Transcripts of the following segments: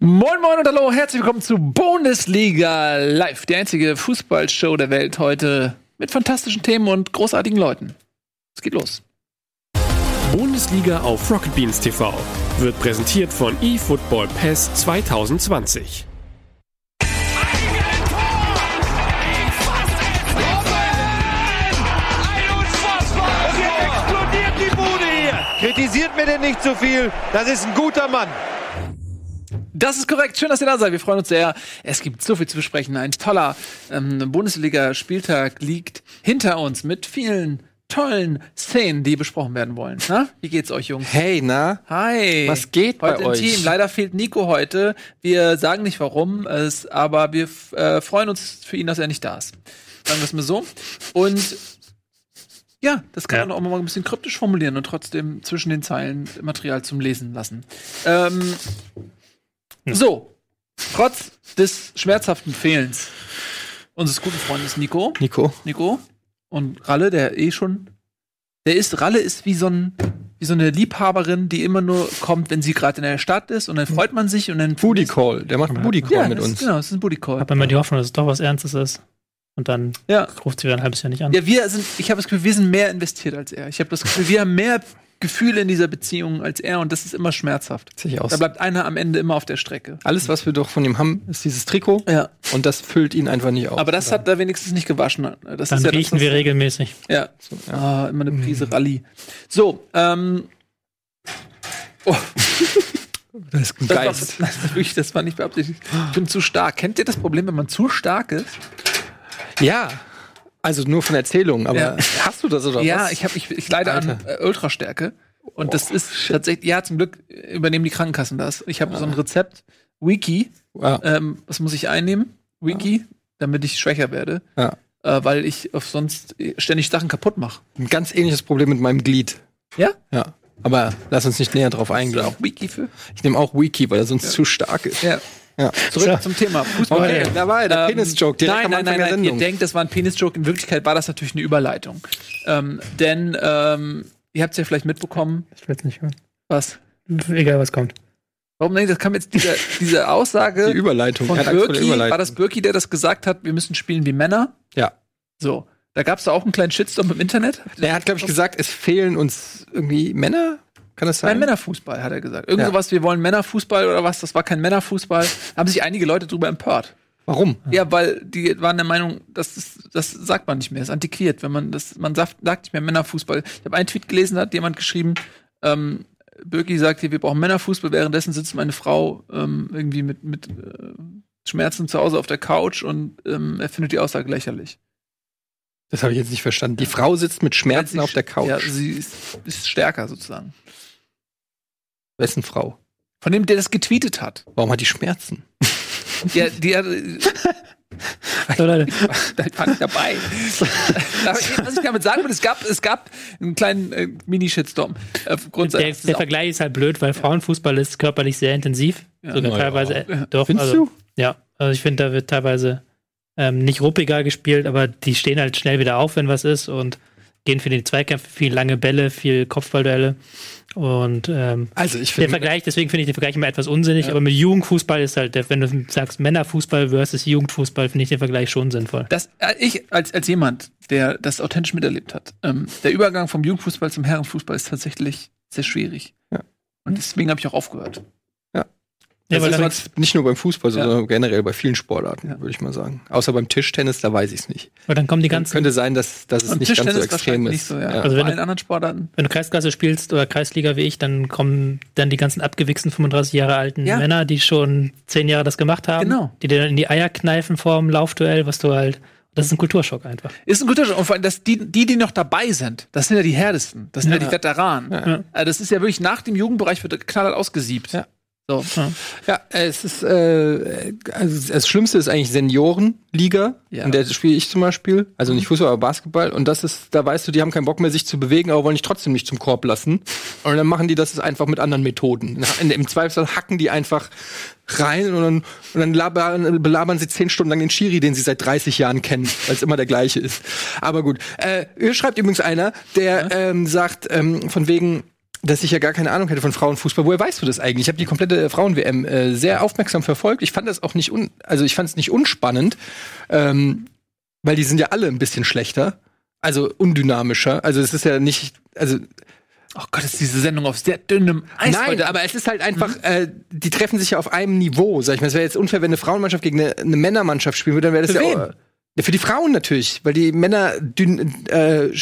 Moin Moin und Hallo, herzlich willkommen zu Bundesliga Live, die einzige Fußballshow der Welt heute mit fantastischen Themen und großartigen Leuten. Es geht los. Bundesliga auf Rocket Beans TV wird präsentiert von eFootball Pass 2020. explodiert die Bude hier. Kritisiert mir denn nicht zu viel. Das ist ein guter Mann. Das ist korrekt. Schön, dass ihr da seid. Wir freuen uns sehr. Es gibt so viel zu besprechen. Ein toller ähm, Bundesliga-Spieltag liegt hinter uns mit vielen tollen Szenen, die besprochen werden wollen. Na, wie geht's euch, Jungs? Hey, na? Hi. Was geht bei heute im euch? Team. Leider fehlt Nico heute. Wir sagen nicht warum, es, aber wir äh, freuen uns für ihn, dass er nicht da ist. Sagen wir es mal so. Und ja, das kann Ja. man auch mal ein bisschen kryptisch formulieren und trotzdem zwischen den Zeilen Material zum Lesen lassen. Ähm, So, trotz des schmerzhaften Fehlens unseres guten Freundes Nico, Nico? Nico und Ralle, der eh schon, der ist, Ralle ist wie so ein, wie so eine Liebhaberin, die immer nur kommt, wenn sie gerade in der Stadt ist und dann freut man sich und dann Booty Call. Der macht Booty Call ja, mit das uns. Ist, genau, das ist ein Booty Call. habe immer die Hoffnung, dass es doch was Ernstes ist. Und dann Ja. ruft sie wieder ein halbes Jahr nicht an. Ja, wir sind, ich habe das Gefühl, wir sind mehr investiert als er. Ich habe das Gefühl, wir haben mehr Gefühle in dieser Beziehung als er und das ist immer schmerzhaft. Sehe ich aus. Da bleibt einer am Ende immer auf der Strecke. Alles, was wir doch von ihm haben, ist dieses Trikot. Ja. Und das füllt ihn einfach nicht auf. Aber das hat er wenigstens nicht gewaschen. Das dann ist ja riechen das, wir regelmäßig. Ja. Ah, immer eine Prise Rallye. So, ähm. Oh, das ist ein das, war, Geist. das, war wirklich, das war nicht beabsichtigt. Ich bin zu stark. Kennt ihr das Problem, wenn man zu stark ist? Ja. Also nur von Erzählungen, aber Ja. hast du das oder ja, was? ich, hab, ich, ich leide an Alter. äh, Ultrastärke. Und das ist tatsächlich, ja, zum Glück übernehmen die Krankenkassen das. Ich habe so ein Rezept, Wiki. Ja. Ähm, was muss ich einnehmen? Wiki, damit ich schwächer werde. Ja. Äh, weil ich auf sonst ständig Sachen kaputt mache. Ein ganz ähnliches Problem mit meinem Glied. Ja? Ja. Aber lass uns nicht näher drauf eingehen. Ich nehme auch Wiki, weil er sonst zu stark ist. Ja. Ja. Zurück So. zum Thema Fußball. Okay, da war er, der Ähm, Penis-Joke, Nein, nein, nein, der nein. Ihr denkt, das war ein Penis-Joke. In Wirklichkeit war das natürlich eine Überleitung. Ähm, denn ähm, ihr habt es ja vielleicht mitbekommen. Ich will es nicht hören. Was? Egal, was kommt. Warum nicht? Das kam jetzt diese, diese Aussage Die Überleitung. von Birki. Überleitung. War das Birki, der das gesagt hat? Wir müssen spielen wie Männer. Ja. So. Da gab es da auch einen kleinen Shitstorm im Internet. Er hat, glaube ich, gesagt, es fehlen uns irgendwie Männer. Kann das sein? Nein, Männerfußball, hat er gesagt. Irgend Ja. sowas, wir wollen Männerfußball oder was, das war kein Männerfußball. Da haben sich einige Leute drüber empört. Warum? Ja, weil die waren der Meinung, das, ist, das sagt man nicht mehr, ist antiquiert. Wenn man das, man sagt, sagt nicht mehr Männerfußball. Ich habe einen Tweet gelesen, da hat jemand geschrieben, ähm, Birki sagt hier, wir brauchen Männerfußball, währenddessen sitzt meine Frau ähm, irgendwie mit, mit äh, Schmerzen zu Hause auf der Couch und ähm, er findet die Aussage lächerlich. Das habe ich jetzt nicht verstanden. Die Frau sitzt mit Schmerzen Sie- auf der Couch. Ja, sie ist, ist stärker sozusagen. Wessen Frau? Von dem, der das getweetet hat. Warum hat die Schmerzen? Ja, die hat, So, Leute, da war ich dabei. Was ich damit sagen will, es gab, es gab einen kleinen äh, Mini-Shitstorm. Äh, aufgrund der, seines- der Vergleich ist halt blöd, weil Frauenfußball ist körperlich sehr intensiv. Sogar ja. teilweise. Äh, doch, Findest also, du? Ja, also ich finde, da wird teilweise ähm, nicht ruppiger gespielt, aber die stehen halt schnell wieder auf, wenn was ist und gehen für die Zweikämpfe, viel lange Bälle, viel Kopfballduelle. Und ähm, Also ich der Vergleich, deswegen finde ich den Vergleich immer etwas unsinnig, aber mit Jugendfußball ist halt, der, wenn du sagst Männerfußball versus Jugendfußball, finde ich den Vergleich schon sinnvoll. Das, äh, ich als, als jemand, der das authentisch miterlebt hat, ähm, der Übergang vom Jugendfußball zum Herrenfußball ist tatsächlich sehr schwierig. Ja. Und deswegen habe ich auch aufgehört. Ja, das weil ist dann, halt nicht nur beim Fußball, Ja. sondern generell bei vielen Sportarten, Ja. würde ich mal sagen. Außer beim Tischtennis, da weiß ich es nicht. weil dann kommen die ganzen, Könnte sein, dass, dass es nicht ganz so extrem ist. nicht so, ja. Ja. Also Bei wenn du- anderen Sportarten. wenn du Kreisklasse spielst oder Kreisliga wie ich, dann kommen dann die ganzen abgewichsten 35 Jahre alten Ja. Männer, die schon zehn Jahre das gemacht haben, Genau. die dir dann in die Eier kneifen vorm Laufduell, was du halt, das ist ein Kulturschock einfach. Ist ein guter Schritt. Und vor allem, dass die, die, die noch dabei sind, das sind ja die härtesten. Das sind ja, die Veteranen. Ja. Also das ist ja wirklich nach dem Jugendbereich wird knallhart ausgesiebt. Ja. So. Ja, es ist, äh, also das Schlimmste ist eigentlich Seniorenliga. Ja. In der spiele ich zum Beispiel. Also nicht Fußball, aber Basketball. Und das ist, da weißt du, die haben keinen Bock mehr, sich zu bewegen, aber wollen dich trotzdem nicht zum Korb lassen. Und dann machen die das einfach mit anderen Methoden. In, Im Zweifelsfall hacken die einfach rein und dann, und dann labern, belabern sie zehn Stunden lang den Schiri, den sie seit 30 Jahren kennen, weil es immer der gleiche ist. Aber gut. Äh, hier schreibt übrigens einer, der ähm, sagt, ähm, von wegen, dass ich ja gar keine Ahnung hätte von Frauenfußball. Woher weißt du das eigentlich? Ich habe die komplette Frauen-WM äh, sehr aufmerksam verfolgt. Ich fand das auch nicht un also ich fand es nicht unspannend, ähm, weil die sind ja alle ein bisschen schlechter, also undynamischer. Also es ist ja nicht, also Oh Gott, ist diese Sendung auf sehr dünnem Eis Nein, heute. aber es ist halt einfach, äh, die treffen sich ja auf einem Niveau, sag ich mal. Es wäre jetzt unfair, wenn eine Frauenmannschaft gegen eine, eine Männermannschaft spielen würde, dann wäre das Für ja wen? auch. Für die Frauen natürlich, weil die Männer dünn, äh, äh,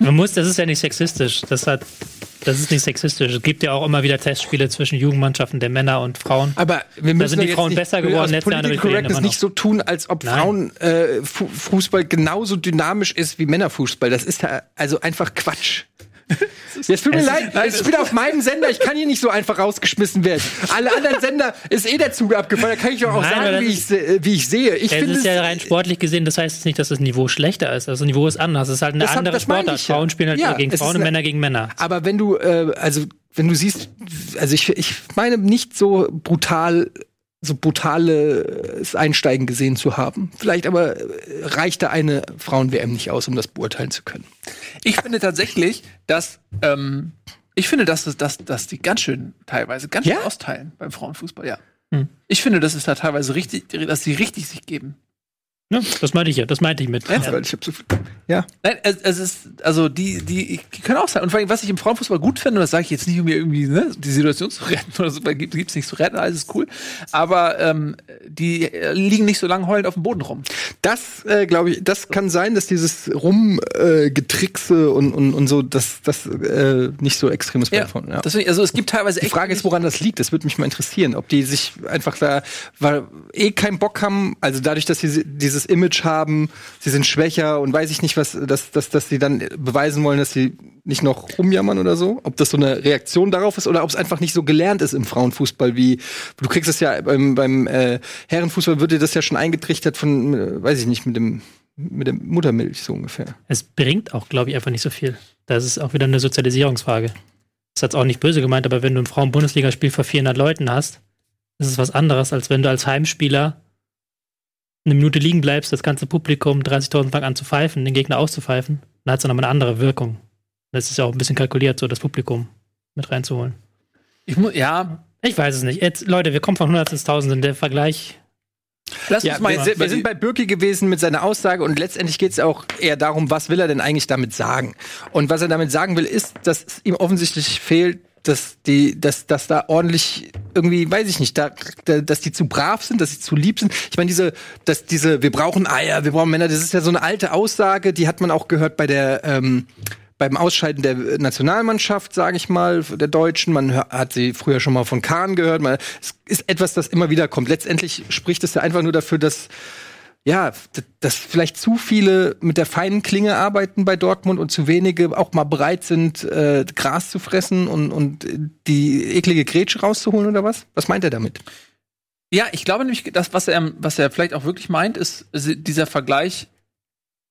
Man muss, das ist ja nicht sexistisch. Das hat, das ist nicht sexistisch. Es gibt ja auch immer wieder Testspiele zwischen Jugendmannschaften der Männer und Frauen. Aber wir müssen sind die Frauen nicht, besser geworden aus Political aber wir reden Correctness nicht so tun, als ob Nein. Frauen äh, genauso dynamisch ist wie Männerfußball. Das ist ja also einfach Quatsch. Jetzt tut mir Es- leid, ich bin auf meinem Sender, ich kann hier nicht so einfach rausgeschmissen werden. Alle anderen Sender ist eh der Zug abgefallen, da kann ich doch auch Nein, sagen, wie ich, ist- wie ich sehe. Ich Es finde ist es- ja rein sportlich gesehen, das heißt nicht, dass das Niveau schlechter ist. Also das Niveau ist anders. Es ist halt eine Das andere Sportart. ja. Frauen spielen halt Ja, gegen es Frauen ist und Männer gegen Männer. Aber wenn du, äh, also wenn du siehst, also ich, ich meine nicht so brutal, so brutales Einsteigen gesehen zu haben. Vielleicht aber äh, reicht da eine Frauen-WM nicht aus, um das beurteilen zu können. Ich finde tatsächlich, dass ähm, ich finde, dass, dass, dass die ganz schön teilweise ganz schön Ja? austeilen beim Frauenfußball, ja. Hm. Ich finde, dass es da teilweise richtig, dass sie richtig sich geben. Ja, das meinte ich ja. Das meinte ich mit. Ernsthaft? Weil ich hab so viel, ja. Nein, es, es ist, also die, die, die können auch sein. Und vor allem, was ich im Frauenfußball gut finde, und das sage ich jetzt nicht, um mir irgendwie ne, die Situation zu retten oder so, weil gibt es nichts zu retten, alles ist cool. Aber ähm, die äh, liegen nicht so lange heulend auf dem Boden rum. Das äh, glaube ich, das kann sein, dass dieses Rumgetrickse äh, und, und, und so, dass das äh, nicht so extrem ist bei den Frauen, ja. Deswegen, also es gibt teilweise Die Frage ist, woran das liegt. Das würde mich mal interessieren, ob die sich einfach da, weil eh keinen Bock haben, also dadurch, dass sie dieses Image haben, sie sind schwächer und weiß ich nicht, was, dass, dass, dass sie dann beweisen wollen, dass sie nicht noch rumjammern oder so. Ob das so eine Reaktion darauf ist oder ob es einfach nicht so gelernt ist im Frauenfußball, wie du kriegst es ja beim, beim äh, Herrenfußball wird dir das ja schon eingetrichtert von, äh, weiß ich nicht, mit dem mit der Muttermilch so ungefähr. Es bringt auch, glaube ich, einfach nicht so viel. Das ist auch wieder eine Sozialisierungsfrage. Das hat auch nicht böse gemeint, aber wenn du ein Frauen-Bundesligaspiel vor 400 Leuten hast, ist es was anderes, als wenn du als Heimspieler eine Minute liegen bleibst, das ganze Publikum 30.000 fangen an zu pfeifen, den Gegner auszupfeifen. Dann hat es nochmal eine andere Wirkung. Das ist ja auch ein bisschen kalkuliert, so das Publikum mit reinzuholen. Ich muss, ja, Ich weiß es nicht. Jetzt, Leute, wir kommen von 100 ins 1000. Der Vergleich lass Ja, uns mal wir, wir sind bei Birki gewesen mit seiner Aussage und letztendlich geht es auch eher darum, was will er denn eigentlich damit sagen? Und was er damit sagen will, ist, dass ihm offensichtlich fehlt, dass die, dass, dass da ordentlich irgendwie, weiß ich nicht, da, da, dass die zu brav sind, dass sie zu lieb sind. Ich meine, diese, dass diese, wir brauchen Eier, wir brauchen Männer, das ist ja so eine alte Aussage, die hat man auch gehört bei der, ähm, beim Ausscheiden der Nationalmannschaft, sage ich mal, der Deutschen. Man hat sie früher schon mal von Kahn gehört. Man, es ist etwas, das immer wieder kommt. Letztendlich spricht es ja einfach nur dafür, dass ja, dass vielleicht zu viele mit der feinen Klinge arbeiten bei Dortmund und zu wenige auch mal bereit sind, äh, Gras zu fressen und, und die eklige Grätsche rauszuholen oder was? Was meint er damit? Ja, ich glaube nämlich, das, was er, was er vielleicht auch wirklich meint, ist dieser Vergleich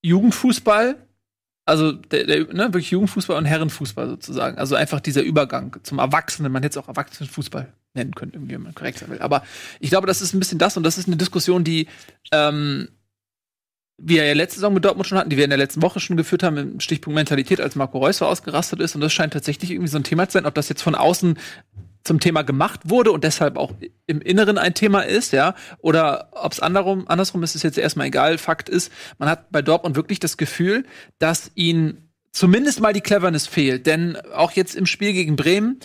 Jugendfußball, also der, der, ne, wirklich Jugendfußball und Herrenfußball sozusagen. Also einfach dieser Übergang zum Erwachsenen, man hätte es auch Erwachsenenfußball nennen können, irgendwie, wenn man korrekt sein will. Aber ich glaube, das ist ein bisschen das und das ist eine Diskussion, die ähm, wir ja letzte Saison mit Dortmund schon hatten, die wir in der letzten Woche schon geführt haben, im Stichpunkt Mentalität, als Marco Reus so ausgerastet ist. Und das scheint tatsächlich irgendwie so ein Thema zu sein, ob das jetzt von außen zum Thema gemacht wurde und deshalb auch im Inneren ein Thema ist, ja, oder ob es andersrum, andersrum ist, ist jetzt erstmal egal. Fakt ist, man hat bei Dortmund wirklich das Gefühl, dass ihnen zumindest mal die Cleverness fehlt. Denn auch jetzt im Spiel gegen Bremen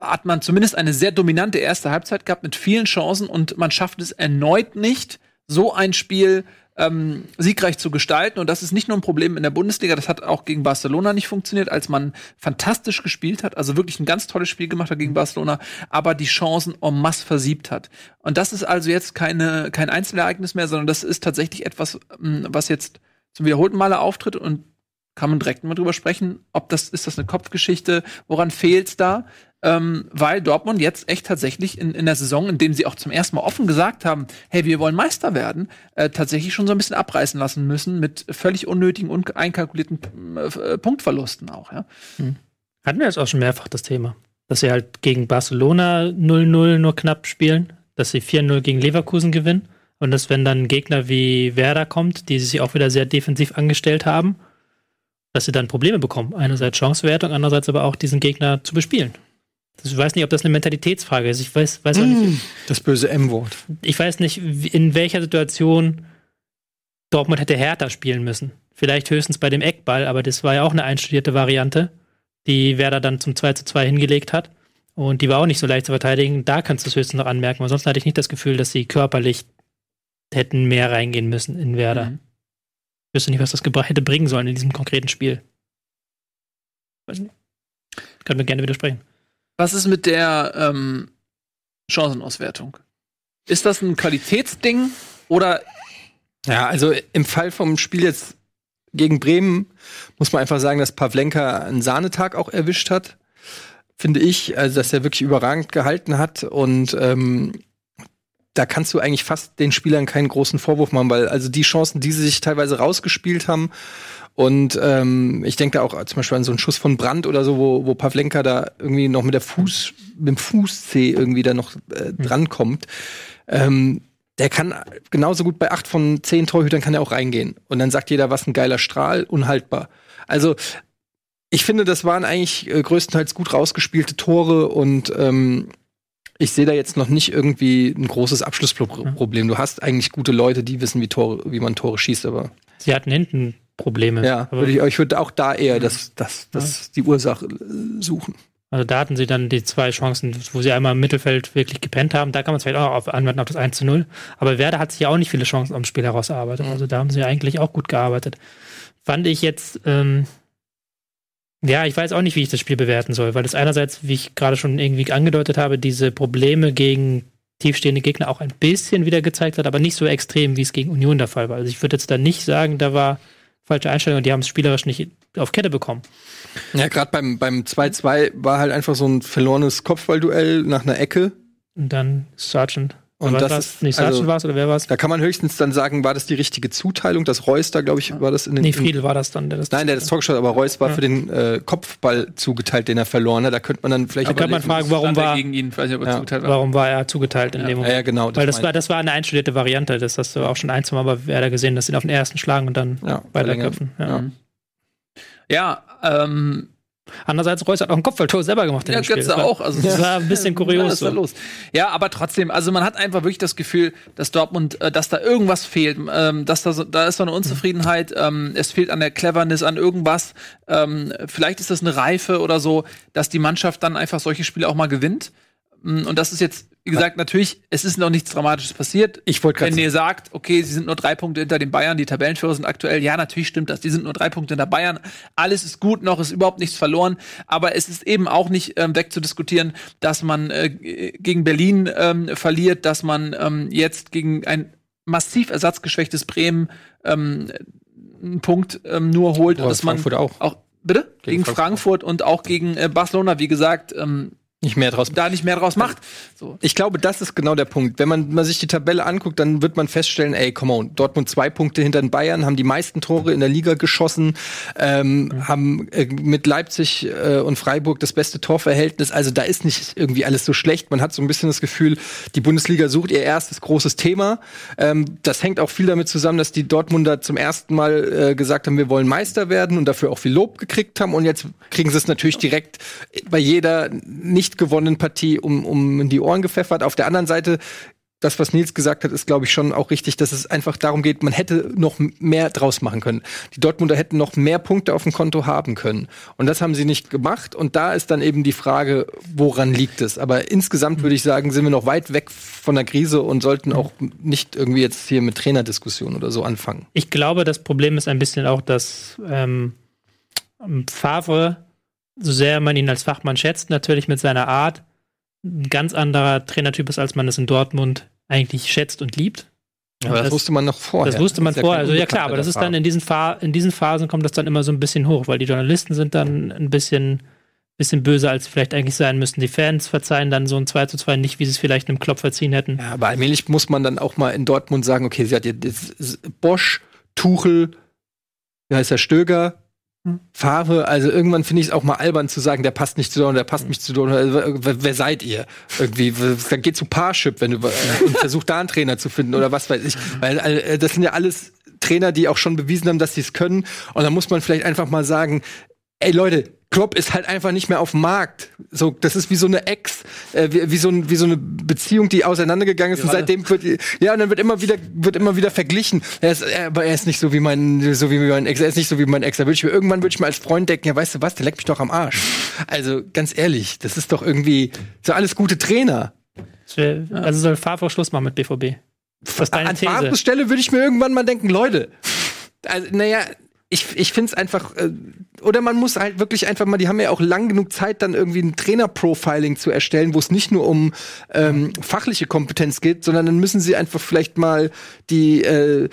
hat man zumindest eine sehr dominante erste Halbzeit gehabt mit vielen Chancen und man schafft es erneut nicht, so ein Spiel ähm, siegreich zu gestalten. Und das ist nicht nur ein Problem in der Bundesliga, das hat auch gegen Barcelona nicht funktioniert, als man fantastisch gespielt hat, also wirklich ein ganz tolles Spiel gemacht hat gegen Barcelona, aber die Chancen en masse versiebt hat. Und das ist also jetzt keine, kein Einzelereignis mehr, sondern das ist tatsächlich etwas, ähm, was jetzt zum wiederholten Male auftritt und kann man direkt mal drüber sprechen, ob das, ist das eine Kopfgeschichte, woran fehlt's da? Ähm, weil Dortmund jetzt echt tatsächlich in, in der Saison, in dem sie auch zum ersten Mal offen gesagt haben, hey, wir wollen Meister werden, äh, tatsächlich schon so ein bisschen abreißen lassen müssen mit völlig unnötigen und einkalkulierten äh, Punktverlusten auch, ja. hatten wir jetzt auch schon mehrfach das Thema. Dass sie halt gegen Barcelona 0-0 nur knapp spielen, dass sie 4-0 gegen Leverkusen gewinnen und dass, wenn dann ein Gegner wie Werder kommt, die sich auch wieder sehr defensiv angestellt haben dass sie dann Probleme bekommen. Einerseits Chancewertung, andererseits aber auch diesen Gegner zu bespielen. Ich weiß nicht, ob das eine Mentalitätsfrage ist. Ich weiß, weiß auch nicht. Das böse M-Wort. Ich weiß nicht, in welcher Situation Dortmund hätte härter spielen müssen. Vielleicht höchstens bei dem Eckball, aber das war ja auch eine einstudierte Variante, die Werder dann zum 2 zu 2 hingelegt hat. Und die war auch nicht so leicht zu verteidigen. Da kannst du es höchstens noch anmerken, weil sonst hatte ich nicht das Gefühl, dass sie körperlich hätten mehr reingehen müssen in Werder. Mhm. Ich wüsste nicht, was das hätte bringen sollen in diesem konkreten Spiel. Weiß nicht. Können wir gerne widersprechen. Was ist mit der ähm, Chancenauswertung? Ist das ein Qualitätsding oder Ja, also im Fall vom Spiel jetzt gegen Bremen muss man einfach sagen, dass Pavlenka einen Sahnetag auch erwischt hat. Finde ich, also dass er wirklich überragend gehalten hat und ähm, da kannst du eigentlich fast den Spielern keinen großen Vorwurf machen, weil also die Chancen, die sie sich teilweise rausgespielt haben und ähm, ich denke da auch zum Beispiel an so einen Schuss von Brandt oder so, wo, wo Pavlenka da irgendwie noch mit der Fuß, mit dem Fußzeh irgendwie da noch äh, drankommt. Ähm, der kann genauso gut bei acht von zehn Torhütern kann er auch reingehen. Und dann sagt jeder, was ein geiler Strahl, unhaltbar. Also ich finde, das waren eigentlich äh, größtenteils gut rausgespielte Tore und ähm, ich sehe da jetzt noch nicht irgendwie ein großes Abschlussproblem. Du hast eigentlich gute Leute, die wissen, wie, Tore, wie man Tore schießt, aber Sie hatten hinten Probleme. ja, würde ich, ich würde auch da eher das, das, das die Ursache äh, suchen. also da hatten sie dann die zwei Chancen, wo sie einmal im Mittelfeld wirklich gepennt haben. Da kann man es vielleicht auch auf anwenden auf das 1 zu 0. Aber Werder hat sich ja auch nicht viele Chancen am Spiel heraus erarbeitet. Also da haben sie eigentlich auch gut gearbeitet. Fand ich jetzt, ähm, ja, ich weiß auch nicht, wie ich das Spiel bewerten soll, weil es einerseits, wie ich gerade schon irgendwie angedeutet habe, diese Probleme gegen tiefstehende Gegner auch ein bisschen wieder gezeigt hat, aber nicht so extrem, wie es gegen Union der Fall war. Also ich würde jetzt da nicht sagen, da war falsche Einstellung und die haben es spielerisch nicht auf Kette bekommen. Ja, gerade beim beim 2-2 war halt einfach so ein verlorenes Kopfballduell nach einer Ecke. Und dann Sargent. Und Oder das war's? ist- nicht Sargent also- war es oder wer war es? Da kann man höchstens dann sagen, war das die richtige Zuteilung? Das Reus da, glaube ich, war das in den. Nee, Friedel war das dann, der das Nein, der das Tor geschossen, aber Reus war Ja. für den äh, Kopfball zugeteilt, den er verloren hat. Da könnte man dann vielleicht Da kann man fragen, warum er war, gegen ihn? Ich weiß nicht, ob er Ja. zugeteilt war. warum war er zugeteilt in Ja. dem Moment? ja, genau. Weil das meine war, das war eine einstudierte Variante. Das hast du auch schon ein, zwei Mal bei Werder gesehen, dass sie ihn auf den ersten schlagen und dann ich. ja, weiterköpfen. Ja. Ja. Ja, ähm, Andererseits, Reus hat auch ein Kopfballtor selber gemacht in ja. Götze auch. Also Das war ein bisschen kurios. So. los? Ja, aber trotzdem, also man hat einfach wirklich das Gefühl, dass Dortmund, äh, dass da irgendwas fehlt, ähm, dass da so, da ist so eine Unzufriedenheit, ähm, es fehlt an der Cleverness, an irgendwas. Ähm, vielleicht ist das eine Reife oder so, dass die Mannschaft dann einfach solche Spiele auch mal gewinnt. Mm, Und das ist jetzt, wie gesagt, natürlich, es ist noch nichts Dramatisches passiert. Ich wollte gerade Wenn ihr sagt, okay, sie sind nur drei Punkte hinter den Bayern, die Tabellenführer sind aktuell, ja, natürlich stimmt das. Die sind nur drei Punkte hinter Bayern. Alles ist gut noch, ist überhaupt nichts verloren. Aber es ist eben auch nicht ähm, wegzudiskutieren, dass man äh, gegen Berlin ähm, verliert, dass man ähm, jetzt gegen ein massiv ersatzgeschwächtes Bremen ähm, einen Punkt ähm, nur holt. Boah, dass man Frankfurt auch. auch bitte Gegen gegen, Frankfurt. und auch gegen äh, Barcelona, wie gesagt, ähm, Nicht mehr draus. da nicht mehr draus macht. So. Ich glaube, das ist genau der Punkt. Wenn man, man sich die Tabelle anguckt, dann wird man feststellen, ey, come on, Dortmund zwei Punkte hinter den Bayern, haben die meisten Tore in der Liga geschossen, ähm, haben äh, mit Leipzig äh, und Freiburg das beste Torverhältnis. Also da ist nicht irgendwie alles so schlecht. Man hat so ein bisschen das Gefühl, die Bundesliga sucht ihr erstes großes Thema. Ähm, das hängt auch viel damit zusammen, dass die Dortmunder zum ersten Mal äh, gesagt haben, wir wollen Meister werden und dafür auch viel Lob gekriegt haben. Und jetzt kriegen sie es natürlich direkt bei jeder nicht gewonnenen Partie um, um die Ohren gepfeffert. Auf der anderen Seite das, was Nils gesagt hat, ist, glaube ich, schon auch richtig, dass es einfach darum geht, man hätte noch mehr draus machen können. Die Dortmunder hätten noch mehr Punkte auf dem Konto haben können. Und das haben sie nicht gemacht. Und da ist dann eben die Frage, woran liegt es? Aber insgesamt würde ich sagen, sind wir noch weit weg von der Krise und sollten auch nicht irgendwie jetzt hier mit Trainerdiskussionen oder so anfangen. Ich glaube, das Problem ist ein bisschen auch, dass ähm, Favre, so sehr man ihn als Fachmann schätzt, natürlich mit seiner Art ein ganz anderer Trainertyp ist, als man es in Dortmund eigentlich schätzt und liebt. Aber das, das- wusste man noch vorher. Das wusste man ja vorher. kein Also ja klar, aber das ist dann in diesen, in diesen Phasen kommt das dann immer so ein bisschen hoch, weil die Journalisten sind dann ein bisschen, bisschen böser, als sie vielleicht eigentlich sein müssten. Die Fans verzeihen dann so ein 2 zu 2 nicht, wie sie es vielleicht einem Klopp verziehen hätten. Ja, aber allmählich muss man dann auch mal in Dortmund sagen, okay, sie hat jetzt Bosch, Tuchel, wie heißt der Stöger, Favre, also irgendwann finde ich es auch mal albern zu sagen, der passt nicht zu Dortmund, der passt nicht zu Dortmund. Also, wer, wer seid ihr? Irgendwie, dann geht zu Parship, wenn du und versucht da einen Trainer zu finden oder was weiß ich. Weil äh, das sind ja alles Trainer, die auch schon bewiesen haben, dass sie es können. Und da muss man vielleicht einfach mal sagen, ey Leute, Klopp ist halt einfach nicht mehr auf dem Markt. So, das ist wie so eine Ex, äh, wie, wie, so ein, wie so eine Beziehung, die auseinandergegangen ist. Und seitdem wird, ja, und dann wird immer wieder, wird immer wieder verglichen. Er ist, er, aber er ist nicht so wie mein, so wie mein Ex. Er ist nicht so wie mein Ex. Da würde ich mir irgendwann würde ich mir als Freund denken, ja, weißt du was, der leckt mich doch am Arsch. Also ganz ehrlich, das ist doch irgendwie so alles gute Trainer. Also soll Favre Schluss machen mit BVB. Was ist deine An Favres Stelle würde ich mir irgendwann mal denken, Leute. Also, naja, ich, ich finde es einfach, äh, oder man muss halt wirklich einfach mal, die haben ja auch lang genug Zeit, dann irgendwie ein Trainer-Profiling zu erstellen, wo es nicht nur um ähm, fachliche Kompetenz geht, sondern dann müssen sie einfach vielleicht mal die äh,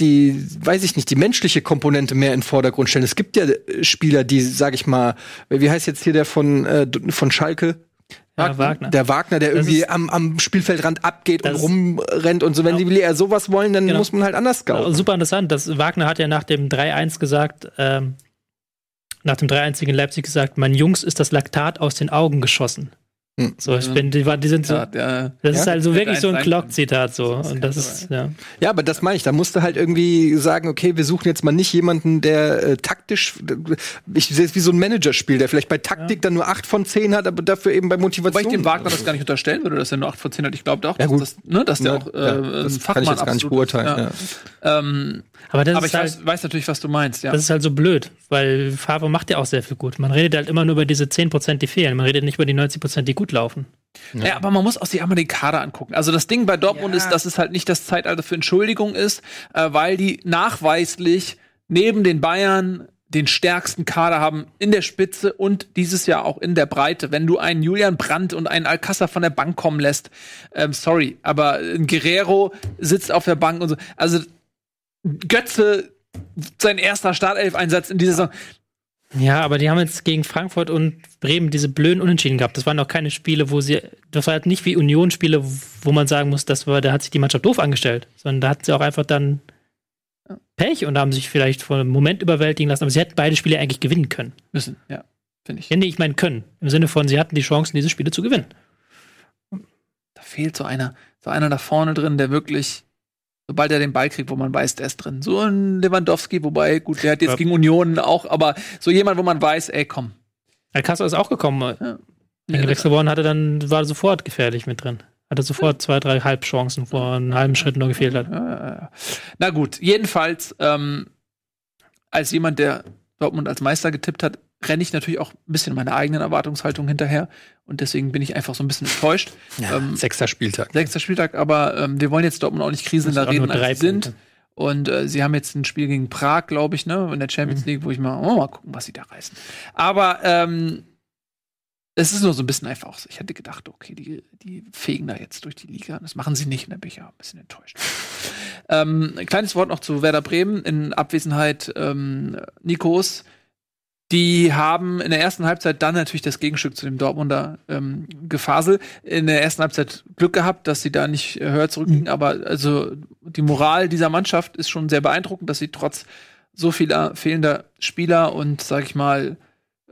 die, weiß ich nicht, die menschliche Komponente mehr in den Vordergrund stellen. Es gibt ja Spieler, die, sag ich mal, wie heißt jetzt hier der von, äh, von Schalke? Ja, Wagner. Der Wagner, der das irgendwie am, am Spielfeldrand abgeht und rumrennt und so. Wenn genau. die eher sowas wollen, dann genau. muss man halt anders scouten. Super interessant. Das, Wagner hat ja nach dem 3-1 gesagt, ähm, nach dem 3-1 gegen Leipzig gesagt, mein Jungs ist das Laktat aus den Augen geschossen. Hm. So, ich bin, die, die sind so. Ja, der, das ja, ist halt so wirklich so ein Clock-Zitat so. Und das ist, ja. Ja, aber das meine ich. Da musst du halt irgendwie sagen, okay, wir suchen jetzt mal nicht jemanden, der äh, taktisch, ich sehe es wie so ein Managerspiel, der vielleicht bei Taktik ja. dann nur 8 von 10 hat, aber dafür eben bei Motivation. Weil ich dem Wagner das gar nicht unterstellen würde, dass er nur 8 von 10 hat. Ich glaube auch, ja, dass, das, ne, dass der auch äh, das Fachmann kann ich jetzt gar nicht beurteilen. Ähm, aber, das aber ich halt, weiß, weiß, natürlich, was du meinst. Ja. Das ist halt so blöd, weil Favre macht ja auch sehr viel gut. Man redet halt immer nur über diese 10%, die fehlen. Man redet nicht über die 90%, die gut laufen. Ja. ja. aber man muss auch sich einmal den Kader angucken. Also das Ding bei Dortmund ja. ist, dass es halt nicht das Zeitalter für Entschuldigung ist, äh, weil die nachweislich neben den Bayern den stärksten Kader haben in der Spitze und dieses Jahr auch in der Breite. Wenn du einen Julian Brandt und einen Alcázar von der Bank kommen lässt, ähm, sorry, aber ein Guerrero sitzt auf der Bank und so. Also Götze sein erster Startelf-Einsatz in dieser Saison. Ja, aber die haben jetzt gegen Frankfurt und Bremen diese blöden Unentschieden gehabt. Das waren auch keine Spiele, wo sie, das war halt nicht wie Union-Spiele, wo man sagen muss, das war, da hat sich die Mannschaft doof angestellt, sondern da hat sie auch einfach dann Pech und haben sich vielleicht vor einem Moment überwältigen lassen. Aber sie hätten beide Spiele eigentlich gewinnen können. Müssen, ja, finde ich. Ja, nee, ich meine können. Im Sinne von, sie hatten die Chancen, diese Spiele zu gewinnen. Da fehlt so einer, so einer da vorne drin, der wirklich sobald er den Ball kriegt, wo man weiß, der ist drin. So ein Lewandowski, wobei, gut, der hat jetzt ja. gegen Union auch, aber so jemand, wo man weiß, ey, komm. Alcázar ist auch gekommen. Ja. Gewechselt worden, hatte dann, war sofort gefährlich mit drin. Hatte sofort zwei, drei Halbchancen, wo einen halben Schritt nur gefehlt hat. Na gut, jedenfalls, ähm, als jemand, der Dortmund als Meister getippt hat, renne ich natürlich auch ein bisschen meiner eigenen Erwartungshaltung hinterher. Und deswegen bin ich einfach so ein bisschen enttäuscht. Ja, ähm, sechster Spieltag. Sechster Spieltag, aber ähm, wir wollen jetzt Dortmund auch nicht kriselnder reden, als sie sind. Und äh, sie haben jetzt ein Spiel gegen Prag, glaube ich, ne, in der Champions mhm. League, wo ich mal, oh, mal gucken, was sie da reißen. Aber ähm, es ist nur so ein bisschen einfach. Ich hätte gedacht, okay, die, die fegen da jetzt durch die Liga. Das machen sie nicht, bin ich ja ein bisschen enttäuscht. ähm, ein kleines Wort noch zu Werder Bremen in Abwesenheit ähm, Nikos. Die haben in der ersten Halbzeit dann natürlich das Gegenstück zu dem Dortmunder ähm, Gefasel. In der ersten Halbzeit Glück gehabt, dass sie da nicht äh, höher zurückliegen. Mhm. Aber also die Moral dieser Mannschaft ist schon sehr beeindruckend, dass sie trotz so vieler fehlender Spieler und, sag ich mal,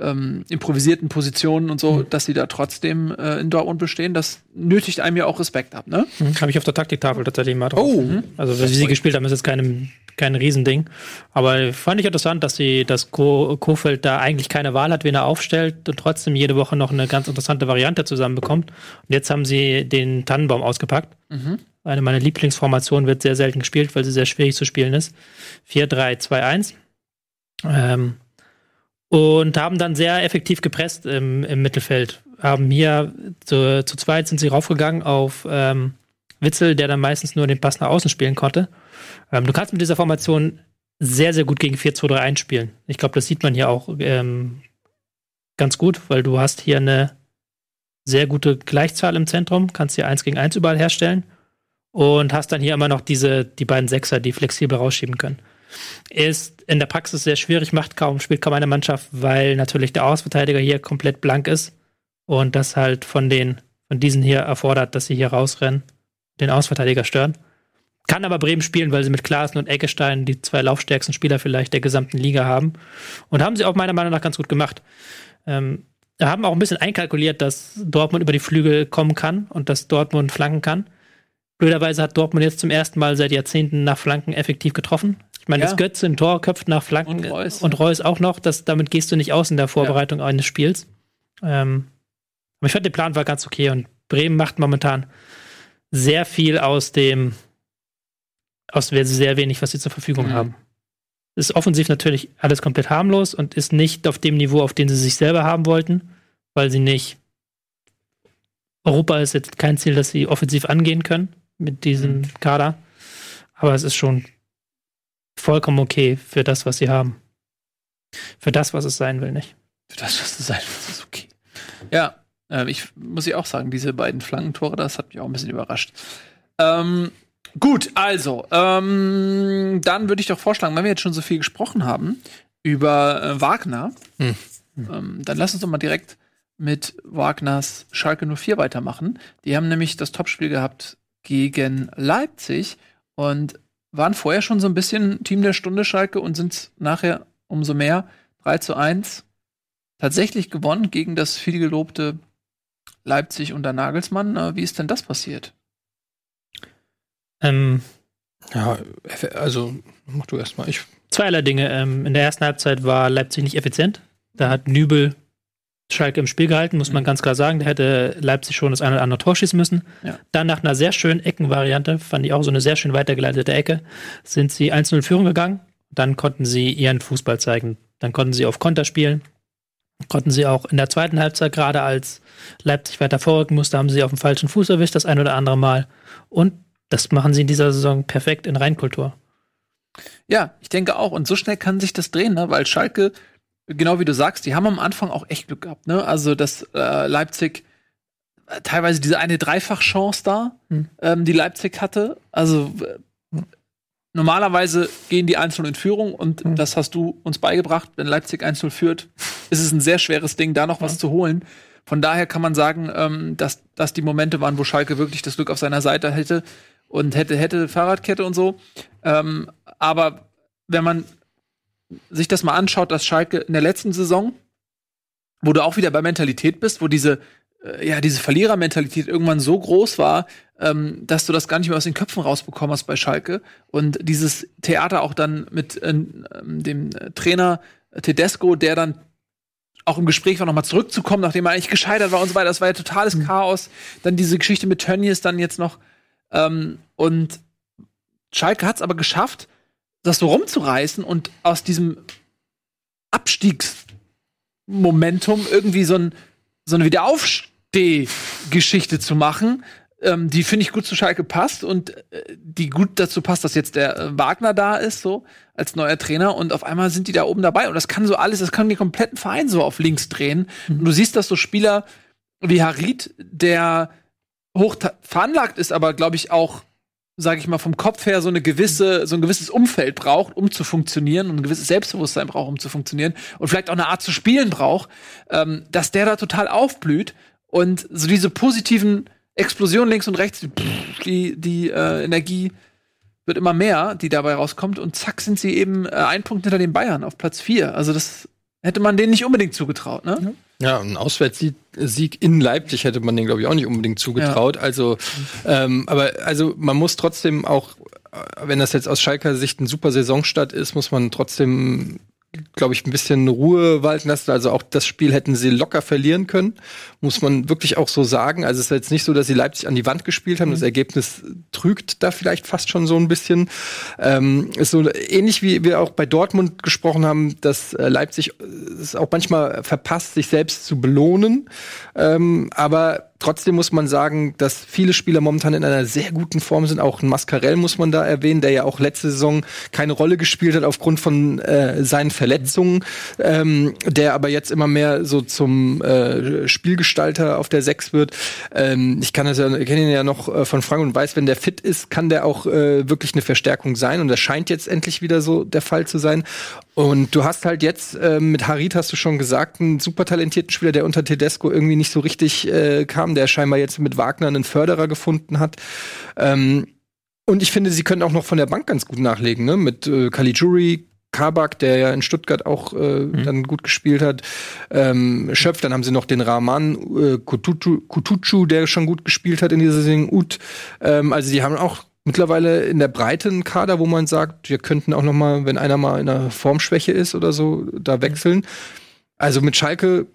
ähm, improvisierten Positionen und so, mhm. dass sie da trotzdem äh, in Dortmund bestehen, das nötigt einem ja auch Respekt ab, ne? Mhm. Habe ich auf der Taktiktafel tatsächlich mal drauf. Oh. Mhm. Also, wie sie gespielt haben, ist jetzt kein, kein Riesending. Aber fand ich interessant, dass sie, dass Ko Kofeld da eigentlich keine Wahl hat, wen er aufstellt und trotzdem jede Woche noch eine ganz interessante Variante zusammenbekommt. Und jetzt haben sie den Tannenbaum ausgepackt. Mhm. Eine meiner Lieblingsformationen wird sehr selten gespielt, weil sie sehr schwierig zu spielen ist. 4-3-2-1. Ähm, und haben dann sehr effektiv gepresst im, im Mittelfeld. Haben hier zu, zu zweit sind sie raufgegangen auf ähm, Witzel, der dann meistens nur den Pass nach außen spielen konnte. Ähm, du kannst mit dieser Formation sehr, sehr gut gegen 4-2-3-1 spielen. Ich glaube, das sieht man hier auch ähm, ganz gut, weil du hast hier eine sehr gute Gleichzahl im Zentrum, kannst hier 1 gegen 1 überall herstellen und hast dann hier immer noch diese, die beiden Sechser, die flexibel rausschieben können. Ist in der Praxis sehr schwierig, macht kaum, spielt kaum eine Mannschaft, weil natürlich der Außenverteidiger hier komplett blank ist und das halt von den, von diesen hier erfordert, dass sie hier rausrennen, den Außenverteidiger stören. Kann aber Bremen spielen, weil sie mit Klaassen und Eggestein die zwei laufstärksten Spieler vielleicht der gesamten Liga haben. Und haben sie auch meiner Meinung nach ganz gut gemacht. Ähm, haben auch ein bisschen einkalkuliert, dass Dortmund über die Flügel kommen kann und dass Dortmund flanken kann. Blöderweise hat Dortmund jetzt zum ersten Mal seit Jahrzehnten nach Flanken effektiv getroffen. Ich meine, Ja. das Götze ein Tor köpft nach Flanken Und Reus, und Reus auch noch. Das, damit gehst du nicht aus in der Vorbereitung eines Spiels. Ähm, aber ich fand, der Plan war ganz okay und Bremen macht momentan sehr viel aus dem, aus sehr wenig, was sie zur Verfügung Mhm. haben. Ist offensiv natürlich alles komplett harmlos und ist nicht auf dem Niveau, auf dem sie sich selber haben wollten, weil sie nicht. Europa ist jetzt kein Ziel, das sie offensiv angehen können mit diesem Mhm. Kader. Aber es ist schon vollkommen okay für das, was sie haben. Für das, was es sein will, nicht. Für das, was du sein willst, ist okay. Ja, ähm, ich muss ich auch sagen, diese beiden Flankentore, das hat mich auch ein bisschen überrascht. Ähm, gut, also, ähm, dann würde ich doch vorschlagen, wenn wir jetzt schon so viel gesprochen haben über äh, Wagner, Hm. ähm, dann lass uns doch mal direkt mit Wagners Schalke 04 weitermachen. Die haben nämlich das Topspiel gehabt gegen Leipzig und waren vorher schon so ein bisschen Team der Stunde Schalke und sind nachher umso mehr 3 zu 1 tatsächlich gewonnen gegen das viel gelobte Leipzig unter Nagelsmann. Äh, Wie ist denn das passiert? Ähm, Ja, also mach du erst mal. Ich zweierlei Dinge. Ähm, in der ersten Halbzeit war Leipzig nicht effizient. Da hat Nübel Schalke im Spiel gehalten, muss man ganz klar sagen. Der hätte Leipzig schon das eine oder andere Tor schießen müssen. Ja. Dann nach einer sehr schönen Eckenvariante, fand ich auch so eine sehr schön weitergeleitete Ecke, sind sie 1-0 in Führung gegangen. Dann konnten sie ihren Fußball zeigen. Dann konnten sie auf Konter spielen. Konnten sie auch in der zweiten Halbzeit, gerade als Leipzig weiter vorrücken musste, haben sie auf dem falschen Fuß erwischt, das ein oder andere Mal. Und das machen sie in dieser Saison perfekt in Reinkultur. Ja, ich denke auch. Und so schnell kann sich das drehen, ne? weil Schalke, genau wie du sagst, die haben am Anfang auch echt Glück gehabt. Ne? Also, dass äh, Leipzig äh, teilweise diese eine Dreifachchance da, Hm. ähm, die Leipzig hatte. Also, äh, normalerweise gehen die einzeln in Führung und Hm. das hast du uns beigebracht. Wenn Leipzig 1-0 führt, ist es ein sehr schweres Ding, da noch was zu holen. Von daher kann man sagen, ähm, dass das die Momente waren, wo Schalke wirklich das Glück auf seiner Seite hätte und hätte, hätte Fahrradkette und so. Ähm, aber wenn man sich das mal anschaut, dass Schalke in der letzten Saison, wo du auch wieder bei Mentalität bist, wo diese, äh, ja, diese Verlierermentalität irgendwann so groß war, ähm, dass du das gar nicht mehr aus den Köpfen rausbekommen hast bei Schalke. Und dieses Theater auch dann mit ähm, dem äh, Trainer Tedesco, der dann auch im Gespräch war, nochmal zurückzukommen, nachdem er eigentlich gescheitert war und so weiter. Das war ja totales Chaos. Dann diese Geschichte mit Tönnies dann jetzt noch. Ähm, und Schalke hat es aber geschafft, das so rumzureißen und aus diesem Abstiegsmomentum irgendwie so, ein, so eine Wiederaufstehgeschichte zu machen, ähm, die finde ich gut zu Schalke passt und äh, die gut dazu passt, dass jetzt der äh, Wagner da ist, so als neuer Trainer und auf einmal sind die da oben dabei und das kann so alles, das kann den kompletten Verein so auf links drehen. Und du siehst, dass so Spieler wie Harit, der hoch veranlagt ist, aber glaube ich auch, sage ich mal, vom Kopf her so eine gewisse, so ein gewisses Umfeld braucht, um zu funktionieren und ein gewisses Selbstbewusstsein braucht, um zu funktionieren und vielleicht auch eine Art zu spielen braucht, ähm, dass der da total aufblüht und so diese positiven Explosionen links und rechts, die, die äh, Energie wird immer mehr, die dabei rauskommt und zack sind sie eben äh, ein Punkt hinter den Bayern auf Platz vier. Also das hätte man denen nicht unbedingt zugetraut, ne? Ja, ein Auswärtssieg Sieg in Leipzig hätte man den, glaube ich, auch nicht unbedingt zugetraut. Also, ähm, aber also man muss trotzdem auch, wenn das jetzt aus Schalker Sicht ein super Saisonstart ist, muss man trotzdem, glaube ich, ein bisschen Ruhe walten lassen. Also auch das Spiel hätten sie locker verlieren können, muss man wirklich auch so sagen. Also es ist jetzt nicht so, dass sie Leipzig an die Wand gespielt haben. Das Ergebnis trügt da vielleicht fast schon so ein bisschen. Ähm, ist so ähnlich wie wir auch bei Dortmund gesprochen haben, dass äh, Leipzig es auch manchmal verpasst, sich selbst zu belohnen. Ähm, aber trotzdem muss man sagen, dass viele Spieler momentan in einer sehr guten Form sind. Auch ein Mascarell muss man da erwähnen, der ja auch letzte Saison keine Rolle gespielt hat aufgrund von äh, seinen Verletzungen, ähm, der aber jetzt immer mehr so zum äh, Spielgestalter auf der Sechs wird. Ähm, ich kann das ja, kenne ihn ja noch äh, von Frank und weiß, wenn der fit ist, kann der auch äh, wirklich eine Verstärkung sein. Und das scheint jetzt endlich wieder so der Fall zu sein. Und du hast halt jetzt äh, mit Harit, hast du schon gesagt, einen super talentierten Spieler, der unter Tedesco irgendwie nicht so richtig äh, kam, der scheinbar jetzt mit Wagner einen Förderer gefunden hat. Ähm, und ich finde, sie können auch noch von der Bank ganz gut nachlegen, ne? Mit äh, Caligiuri, Kabak, der ja in Stuttgart auch äh, dann gut gespielt hat. Ähm, Schöpf, dann haben sie noch den Rahman äh, Kutucu, Kutucu, der schon gut gespielt hat in dieser Saison. Ut. Ähm, also die haben auch mittlerweile in der Breite einen Kader, wo man sagt, wir könnten auch noch mal, wenn einer mal in einer Formschwäche ist oder so, da wechseln. Also mit Schalke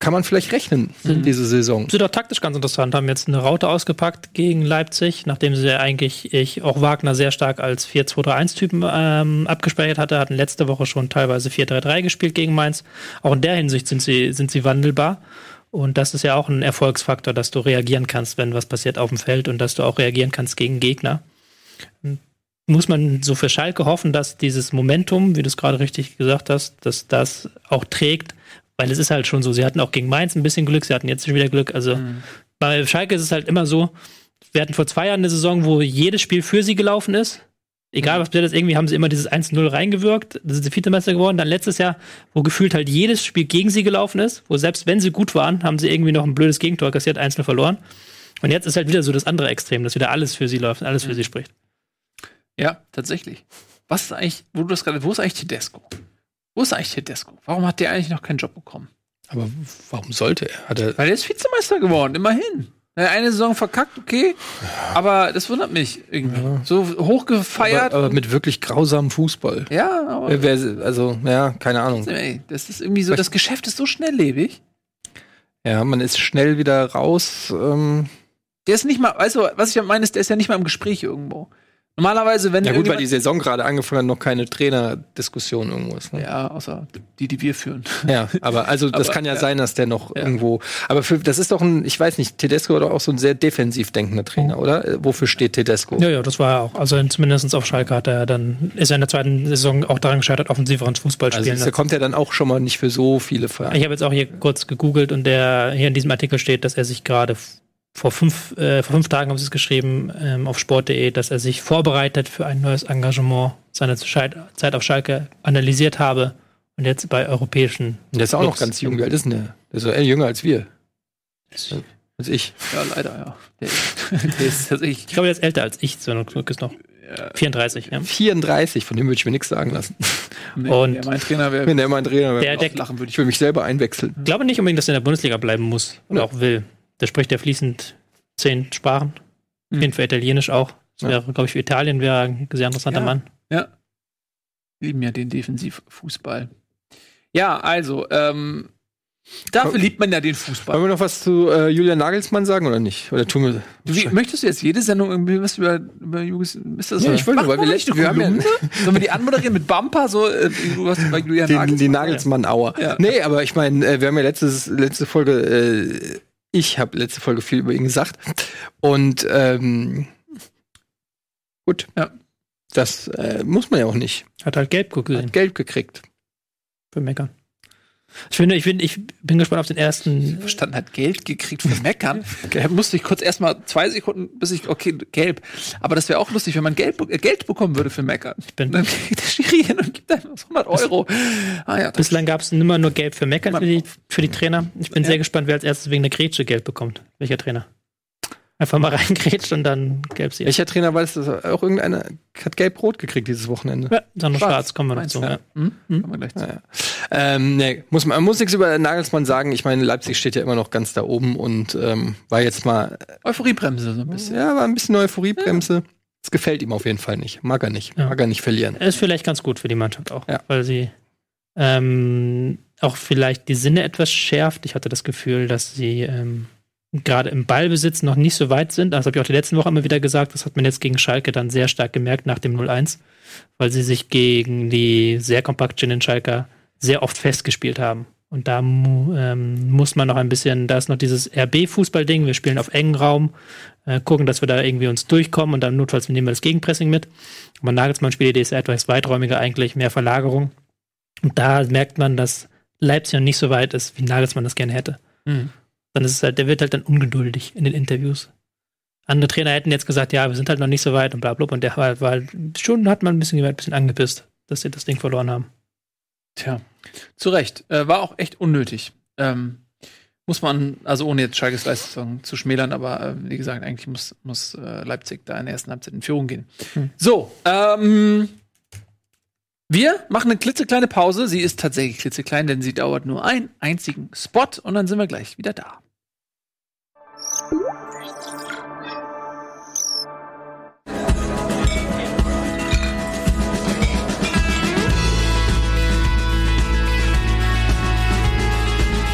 kann man vielleicht rechnen Mhm. diese Saison. Sind auch taktisch ganz interessant, haben jetzt eine Raute ausgepackt gegen Leipzig, nachdem sie eigentlich ich auch Wagner sehr stark als 4-2-3-1-Typen ähm, abgespeichert hatte, hatten letzte Woche schon teilweise 4-3-3 gespielt gegen Mainz. Auch in der Hinsicht sind sie, sind sie wandelbar. Und das ist ja auch ein Erfolgsfaktor, dass du reagieren kannst, wenn was passiert auf dem Feld und dass du auch reagieren kannst gegen Gegner. Muss man so für Schalke hoffen, dass dieses Momentum, wie du es gerade richtig gesagt hast, dass das auch trägt, weil es ist halt schon so, sie hatten auch gegen Mainz ein bisschen Glück, sie hatten jetzt schon wieder Glück. Also bei Schalke ist es halt immer so, wir hatten vor zwei Jahren eine Saison, wo jedes Spiel für sie gelaufen ist. Egal was passiert ist, irgendwie haben sie immer dieses 1-0 reingewirkt, da sind sie Vizemeister geworden. Dann letztes Jahr, wo gefühlt halt jedes Spiel gegen sie gelaufen ist, wo selbst wenn sie gut waren, haben sie irgendwie noch ein blödes Gegentor kassiert, 1-0 verloren. Und jetzt ist halt wieder so das andere Extrem, dass wieder alles für sie läuft, alles für sie spricht. Ja, tatsächlich. Was ist eigentlich, wo du das gerade, wo ist eigentlich Tedesco? Wo ist eigentlich Tedesco? Warum hat der eigentlich noch keinen Job bekommen? Aber warum sollte er? Hat er Weil er ist Vizemeister geworden, immerhin. Er Eine Saison verkackt, okay. Aber das wundert mich irgendwie. So hochgefeiert. aber, aber mit wirklich grausamem Fußball. ja, aber Also, ja, keine Ahnung. das ist irgendwie so, das Geschäft ist so schnelllebig. Ja, man ist schnell wieder raus. Ähm, Der ist nicht mal, weißt du, was ich meine, ist, der ist ja nicht mal im Gespräch irgendwo. Normalerweise, wenn ja gut, weil die Saison gerade angefangen hat, noch keine Trainerdiskussion irgendwo ist. Ne? Ja, außer die, die wir führen. Ja, aber also das Aber, kann ja, ja. sein, dass der noch Ja. irgendwo. Aber für, das ist doch ein, ich weiß nicht, Tedesco war doch auch so ein sehr defensiv denkender Trainer, oder? Äh, Wofür steht Tedesco? Ja, ja, das war er auch. Also zumindest auf Schalke hat er dann, ist er in der zweiten Saison auch daran gescheitert, offensiveren Fußball Also spielen. da kommt er dann auch schon mal nicht für so viele Vereine. Ich habe jetzt auch hier kurz gegoogelt und der hier in diesem Artikel steht, dass er sich gerade vor fünf, äh, vor fünf Tagen haben sie es geschrieben ähm, auf sport.de, dass er sich vorbereitet für ein neues Engagement, seine Zeit auf Schalke analysiert habe und jetzt bei europäischen. Der ist auch noch ganz jung. Wie alt ist denn der? Der ist eher jünger als wir. Als ich. Ja, leider, ja. Der, der ist tatsächlich. Ich glaube, der ist älter als ich, so Glück ist noch 34. Ja. 34, von dem würde ich mir nichts sagen lassen. Nee, Und- der mein Trainer wäre. Wenn der mein Trainer wäre. der, lachen würde Ich will mich selber einwechseln. Ich glaube nicht unbedingt, dass er in der Bundesliga bleiben muss oder auch will. Der spricht ja fließend zehn Sprachen. Auf jeden Fall Italienisch auch. Das Ja. wäre, glaube ich, für Italien wäre ein sehr interessanter Ja. Mann. Ja. Wir lieben ja den Defensivfußball. Ja, also, ähm, dafür liebt man ja den Fußball. Wollen wir noch was zu äh, Julian Nagelsmann sagen oder nicht? Oder tun wir. Du, wie, möchtest du jetzt jede Sendung irgendwie was über, über Jugos, ist das Ja, so? ich wollte, Machen weil wir letzten- wir haben ja-? Sollen wir die anmoderieren mit Bumper, so, äh, hast bei Julian Die, Nagelsmann? die Nagelsmann-Auer. Ja. Nee, aber ich meine, äh, wir haben ja letztes, letzte Folge, äh, ich habe letzte Folge viel über ihn gesagt. Und ähm, gut. Ja. Das äh, muss man ja auch nicht. Hat halt gelb gesehen Hat Geld gekriegt. für Meckern. Ich finde, ich, finde, ich bin gespannt auf den ersten. verstanden hat, Geld gekriegt für Meckern. Da musste ich kurz erstmal zwei Sekunden, bis ich, okay, gelb. Aber das wäre auch lustig, wenn man Geld, äh, Geld bekommen würde für Meckern. Ich bin, Dann geht der Schiri hin und gibt einem 100 Euro. Ah ja, bislang gab es immer nur gelb für Meckern für die, für die Trainer. Ich bin sehr gespannt, wer als erstes wegen der Grätsche Geld bekommt. Welcher Trainer? Einfach mal reingrätscht und dann gelb sehen. Welcher Trainer weiß das? Auch irgendeiner hat gelb-rot gekriegt dieses Wochenende. Ja, dann noch Schwarz. schwarz, kommen wir noch Meinst zu. du? Ja. Hm? Kommen wir gleich zu. Ja, ja. Ähm, nee, muss man, muss nichts über Nagelsmann sagen. Ich meine, Leipzig steht ja immer noch ganz da oben und ähm, war jetzt mal, Euphoriebremse so ein bisschen. ja, war ein bisschen Euphoriebremse. Das gefällt ihm auf jeden Fall nicht. Mag er nicht. Ja. Mag er nicht verlieren. Ist vielleicht ganz gut für die Mannschaft auch, Ja. weil sie ähm, auch vielleicht die Sinne etwas schärft. Ich hatte das Gefühl, dass sie ähm, gerade im Ballbesitz noch nicht so weit sind. Das habe ich auch die letzten Wochen immer wieder gesagt. Das hat man jetzt gegen Schalke dann sehr stark gemerkt nach dem 0-1, weil sie sich gegen die sehr kompakt stehenden Schalker sehr oft festgespielt haben. Und da ähm, muss man noch ein bisschen, da ist noch dieses RB-Fußball-Ding, wir spielen auf engen Raum, äh, gucken, dass wir da irgendwie uns durchkommen und dann notfalls nehmen wir das Gegenpressing mit. Aber Nagelsmanns Spielidee ist etwas weiträumiger eigentlich, mehr Verlagerung. Und da merkt man, dass Leipzig noch nicht so weit ist, wie Nagelsmann das gerne hätte. Mhm. Dann ist es halt, der wird halt dann ungeduldig in den Interviews. Andere Trainer hätten jetzt gesagt, ja, wir sind halt noch nicht so weit und bla bla. Und der war, war schon hat man ein bisschen, ein bisschen angepisst, dass sie das Ding verloren haben. Tja, zu Recht. Äh, war auch echt unnötig. Ähm, muss man, also ohne jetzt Schalkes Leistung zu schmälern, aber äh, wie gesagt, eigentlich muss, muss äh, Leipzig da in der ersten Halbzeit in Führung gehen. Hm. So, ähm, wir machen eine klitzekleine Pause. Sie ist tatsächlich klitzeklein, denn sie dauert nur einen einzigen Spot und dann sind wir gleich wieder da.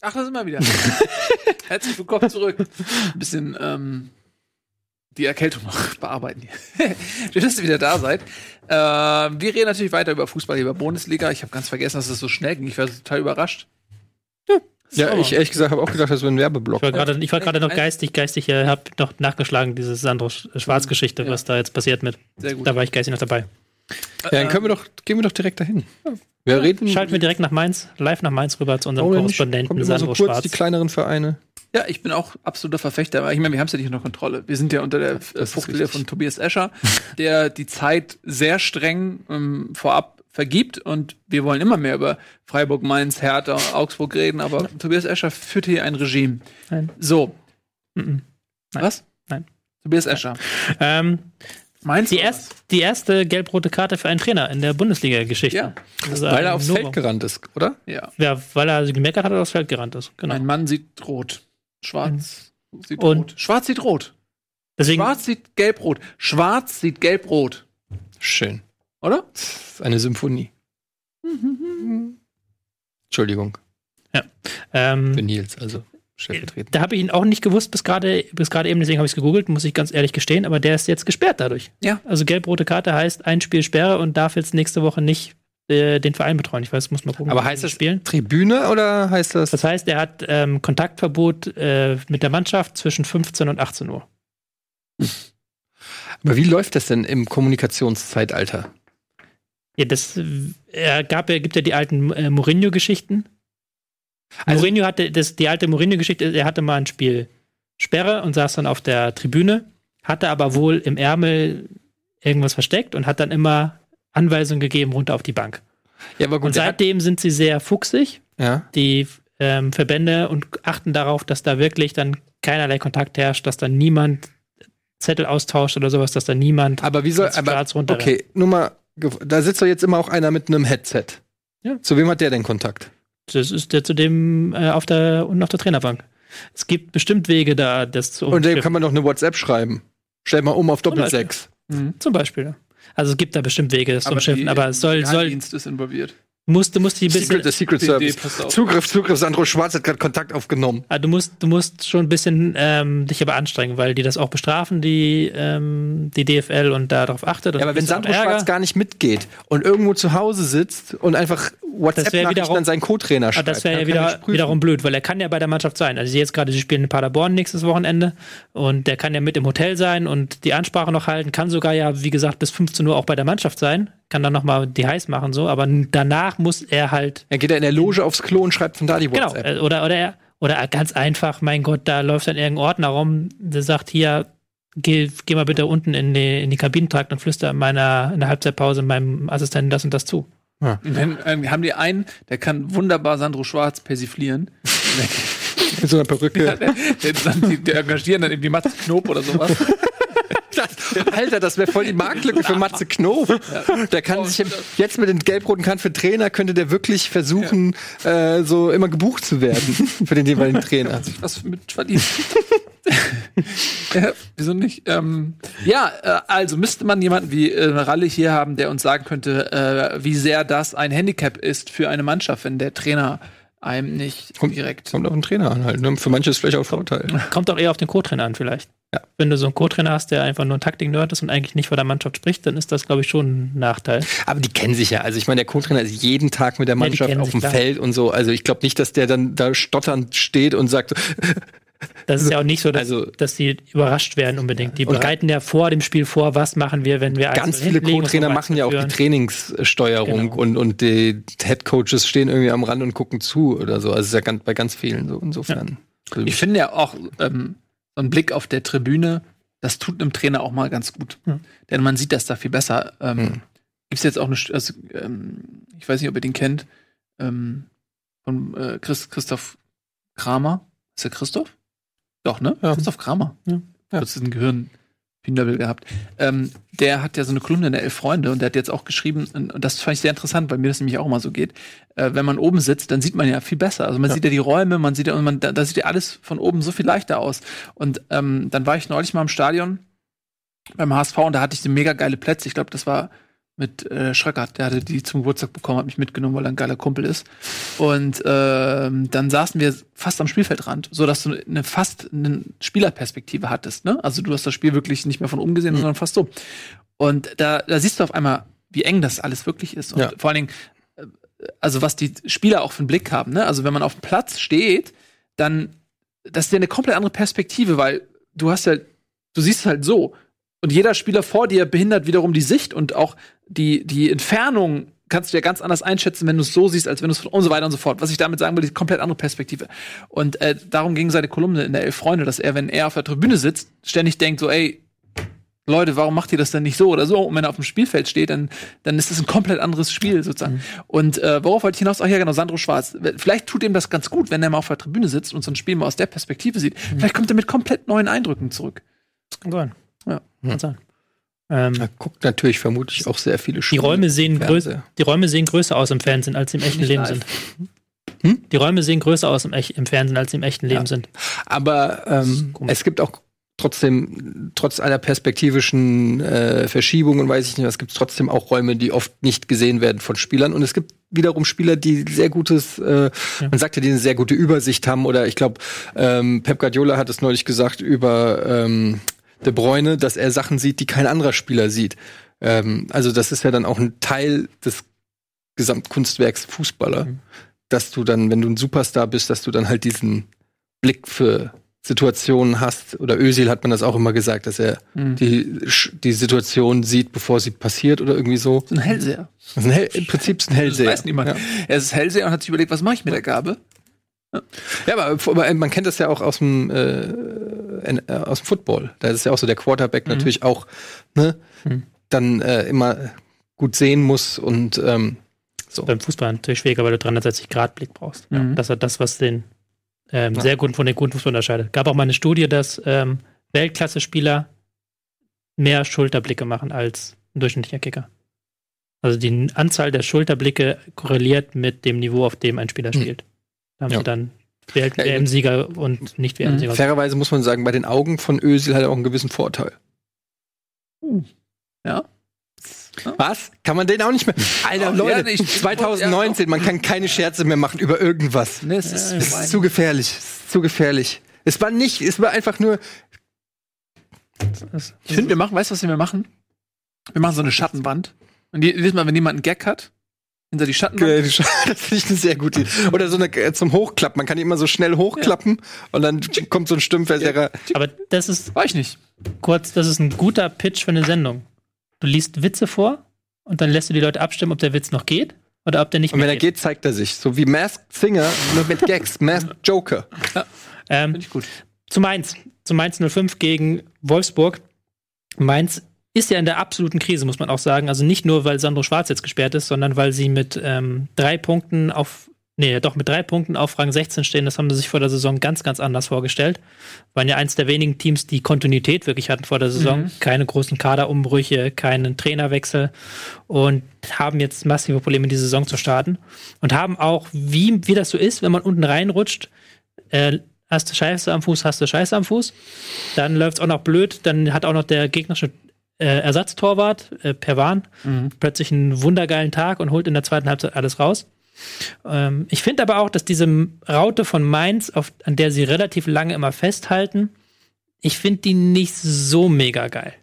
Ach, da sind wir wieder. Herzlich willkommen zurück. Ein bisschen ähm, die Erkältung noch bearbeiten hier. Schön, dass ihr wieder da seid. Ähm, wir reden natürlich weiter über Fußball, über Bundesliga. Ich habe ganz vergessen, dass es so schnell ging. Ich war total überrascht. Ja, ich ehrlich gesagt habe auch gedacht, das wäre ein Werbeblock. Ich war gerade, ich war gerade noch geistig, geistig, äh, habe noch nachgeschlagen, diese Sandro Sch- Schwarz-Geschichte, was da jetzt passiert mit. Sehr gut. Da war ich geistig noch dabei. Ja, dann können wir doch, gehen wir doch direkt dahin. Wir reden. Schalten wir direkt nach Mainz, live nach Mainz rüber zu unserem Orange, Korrespondenten kommt immer so kurz Schwarz. die kleineren Vereine. Ja, ich bin auch absoluter Verfechter, aber ich meine, wir haben es ja nicht unter Kontrolle. Wir sind ja unter der äh, Fuchtel von Tobias Escher, der die Zeit sehr streng ähm, vorab vergibt und wir wollen immer mehr über Freiburg, Mainz, Hertha, Augsburg reden, aber Tobias Escher führt hier ein Regime. Nein. So. Nein. Was? Nein. Tobias Escher. Ähm, Mainz? die, erst, die erste gelb-rote Karte für einen Trainer in der Bundesliga-Geschichte. Ja. Ist Weil er aufs Novum. Feld gerannt ist, oder? Ja. Ja, weil er gemeckert hat oder aufs Feld gerannt ist. Genau. Ein Mann sieht rot. Schwarz sieht Und- rot. Schwarz sieht rot. Deswegen, Schwarz sieht gelb-rot. Schwarz sieht gelb-rot. Schön. Oder? Das ist eine Symphonie. Entschuldigung, ähm, für Nils, also stellvertretend. da habe ich ihn auch nicht gewusst bis gerade bis gerade eben, deswegen habe ich es gegoogelt, muss ich ganz ehrlich gestehen, aber der ist jetzt gesperrt dadurch. Ja. Also gelb-rote Karte heißt ein Spiel Sperre und darf jetzt nächste Woche nicht äh, den Verein betreuen. Ich weiß, muss mal gucken. Aber heißt das spielen? Tribüne oder heißt das? Das heißt, er hat ähm, Kontaktverbot äh, mit der Mannschaft zwischen 15 und 18 Uhr. Aber wie läuft das denn im Kommunikationszeitalter? Ja, das äh, er gab, er gibt ja die alten äh, Mourinho-Geschichten. Also- Mourinho hatte das, die alte Mourinho-Geschichte, er hatte mal ein Spiel Sperre und saß dann auf der Tribüne, hatte aber wohl im Ärmel irgendwas versteckt und hat dann immer Anweisungen gegeben runter auf die Bank. Ja, aber Und seitdem sind sie sehr fuchsig, ja. die ähm, Verbände, und achten darauf, dass da wirklich dann keinerlei Kontakt herrscht, dass dann niemand Zettel austauscht oder sowas, dass da niemand Aber wie soll, aber, okay, nur mal, da sitzt doch jetzt immer auch einer mit einem Headset. Ja. Zu wem hat der denn Kontakt? Das ist der zu dem äh, auf der unten auf der Trainerbank. Es gibt bestimmt Wege, da das zu Und dem kann man doch eine WhatsApp schreiben. Stell mal um auf Doppel Beispiel. sechs. Zum Beispiel. Also es gibt da bestimmt Wege, das zu umschiffen, aber es soll, soll, Dienst ist involviert. Musst, du musst die ein bisschen, Secret, der Secret Service. Auf. Zugriff, Zugriff, Sandro Schwarz hat gerade Kontakt aufgenommen. Ah, du musst, du musst schon ein bisschen ähm, dich aber anstrengen, weil die das auch bestrafen, die, ähm, die DFL und darauf achtet. Ja, aber wenn Sandro. Schwarz gar nicht mitgeht und irgendwo zu Hause sitzt und einfach WhatsApp-Nachrichten an seinen Co-Trainer Ah, schreibt, das wäre ja er wieder, wiederum blöd, weil er kann ja bei der Mannschaft sein. Also jetzt gerade, sie spielen in Paderborn nächstes Wochenende und der kann ja mit im Hotel sein und die Ansprache noch halten, kann sogar ja, wie gesagt, bis 15 Uhr auch bei der Mannschaft sein, kann dann nochmal die heiß machen, so, aber danach muss er halt, Dann geht er in der Loge aufs Klo und schreibt von da die genau, WhatsApp. äh, oder, oder er, oder ganz einfach, mein Gott, da läuft dann irgendein Ordner rum, der sagt, hier, geh, geh mal bitte unten in die, in die Kabinentrakt und flüster in meiner, in der Halbzeitpause meinem Assistenten das und das zu. Und dann ähm, haben die einen, der kann wunderbar Sandro Schwarz persiflieren. Mit so einer Perücke. der, der, dann, die, der engagieren dann irgendwie Mats Knob oder sowas. Alter, das wäre voll die Marktlücke für Matze Knof. Der kann sich jetzt mit den gelb-roten Karten für Trainer könnte der wirklich versuchen, äh, so immer gebucht zu werden für den jeweiligen Trainer. Was mit verdient. ja, wieso nicht? Ähm, ja, äh, also müsste man jemanden wie äh, Ralle hier haben, der uns sagen könnte, äh, wie sehr das ein Handicap ist für eine Mannschaft, wenn der Trainer einem nicht Kommt- direkt. Kommt auf den Trainer an halt. Ne? Für manche ist es vielleicht auch Vorteil. Kommt auch eher auf den Co-Trainer an, vielleicht. Ja. Wenn du so einen Co-Trainer hast, der einfach nur ein Taktik-Nerd ist und eigentlich nicht vor der Mannschaft spricht, dann ist das, glaube ich, schon ein Nachteil. Aber die kennen sich ja. Also ich meine, der Co-Trainer ist jeden Tag mit der Mannschaft kennen auf dem klar. Feld und so. Also ich glaube nicht, dass der dann da stotternd steht und sagt, Das ist ja auch nicht so, dass, Also- dass die überrascht werden unbedingt. Die bereiten ja vor dem Spiel vor, was machen wir, wenn wir ganz 1-0 viele Co-Trainer machen ja auch die. Trainingssteuerung Genau. und, und die Head-Coaches stehen irgendwie am Rand und gucken zu oder so. Also es ist ja ganz, bei ganz vielen so. Insofern. Also Ich finde ja auch ähm, so ein Blick auf der Tribüne, das tut einem Trainer auch mal ganz gut. Hm. Denn man sieht das da viel besser. Ähm, Hm. Gibt es jetzt auch eine, also, ähm, ich weiß nicht, ob ihr den kennt, ähm, von äh, Chris, Christoph Kramer. Ist der Christoph? Doch, ne? Ja. Christoph Kramer. Ja. Das ist ein Gehirn. Pinlevel gehabt. Ähm, der hat ja so eine Kolumne in der Elf Freunde und der hat jetzt auch geschrieben, und das fand ich sehr interessant, weil mir das nämlich auch immer so geht. Äh, wenn man oben sitzt, dann sieht man ja viel besser. Also man sieht ja die Räume, man sieht ja, und man, da, da sieht ja alles von oben so viel leichter aus. Und ähm, dann war ich neulich mal im Stadion beim HSV und da hatte ich so mega geile Plätze. Ich glaube, das war mit äh, Schröckert, der hatte die zum Geburtstag bekommen, hat mich mitgenommen, weil er ein geiler Kumpel ist. Und ähm, dann saßen wir fast am Spielfeldrand, so dass du eine fast eine Spielerperspektive hattest. Ne? Also du hast das Spiel wirklich nicht mehr von oben gesehen, sondern fast so. Und da, da siehst du auf einmal, wie eng das alles wirklich ist. Und Ja. vor allen Dingen, äh, also was die Spieler auch für einen Blick haben. Ne? Also wenn man auf dem Platz steht, dann das ist ja eine komplett andere Perspektive, weil du hast ja, du siehst halt so. Und jeder Spieler vor dir behindert wiederum die Sicht und auch die, die Entfernung kannst du ja ganz anders einschätzen, wenn du es so siehst, als wenn du es und so weiter und so fort. Was ich damit sagen will, die komplett andere Perspektive. Und äh, darum ging seine Kolumne in der Elf Freunde, dass er, wenn er auf der Tribüne sitzt, ständig denkt so, ey, Leute, warum macht ihr das denn nicht so oder so? Und wenn er auf dem Spielfeld steht, dann, dann ist das ein komplett anderes Spiel sozusagen. Und äh, worauf wollte ich hinaus? Ach ja, genau, Sandro Schwarz. Vielleicht tut ihm das ganz gut, wenn er mal auf der Tribüne sitzt und so ein Spiel mal aus der Perspektive sieht. Vielleicht kommt er mit komplett neuen Eindrücken zurück. Das kann sein. Ja. Kann sein. Ähm, Da guckt natürlich vermutlich auch sehr viele die, Spiele. Räume sehen größer, die Räume sehen größer aus im Fernsehen, als sie im echten Leben sind. Hm? Die Räume sehen größer aus im, im Fernsehen, als sie im echten Leben Ja. sind. Aber ähm, es gibt auch trotzdem, trotz aller perspektivischen äh, Verschiebungen, weiß ich nicht, es gibt trotzdem auch Räume, die oft nicht gesehen werden von Spielern. Und es gibt wiederum Spieler, die sehr gutes, äh, man sagt ja, die eine sehr gute Übersicht haben. Oder ich glaube, ähm, Pep Guardiola hat es neulich gesagt über ähm, De Bruyne, dass er Sachen sieht, die kein anderer Spieler sieht. Ähm, also das ist ja dann auch ein Teil des Gesamtkunstwerks Fußballer, dass du dann, wenn du ein Superstar bist, dass du dann halt diesen Blick für Situationen hast, oder Özil hat man das auch immer gesagt, dass er Mhm. die, die Situation sieht, bevor sie passiert oder irgendwie so. Ein Hellseher. Das ist ein Hell, Im Prinzip ist ein Das Hellseher. weiß niemand. Ja. Er ist Hellseher und hat sich überlegt, was mache ich mit der Gabe? Ja, aber, aber man kennt das ja auch aus dem, äh, äh, aus dem Football. Da ist ja auch so der Quarterback natürlich auch, ne, Mhm. dann äh, immer gut sehen muss und ähm, so. Beim Fußball natürlich schwieriger, weil du 360 Grad Blick brauchst. Ja, Mhm. das ist das, was den ähm, Ja. sehr guten von den guten Fußball unterscheidet. Gab auch mal eine Studie, dass ähm, Weltklasse-Spieler mehr Schulterblicke machen als ein durchschnittlicher Kicker. Also die Anzahl der Schulterblicke korreliert mit dem Niveau, auf dem ein Spieler Mhm. spielt. Da haben Ja. sie dann Welt- Ja, WM-Sieger und nicht WM-Sieger. Fairerweise muss man sagen, bei den Augen von Özil hat er auch einen gewissen Vorteil. Ja. Was? Kann man den auch nicht mehr? Alter, Oh, Leute, ja, ich- 2019, man kann keine Scherze mehr machen über irgendwas. Ne, es ist, Es ist zu gefährlich. Es ist zu gefährlich. Es war nicht, es war einfach nur. ich finde, wir machen, weißt du, was wir machen? Wir machen so eine Schattenwand. Und die- jedes Mal, wenn jemand einen Gag hat, hinter die Schattenwand. Das finde ich eine sehr gute Idee. Oder so eine äh, zum Hochklappen. Man kann die immer so schnell hochklappen und dann kommt so ein Stimmverserrer. Aber das ist War ich nicht. kurz, das ist ein guter Pitch für eine Sendung. Du liest Witze vor und dann lässt du die Leute abstimmen, ob der Witz noch geht oder ob der nicht Und wenn mehr er geht, zeigt er sich. So wie Masked Singer, nur mit Gags. Masked Joker. Ähm, Finde ich gut. zu Mainz. Zu Mainz 05 gegen Wolfsburg. Mainz ist ja in der absoluten Krise, muss man auch sagen. Also nicht nur, weil Sandro Schwarz jetzt gesperrt ist, sondern weil sie mit ähm, drei Punkten auf, nee, doch mit drei Punkten auf Rang 16 stehen. Das haben sie sich vor der Saison ganz, ganz anders vorgestellt. Waren ja eins der wenigen Teams, die Kontinuität wirklich hatten vor der Saison. Keine großen Kaderumbrüche, keinen Trainerwechsel und haben jetzt massive Probleme, die Saison zu starten. Und haben auch, wie, wie das so ist, wenn man unten reinrutscht, äh, hast du Scheiße am Fuß, hast du Scheiße am Fuß. Dann läuft es auch noch blöd. Dann hat auch noch der gegnerische äh, Ersatztorwart, äh, Perwan, plötzlich einen wundergeilen Tag und holt in der zweiten Halbzeit alles raus. Ähm, ich finde aber auch, dass diese Raute von Mainz, auf, an der sie relativ lange immer festhalten, ich finde die nicht so mega geil.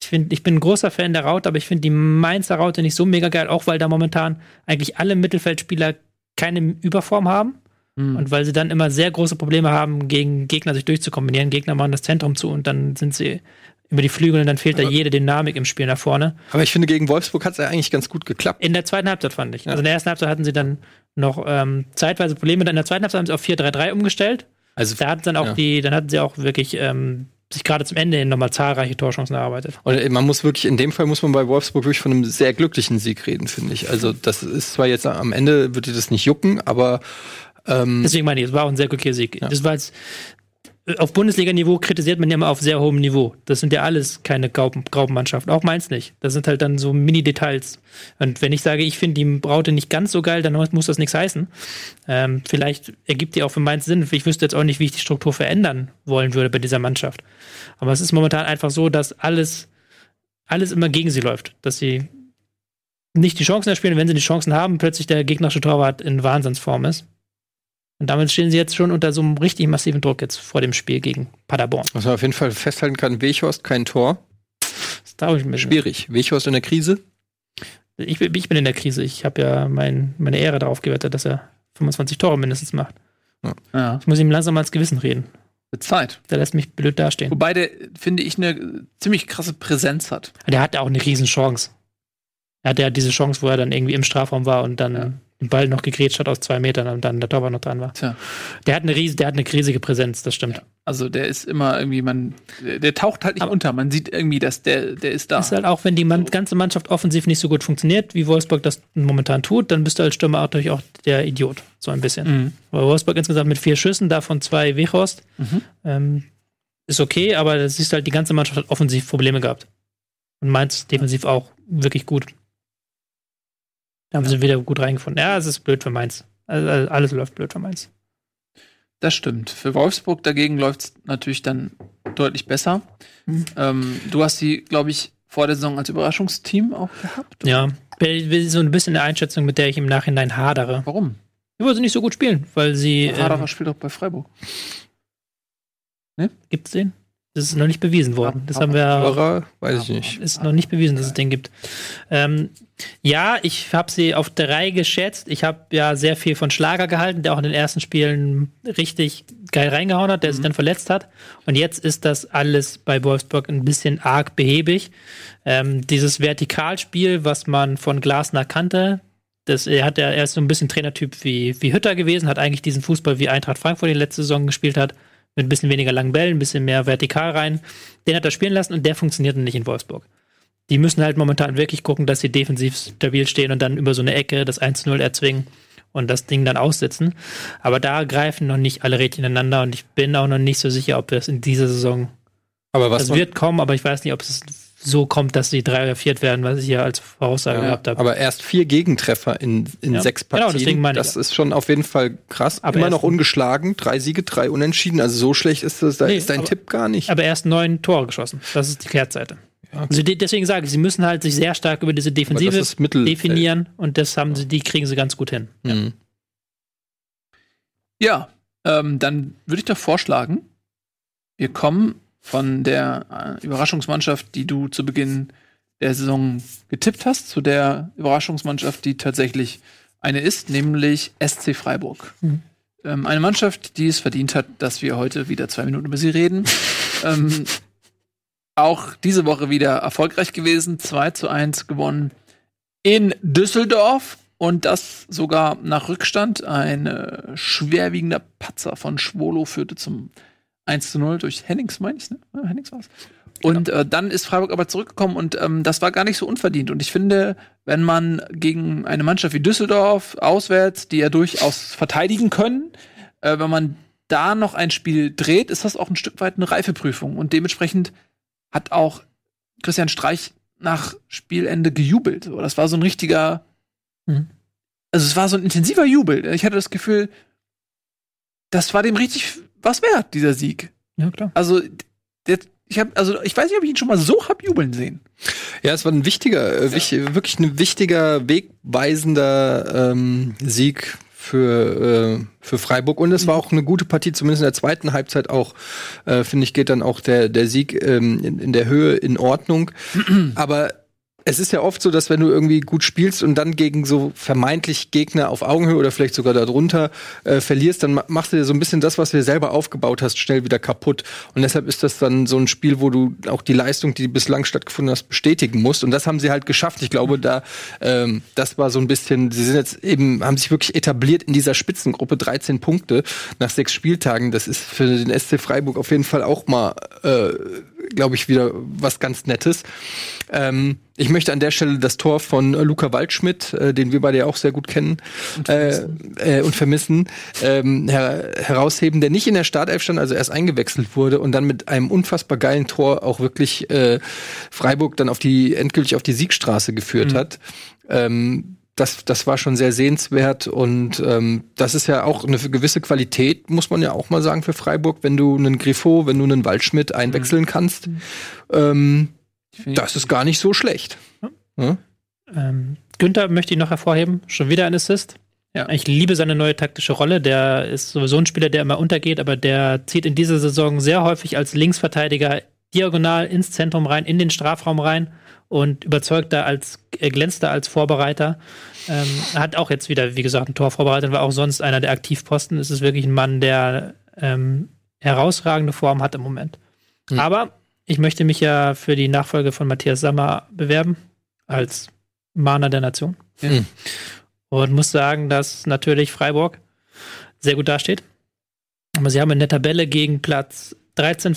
Ich, find, ich bin ein großer Fan der Raute, aber ich finde die Mainzer Raute nicht so mega geil, auch weil da momentan eigentlich alle Mittelfeldspieler keine Überform haben. Und weil sie dann immer sehr große Probleme haben, gegen Gegner sich durchzukombinieren. Gegner machen das Zentrum zu und dann sind sie über die Flügel und dann fehlt da jede Dynamik im Spiel nach vorne. Aber ich finde, gegen Wolfsburg hat es ja eigentlich ganz gut geklappt. In der zweiten Halbzeit fand ich. Also in der ersten Halbzeit hatten sie dann noch ähm, zeitweise Probleme. Dann in der zweiten Halbzeit haben sie auf 4-3-3 umgestellt. Also, Da hatten dann auch Ja. die, dann hatten sie auch wirklich ähm, sich gerade zum Ende hin nochmal zahlreiche Torchancen erarbeitet. und man muss wirklich, in dem Fall muss man bei Wolfsburg wirklich von einem sehr glücklichen Sieg reden, finde ich. Also, das ist zwar jetzt am Ende, dir das nicht jucken, aber Ähm, Deswegen meine ich, es war auch ein sehr glücklicher Sieg. Das war jetzt, auf Bundesliga-Niveau kritisiert man ja immer auf sehr hohem Niveau. Das sind ja alles keine Graupenmannschaften. Auch Mainz nicht. Das sind halt dann so Mini-Details. Und wenn ich sage, ich finde die Braute nicht ganz so geil, dann muss das nichts heißen. Ähm, vielleicht ergibt die auch für Mainz Sinn. Ich wüsste jetzt auch nicht, wie ich die Struktur verändern wollen würde bei dieser Mannschaft. Aber es ist momentan einfach so, dass alles, alles immer gegen sie läuft. Dass sie nicht die Chancen erspielen, wenn sie die Chancen haben, plötzlich der gegnerische Torwart in Wahnsinnsform ist. Und damit stehen sie jetzt schon unter so einem richtig massiven Druck jetzt vor dem Spiel gegen Paderborn. was man auf jeden Fall festhalten kann, Weghorst kein Tor. Das traue ich mir. Schwierig. Weghorst in der Krise. Ich, bin- ich bin in der Krise. Ich habe ja mein, meine Ehre darauf gewettet, dass er 25 Tore mindestens macht. Ja. Ich muss ihm langsam mal ins Gewissen reden. Wird Zeit. Der lässt mich blöd dastehen. Wobei der, finde ich, eine ziemlich krasse Präsenz hat. Der hat auch eine Riesenchance. Er hatte ja diese Chance, wo er dann irgendwie im Strafraum war und dann Ja. Den Ball noch gegrätscht hat aus zwei Metern und dann der Torwart noch dran war. Tja. Der hat eine, ries der hat eine riesige Präsenz, das stimmt. Also der ist immer irgendwie, man, der, taucht halt nicht Aber- unter. Man sieht irgendwie, dass der, der ist da. Ist halt auch, wenn die Mann, ganze Mannschaft offensiv nicht so gut funktioniert, wie Wolfsburg das momentan tut, dann bist du als Stürmer auch natürlich auch der Idiot. So ein bisschen. Mhm. Weil Wolfsburg insgesamt mit vier Schüssen, davon zwei Wechhorst. Mhm. Ähm, ist okay, aber das siehst du halt, die ganze Mannschaft hat offensiv Probleme gehabt. Und Mainz defensiv auch wirklich gut. Da haben sie wieder gut reingefunden. Ja, es ist blöd für Mainz. Also, also alles läuft blöd für Mainz. Das stimmt. Für Wolfsburg dagegen läuft es natürlich dann deutlich besser. Mhm. Ähm, du hast sie, glaube ich, vor der Saison als Überraschungsteam auch gehabt. Ja, so ein bisschen eine Einschätzung, mit der ich im Nachhinein hadere. Warum? Weil sie nicht so gut spielen, weil sie. Haderer Ähm, spielt auch bei Freiburg. gibt's den? Das ist noch nicht bewiesen worden. Das haben wir. Hörer, weiß ich nicht. Ist noch nicht bewiesen, dass es den gibt. Ähm, ja, ich habe sie auf drei geschätzt. Ich habe ja sehr viel von Schlager gehalten, der auch in den ersten Spielen richtig geil reingehauen hat, der sich dann verletzt hat. Und jetzt ist das alles bei Wolfsburg ein bisschen arg behäbig. Ähm, dieses Vertikalspiel, was man von Glasner kannte, das, er, hat ja, er ist so ein bisschen Trainertyp wie, wie Hütter gewesen, hat eigentlich diesen Fußball wie Eintracht Frankfurt die letzte Saison gespielt hat, mit ein bisschen weniger langen Bällen, ein bisschen mehr vertikal rein. Den hat er spielen lassen und der funktioniert nicht in Wolfsburg. Die müssen halt momentan wirklich gucken, dass sie defensiv stabil stehen und dann über so eine Ecke das 1-0 erzwingen und das Ding dann aussitzen. Aber da greifen noch nicht alle Rädchen ineinander und ich bin auch noch nicht so sicher, ob das in dieser Saison. Aber was Das man- wird kommen, aber ich weiß nicht, ob es so kommt, dass sie drei oder viert werden, was ich hier als Voraussage Ja, gehabt habe. aber erst vier Gegentreffer in, in Ja, sechs genau, Partien. deswegen meine ich das ja. ist schon auf jeden Fall krass. Aber Immer noch ungeschlagen, drei Siege, drei Unentschieden. Also so schlecht ist das, da Nee, ist dein aber- Tipp gar nicht. Aber erst neun Tore geschossen. Das ist die Kehrtseite. Also de- deswegen sage ich, sie müssen halt sich sehr stark über diese Defensive definieren und das haben sie, die kriegen sie ganz gut hin. Mhm. Ja, ähm, dann würde ich doch vorschlagen, wir kommen von der äh, Überraschungsmannschaft, die du zu Beginn der Saison getippt hast, zu der Überraschungsmannschaft, die tatsächlich eine ist, nämlich SC Freiburg. Mhm. Ähm, eine Mannschaft, die es verdient hat, dass wir heute wieder zwei Minuten über sie reden. ähm, auch diese Woche wieder erfolgreich gewesen, 2 zu 1 gewonnen in Düsseldorf und das sogar nach Rückstand. Ein äh, schwerwiegender Patzer von Schwolo führte zum 1 zu 0 durch Hennings, meine ich, ne? Ja, Hennings war's. Und äh, dann ist Freiburg aber zurückgekommen und ähm, das war gar nicht so unverdient. Und ich finde, wenn man gegen eine Mannschaft wie Düsseldorf auswärts, die ja durchaus verteidigen können, äh, wenn man da noch ein Spiel dreht, ist das auch ein Stück weit eine Reifeprüfung. Und dementsprechend hat auch Christian Streich nach Spielende gejubelt. Das war so ein richtiger, Mhm. also es war so ein intensiver Jubel. Ich hatte das Gefühl, das war dem richtig was wert, dieser Sieg. Ja, klar. Also, der, ich habe, also ich weiß nicht, ob ich ihn schon mal so hab jubeln sehen. Ja, es war ein wichtiger, äh, wich, wirklich ein wichtiger, wegweisender ähm, Sieg für, äh, für Freiburg. Und es war auch eine gute Partie, zumindest in der zweiten Halbzeit auch, äh, finde ich, geht dann auch der, der Sieg ähm, in, in der Höhe in Ordnung. Aber es ist ja oft so, dass wenn du irgendwie gut spielst und dann gegen so vermeintlich Gegner auf Augenhöhe oder vielleicht sogar darunter äh, verlierst, dann ma- machst du dir so ein bisschen das, was du dir selber aufgebaut hast, schnell wieder kaputt. Und deshalb ist das dann so ein Spiel, wo du auch die Leistung, die bislang stattgefunden hast, bestätigen musst. Und das haben sie halt geschafft. Ich glaube, da ähm, das war so ein bisschen, sie sind jetzt eben, haben sich wirklich etabliert in dieser Spitzengruppe, 13 Punkte nach sechs Spieltagen. Das ist für den SC Freiburg auf jeden Fall auch mal äh, glaube ich, wieder was ganz Nettes. Ähm, ich möchte an der Stelle das Tor von äh, Luca Waldschmidt, äh, den wir beide ja auch sehr gut kennen und vermissen, äh, äh, und vermissen ähm, her herausheben, der nicht in der Startelf stand, also erst eingewechselt wurde und dann mit einem unfassbar geilen Tor auch wirklich äh, Freiburg dann auf die endgültig auf die Siegstraße geführt mhm. hat. Ähm, das, das war schon sehr sehenswert und ähm, das ist ja auch eine gewisse Qualität, muss man ja auch mal sagen, für Freiburg, wenn du einen Griffo, wenn du einen Waldschmidt einwechseln mhm. kannst. Ähm, das ist gar nicht so schlecht. Ja? Ähm, Günther möchte ich noch hervorheben, schon wieder ein Assist. Ja. Ich liebe seine neue taktische Rolle. Der ist sowieso ein Spieler, der immer untergeht, aber der zieht in dieser Saison sehr häufig als Linksverteidiger diagonal ins Zentrum rein, in den Strafraum rein und überzeugt da als, er glänzt da als Vorbereiter. Ähm, hat auch jetzt wieder, wie gesagt, ein Tor vorbereitet, war auch sonst einer der Aktivposten. Es ist wirklich ein Mann, der ähm, herausragende Form hat im Moment. Mhm. Aber ich möchte mich ja für die Nachfolge von Matthias Sammer bewerben, als Mahner der Nation. Mhm. Und muss sagen, dass natürlich Freiburg sehr gut dasteht. Aber sie haben in der Tabelle gegen Platz 13,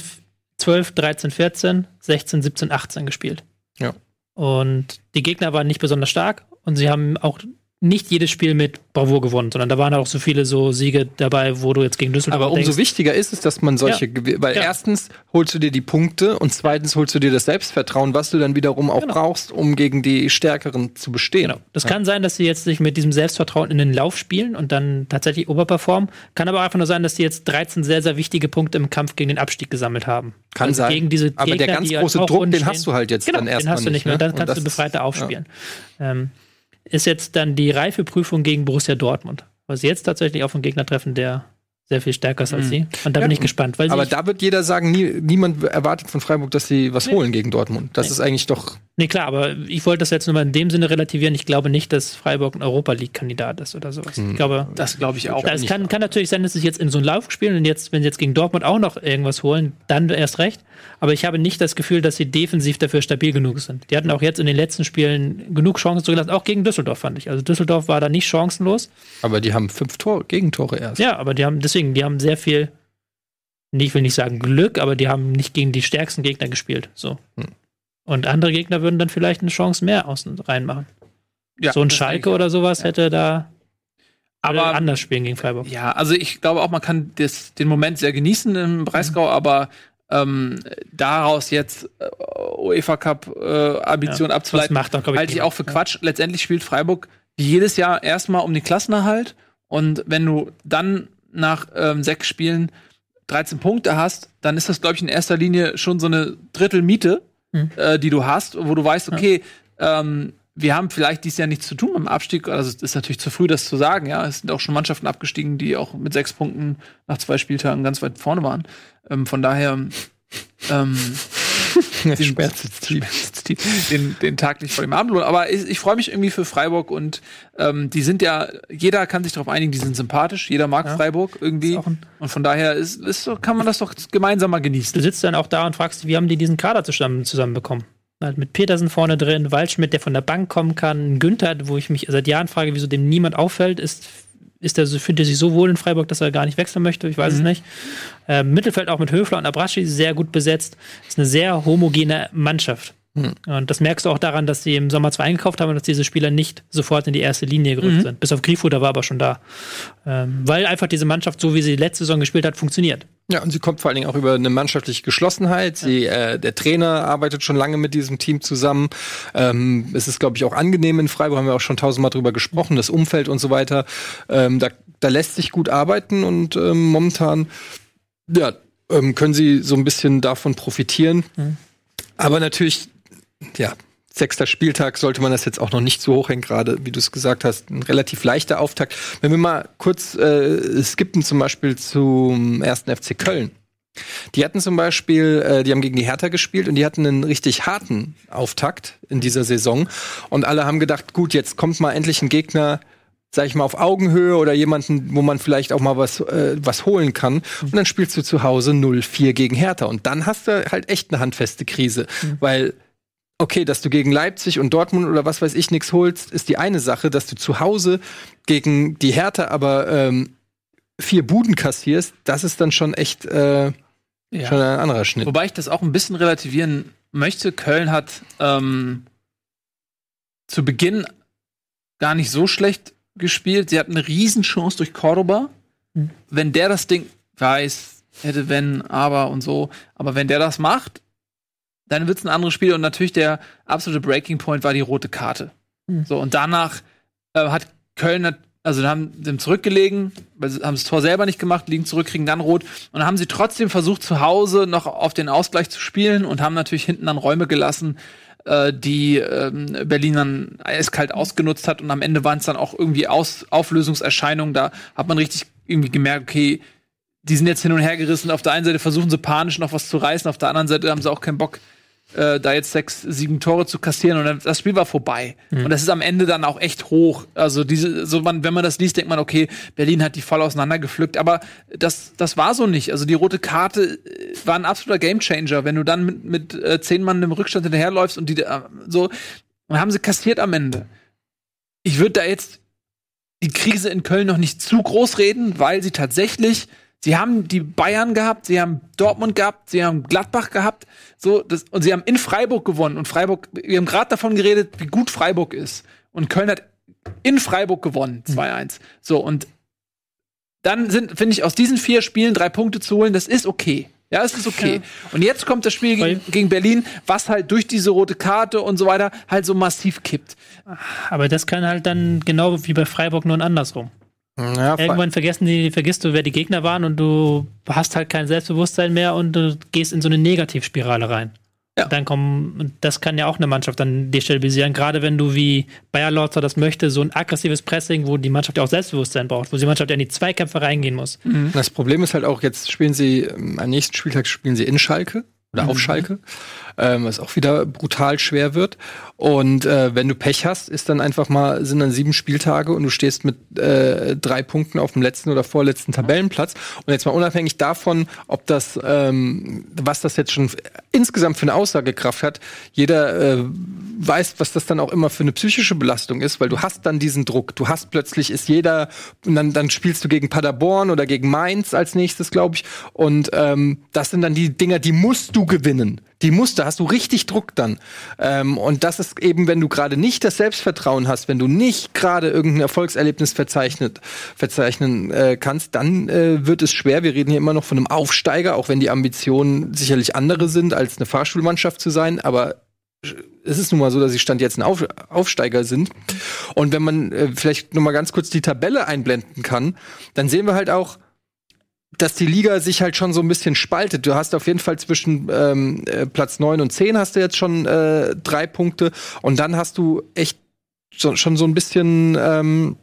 12, 13, 14, 16, 17, 18 gespielt. Ja. Und die Gegner waren nicht besonders stark und sie haben auch nicht jedes Spiel mit Bravour gewonnen, sondern da waren auch so viele so Siege dabei, wo du jetzt gegen Düsseldorf. Aber umso denkst, wichtiger ist es, dass man solche, ja. weil ja. erstens holst du dir die Punkte und zweitens holst du dir das Selbstvertrauen, was du dann wiederum auch genau. brauchst, um gegen die Stärkeren zu bestehen. Genau. Das ja. kann sein, dass sie jetzt sich mit diesem Selbstvertrauen in den Lauf spielen und dann tatsächlich oberperformen. Kann aber einfach nur sein, dass sie jetzt 13 sehr, sehr wichtige Punkte im Kampf gegen den Abstieg gesammelt haben. Kann also sein. Gegen diese Gegner, aber der ganz große Druck, den hast du halt jetzt genau, dann erstmal. Den hast du nicht mehr. Ne? Dann kannst du befreiter aufspielen. Ähm, ist jetzt dann die Reifeprüfung gegen Borussia Dortmund. Weil sie jetzt tatsächlich auf einen Gegner treffen, der sehr viel stärker ist als mhm. sie. Und da ja, bin ich gespannt. Weil aber da wird jeder sagen, nie, niemand erwartet von Freiburg, dass sie was nee. holen gegen Dortmund. Das nee. ist eigentlich doch. Nee, klar, aber ich wollte das jetzt nur mal in dem Sinne relativieren. Ich glaube nicht, dass Freiburg ein Europa League-Kandidat ist oder sowas. Mhm. Ich glaube, das glaube ich auch. Es kann, kann, natürlich sein, dass sie jetzt in so einen Lauf spielen und jetzt, wenn sie jetzt gegen Dortmund auch noch irgendwas holen, dann erst recht. Aber ich habe nicht das Gefühl, dass sie defensiv dafür stabil genug sind. Die hatten auch jetzt in den letzten Spielen genug Chancen zugelassen, auch gegen Düsseldorf, fand ich. Also Düsseldorf war da nicht chancenlos. Aber die haben fünf Tor Gegentore erst. Ja, aber die haben, deswegen, die haben sehr viel, ich will nicht sagen Glück, aber die haben nicht gegen die stärksten Gegner gespielt. So. Hm. Und andere Gegner würden dann vielleicht eine Chance mehr außen reinmachen. Ja, so ein Schalke oder sowas ja. hätte da aber anders spielen gegen Freiburg. Ja, also ich glaube auch, man kann das, den Moment sehr genießen im Breisgau, mhm. aber ähm, daraus jetzt äh, UEFA Cup äh, Ambition ja, abzuleiten, macht doch, halte ich auch für Quatsch. Letztendlich spielt Freiburg wie jedes Jahr erstmal um den Klassenerhalt und wenn du dann nach ähm, sechs Spielen 13 Punkte hast, dann ist das, glaube ich, in erster Linie schon so eine Drittelmiete, hm. äh, die du hast, wo du weißt, okay, ja. ähm, wir haben vielleicht dieses Jahr nichts zu tun mit dem Abstieg. Also es ist natürlich zu früh, das zu sagen. Ja, es sind auch schon Mannschaften abgestiegen, die auch mit sechs Punkten nach zwei Spieltagen ganz weit vorne waren. Ähm, von daher ähm, den, den, den Tag nicht vor dem Abendlohn. Aber ich, ich freue mich irgendwie für Freiburg und ähm, die sind ja, jeder kann sich darauf einigen, die sind sympathisch, jeder mag ja. Freiburg irgendwie. Und von daher ist, ist, kann man das doch gemeinsam mal genießen. Du sitzt dann auch da und fragst, wie haben die diesen Kader zusammen, zusammenbekommen? Halt mit Petersen vorne drin, Waldschmidt, der von der Bank kommen kann, Günther, wo ich mich seit Jahren frage, wieso dem niemand auffällt, ist ist er, fühlt er sich so wohl in Freiburg, dass er gar nicht wechseln möchte? Ich weiß mhm. es nicht. Ähm, Mittelfeld auch mit Höfler und Abraschi sehr gut besetzt. Ist eine sehr homogene Mannschaft. Mhm. Und das merkst du auch daran, dass sie im Sommer zwar eingekauft haben dass diese Spieler nicht sofort in die erste Linie gerückt mhm. sind. Bis auf Grifo, da war aber schon da. Ähm, weil einfach diese Mannschaft, so wie sie letzte Saison gespielt hat, funktioniert. Ja, und sie kommt vor allen Dingen auch über eine mannschaftliche Geschlossenheit. Sie, ja. äh, der Trainer arbeitet schon lange mit diesem Team zusammen. Ähm, es ist, glaube ich, auch angenehm in Freiburg, haben wir auch schon tausendmal drüber gesprochen, das Umfeld und so weiter. Ähm, da, da lässt sich gut arbeiten und ähm, momentan ja, ähm, können sie so ein bisschen davon profitieren. Mhm. Aber natürlich, ja, sechster Spieltag sollte man das jetzt auch noch nicht so hochhängen, gerade wie du es gesagt hast, ein relativ leichter Auftakt. Wenn wir mal kurz äh, skippen zum Beispiel zum ersten FC Köln. Die hatten zum Beispiel, äh, die haben gegen die Hertha gespielt und die hatten einen richtig harten Auftakt in dieser Saison. Und alle haben gedacht, gut, jetzt kommt mal endlich ein Gegner, sag ich mal, auf Augenhöhe oder jemanden, wo man vielleicht auch mal was, äh, was holen kann. Und dann spielst du zu Hause 0-4 gegen Hertha. Und dann hast du halt echt eine handfeste Krise. Mhm. Weil okay, dass du gegen Leipzig und Dortmund oder was weiß ich nichts holst, ist die eine Sache, dass du zu Hause gegen die Härte aber ähm, vier Buden kassierst, das ist dann schon echt, äh, Ja. schon ein anderer Schnitt. Wobei ich das auch ein bisschen relativieren möchte. Köln hat ähm, zu Beginn gar nicht so schlecht gespielt. Sie hatten eine Riesenchance durch Cordoba. Mhm. Wenn der das Ding weiß, hätte, wenn, aber und so, aber wenn der das macht, dann wird es ein anderes Spiel. Und natürlich der absolute Breaking Point war die rote Karte. Mhm. So, und danach äh, hat Köln, also haben sie zurückgelegen, weil sie haben das Tor selber nicht gemacht, liegen zurück, kriegen dann rot. Und dann haben sie trotzdem versucht, zu Hause noch auf den Ausgleich zu spielen und haben natürlich hinten dann Räume gelassen, äh, die ähm, Berlin dann eiskalt ausgenutzt hat. Und am Ende waren es dann auch irgendwie Aus Auflösungserscheinungen. Da hat man richtig irgendwie gemerkt, okay, die sind jetzt hin und her gerissen. Auf der einen Seite versuchen sie panisch noch was zu reißen, auf der anderen Seite haben sie auch keinen Bock, äh, da jetzt sechs, sieben Tore zu kassieren und dann, das Spiel war vorbei. Und das ist am Ende dann auch echt hoch. Also diese, so man, wenn man das liest, denkt man, okay, Berlin hat die voll auseinandergepflückt, aber das, das war so nicht. Also die rote Karte äh, war ein absoluter Gamechanger, wenn du dann mit, mit äh, zehn Mann im Rückstand hinterherläufst und die äh, so, und haben sie kassiert am Ende. Ich würde da jetzt die Krise in Köln noch nicht zu groß reden, weil sie tatsächlich Sie haben die Bayern gehabt, sie haben Dortmund gehabt, sie haben Gladbach gehabt, so das, und sie haben in Freiburg gewonnen. Und Freiburg, wir haben gerade davon geredet, wie gut Freiburg ist. Und Köln hat in Freiburg gewonnen, 2-1. So, und dann sind, finde ich, aus diesen vier Spielen drei Punkte zu holen, das ist okay. Ja, es ist okay. Und jetzt kommt das Spiel gegen, gegen Berlin, was halt durch diese rote Karte und so weiter halt so massiv kippt. Aber das kann halt dann genau wie bei Freiburg nur andersrum. Ja, Irgendwann vergessen die, vergisst du, wer die Gegner waren und du hast halt kein Selbstbewusstsein mehr und du gehst in so eine Negativspirale rein. Ja. Dann kommen, und das kann ja auch eine Mannschaft dann destabilisieren, gerade wenn du wie Bayer Lorzer das möchte, so ein aggressives Pressing, wo die Mannschaft ja auch Selbstbewusstsein braucht, wo die Mannschaft ja in die Zweikämpfe reingehen muss. Das Problem ist halt auch, jetzt spielen sie, ähm, am nächsten Spieltag spielen sie in Schalke oder auf Schalke, ähm, was auch wieder brutal schwer wird. Und äh, wenn du Pech hast, ist dann einfach mal, sind dann sieben Spieltage und du stehst mit äh, drei Punkten auf dem letzten oder vorletzten Tabellenplatz. Und jetzt mal unabhängig davon, ob das, ähm, was das jetzt schon insgesamt für eine Aussagekraft hat, jeder äh, weiß, was das dann auch immer für eine psychische Belastung ist, weil du hast dann diesen Druck. Du hast plötzlich ist jeder, und dann, dann spielst du gegen Paderborn oder gegen Mainz als nächstes, glaube ich. Und ähm, das sind dann die Dinger, die musst du gewinnen. Die musst du, hast du richtig Druck dann. Ähm, und das ist eben, wenn du gerade nicht das Selbstvertrauen hast, wenn du nicht gerade irgendein Erfolgserlebnis verzeichnet, verzeichnen äh, kannst, dann äh, wird es schwer. Wir reden hier immer noch von einem Aufsteiger, auch wenn die Ambitionen sicherlich andere sind, als eine Fahrschulmannschaft zu sein. Aber es ist nun mal so, dass sie Stand jetzt ein Auf Aufsteiger sind. Und wenn man äh, vielleicht noch mal ganz kurz die Tabelle einblenden kann, dann sehen wir halt auch, dass die Liga sich halt schon so ein bisschen spaltet. Du hast auf jeden Fall zwischen ähm, äh, Platz 9 und 10 hast du jetzt schon äh, drei Punkte und dann hast du echt so, schon so ein bisschen ähm,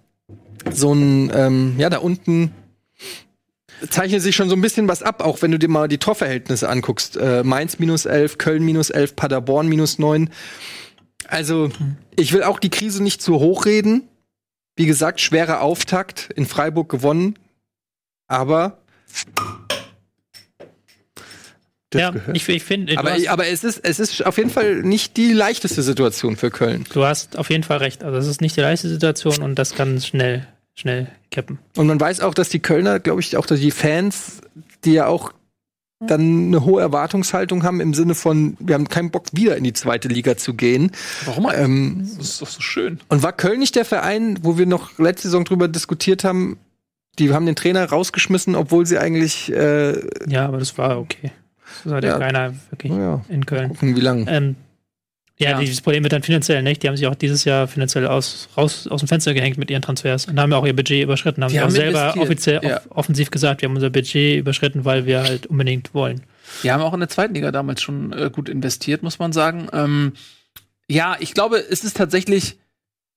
so ein, ähm, ja, da unten zeichnet sich schon so ein bisschen was ab, auch wenn du dir mal die Torverhältnisse anguckst. Äh, Mainz minus 11, Köln minus 11, Paderborn minus 9. Also, ich will auch die Krise nicht zu hoch reden. Wie gesagt, schwerer Auftakt, in Freiburg gewonnen. Aber. Das ja, gehört. ich, ich finde, aber, aber es, ist, es ist auf jeden Fall nicht die leichteste Situation für Köln. du hast auf jeden Fall recht. Also, es ist nicht die leichte Situation und das kann schnell, schnell kippen. Und man weiß auch, dass die Kölner, glaube ich, auch die Fans, die ja auch dann eine hohe Erwartungshaltung haben im Sinne von, wir haben keinen Bock, wieder in die zweite Liga zu gehen. Warum? Ähm, das ist doch so schön. und war Köln nicht der Verein, wo wir noch letzte Saison drüber diskutiert haben, die haben den Trainer rausgeschmissen, obwohl sie eigentlich, äh, Ja, aber das war okay. Das hat ja, Ja. keiner wirklich naja, in Köln. gucken, wie lange. Ähm, ja, Ja. dieses Problem wird dann finanziell nicht. Die haben sich auch dieses Jahr finanziell aus, raus, aus dem Fenster gehängt mit ihren Transfers und haben ja auch ihr Budget überschritten. Haben Die sie auch haben selber investiert, offiziell ja. off offensiv gesagt, wir haben unser Budget überschritten, weil wir halt unbedingt wollen. Die haben auch in der zweiten Liga damals schon äh, gut investiert, muss man sagen. Ähm, ja, ich glaube, es ist tatsächlich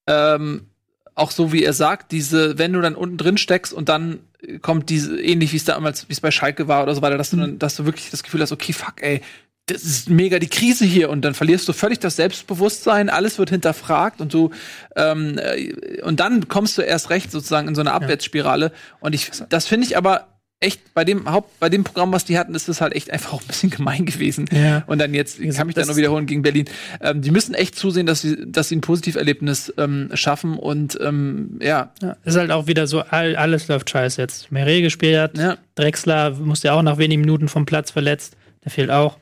ähm, auch so, wie er sagt, diese, wenn du dann unten drin steckst und dann kommt diese, ähnlich wie es damals, wie es bei Schalke war oder so weiter, dass du dann, dass du wirklich das Gefühl hast, okay, fuck, ey, das ist mega die Krise hier. Und dann verlierst du völlig das Selbstbewusstsein, alles wird hinterfragt und du ähm, äh, und dann kommst du erst recht sozusagen in so eine Abwärtsspirale. Und ich das finde ich aber echt bei dem Haupt, bei dem Programm, was die hatten, ist das halt echt einfach auch ein bisschen gemein gewesen. Ja. Und dann jetzt, ich kann mich dann das- nur wiederholen gegen Berlin. Ähm, die müssen echt zusehen, dass sie, dass sie ein Positiverlebnis ähm, schaffen und ähm, ja, Ja, ist halt auch wieder so, all, alles läuft scheiße jetzt. Meret gespielt, Ja. Drexler musste ja auch nach wenigen Minuten vom Platz verletzt. Der fehlt auch.